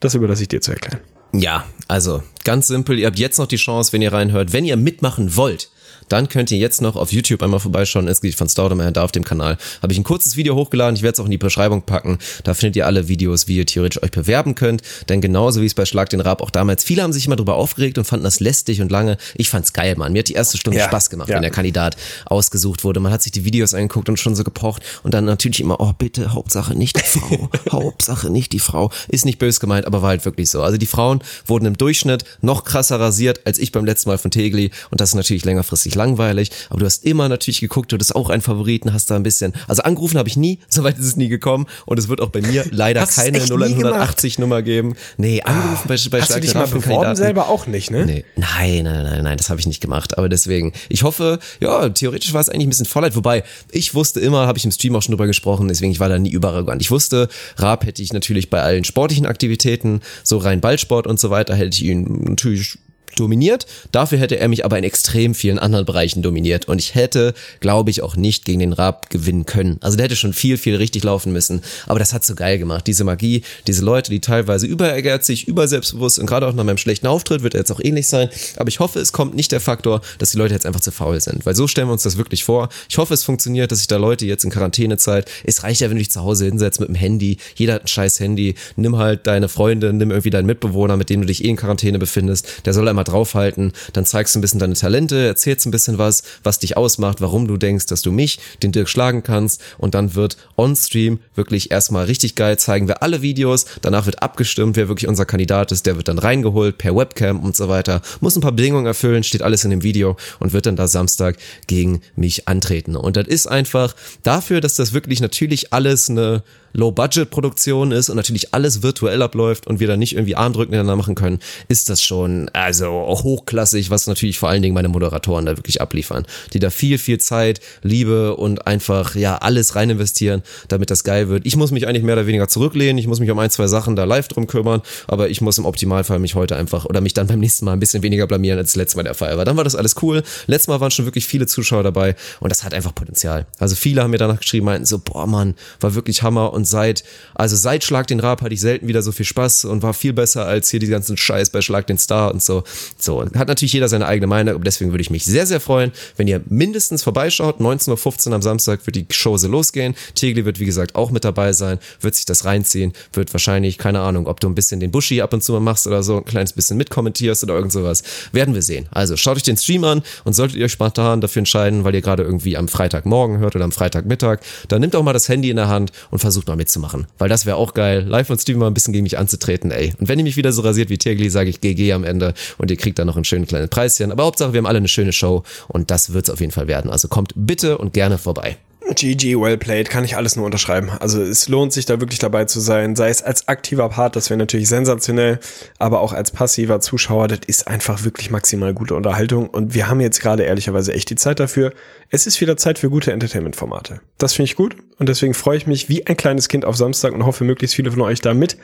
Speaker 2: das überlasse ich dir zu erklären.
Speaker 1: Ja, also ganz simpel, ihr habt jetzt noch die Chance, wenn ihr reinhört, wenn ihr mitmachen wollt, dann könnt ihr jetzt noch auf YouTube einmal vorbeischauen. Es geht von Staudemeyer da auf dem Kanal. Habe ich ein kurzes Video hochgeladen. Ich werde es auch in die Beschreibung packen. Da findet ihr alle Videos, wie ihr theoretisch euch bewerben könnt. Denn genauso wie es bei Schlag den Rab auch damals, viele haben sich immer drüber aufgeregt und fanden das lästig und lange. Ich fand's geil, Mann. Mir hat die erste Stunde ja, Spaß gemacht, ja. wenn der Kandidat ausgesucht wurde. Man hat sich die Videos angeguckt und schon so gepocht und dann natürlich immer, oh bitte, Hauptsache nicht die Frau. Hauptsache nicht die Frau. Ist nicht böse gemeint, aber war halt wirklich so. Also die Frauen wurden im Durchschnitt noch krasser rasiert als ich beim letzten Mal von Tegli und das ist natürlich längerfristig langweilig aber du hast immer natürlich geguckt, du hattest auch einen Favoriten, hast da ein bisschen, also angerufen habe ich nie, soweit ist es nie gekommen und es wird auch bei mir leider keine 0180 Nummer geben. Nee, angerufen bei, bei
Speaker 2: Hast du dich mal beworben selber auch nicht, ne? Nee,
Speaker 1: nein, nein, nein, nein, das habe ich nicht gemacht, aber deswegen, ich hoffe, ja, theoretisch war es eigentlich ein bisschen Vollheit, wobei ich wusste immer, habe ich im Stream auch schon drüber gesprochen, deswegen ich war da nie überarrogant. Ich wusste, Raab hätte ich natürlich bei allen sportlichen Aktivitäten, so rein Ballsport und so weiter, hätte ich ihn natürlich dominiert. Dafür hätte er mich aber in extrem vielen anderen Bereichen dominiert. Und ich hätte, glaube ich, auch nicht gegen den Raab gewinnen können. Also der hätte schon viel, viel richtig laufen müssen. Aber das hat so geil gemacht. Diese Magie, diese Leute, die teilweise überehrgeizig, überselbstbewusst und gerade auch nach meinem schlechten Auftritt wird er jetzt auch ähnlich sein. Aber ich hoffe, es kommt nicht der Faktor, dass die Leute jetzt einfach zu faul sind. Weil so stellen wir uns das wirklich vor. Ich hoffe, es funktioniert, dass sich da Leute jetzt in Quarantänezeit, es reicht ja, wenn du dich zu Hause hinsetzt mit dem Handy. Jeder hat ein scheiß Handy. Nimm halt deine Freunde, nimm irgendwie deinen Mitbewohner, mit dem du dich eh in Quarantäne befindest. Der soll einmal draufhalten, dann zeigst du ein bisschen deine Talente, erzählst ein bisschen was, was dich ausmacht, warum du denkst, dass du mich, den Dirk, schlagen kannst. Und dann wird on-stream wirklich erstmal richtig geil, zeigen wir alle Videos, danach wird abgestimmt, wer wirklich unser Kandidat ist, der wird dann reingeholt per Webcam und so weiter, muss ein paar Bedingungen erfüllen, steht alles in dem Video und wird dann da Samstag gegen mich antreten. Und das ist einfach dafür, dass das wirklich natürlich alles eine Low-Budget-Produktion ist und natürlich alles virtuell abläuft und wir da nicht irgendwie Armdrücken miteinander machen können, ist das schon also hochklassig, was natürlich vor allen Dingen meine Moderatoren da wirklich abliefern, die da viel, viel Zeit, Liebe und einfach ja alles rein investieren, damit das geil wird. Ich muss mich eigentlich mehr oder weniger zurücklehnen, ich muss mich um ein, zwei Sachen da live drum kümmern, aber ich muss im Optimalfall mich heute einfach oder mich dann beim nächsten Mal ein bisschen weniger blamieren, als das letzte Mal der Fall war. Dann war das alles cool. Letztes Mal waren schon wirklich viele Zuschauer dabei und das hat einfach Potenzial. Also viele haben mir danach geschrieben, meinten so, boah Mann, war wirklich Hammer und seit, also seit Schlag den Rab hatte ich selten wieder so viel Spaß und war viel besser als hier die ganzen Scheiß bei Schlag den Star und so. So, hat natürlich jeder seine eigene Meinung, aber deswegen würde ich mich sehr, sehr freuen, wenn ihr mindestens vorbeischaut. 19.15 Uhr am Samstag wird die Show so losgehen. Tegli wird, wie gesagt, auch mit dabei sein, wird sich das reinziehen, wird wahrscheinlich, keine Ahnung, ob du ein bisschen den Buschi ab und zu mal machst oder so, ein kleines bisschen mitkommentierst oder irgend sowas. Werden wir sehen. Also schaut euch den Stream an und solltet ihr euch spontan dafür entscheiden, weil ihr gerade irgendwie am Freitagmorgen hört oder am Freitagmittag, dann nehmt auch mal das Handy in der Hand und versucht mal mitzumachen. Weil das wäre auch geil, live und Stream mal ein bisschen gegen mich anzutreten, ey. Und wenn ihr mich wieder so rasiert wie Tegli, sage ich GG am Ende und ihr kriegt dann noch einen schönen kleinen Preischen. Aber Hauptsache, wir haben alle eine schöne Show und das wird's auf jeden Fall werden. Also kommt bitte und gerne vorbei.
Speaker 2: GG, well played, kann ich alles nur unterschreiben. Also es lohnt sich da wirklich dabei zu sein, sei es als aktiver Part, das wäre natürlich sensationell, aber auch als passiver Zuschauer, das ist einfach wirklich maximal gute Unterhaltung und wir haben jetzt gerade ehrlicherweise echt die Zeit dafür. Es ist wieder Zeit für gute Entertainment-Formate. Das finde ich gut und deswegen freue ich mich wie ein kleines Kind auf Samstag und hoffe, möglichst viele von euch da mit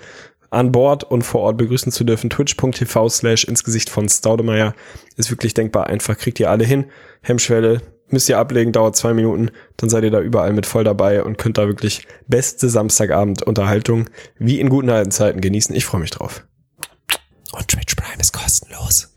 Speaker 2: an Bord und vor Ort begrüßen zu dürfen. Twitch.tv slash ins Gesicht von Staudemeyer ist wirklich denkbar einfach, kriegt ihr alle hin. Hemmschwelle müsst ihr ablegen, dauert zwei Minuten, dann seid ihr da überall mit voll dabei und könnt da wirklich beste Samstagabend Unterhaltung wie in guten alten Zeiten genießen. Ich freue mich drauf.
Speaker 1: Und Twitch Prime ist kostenlos.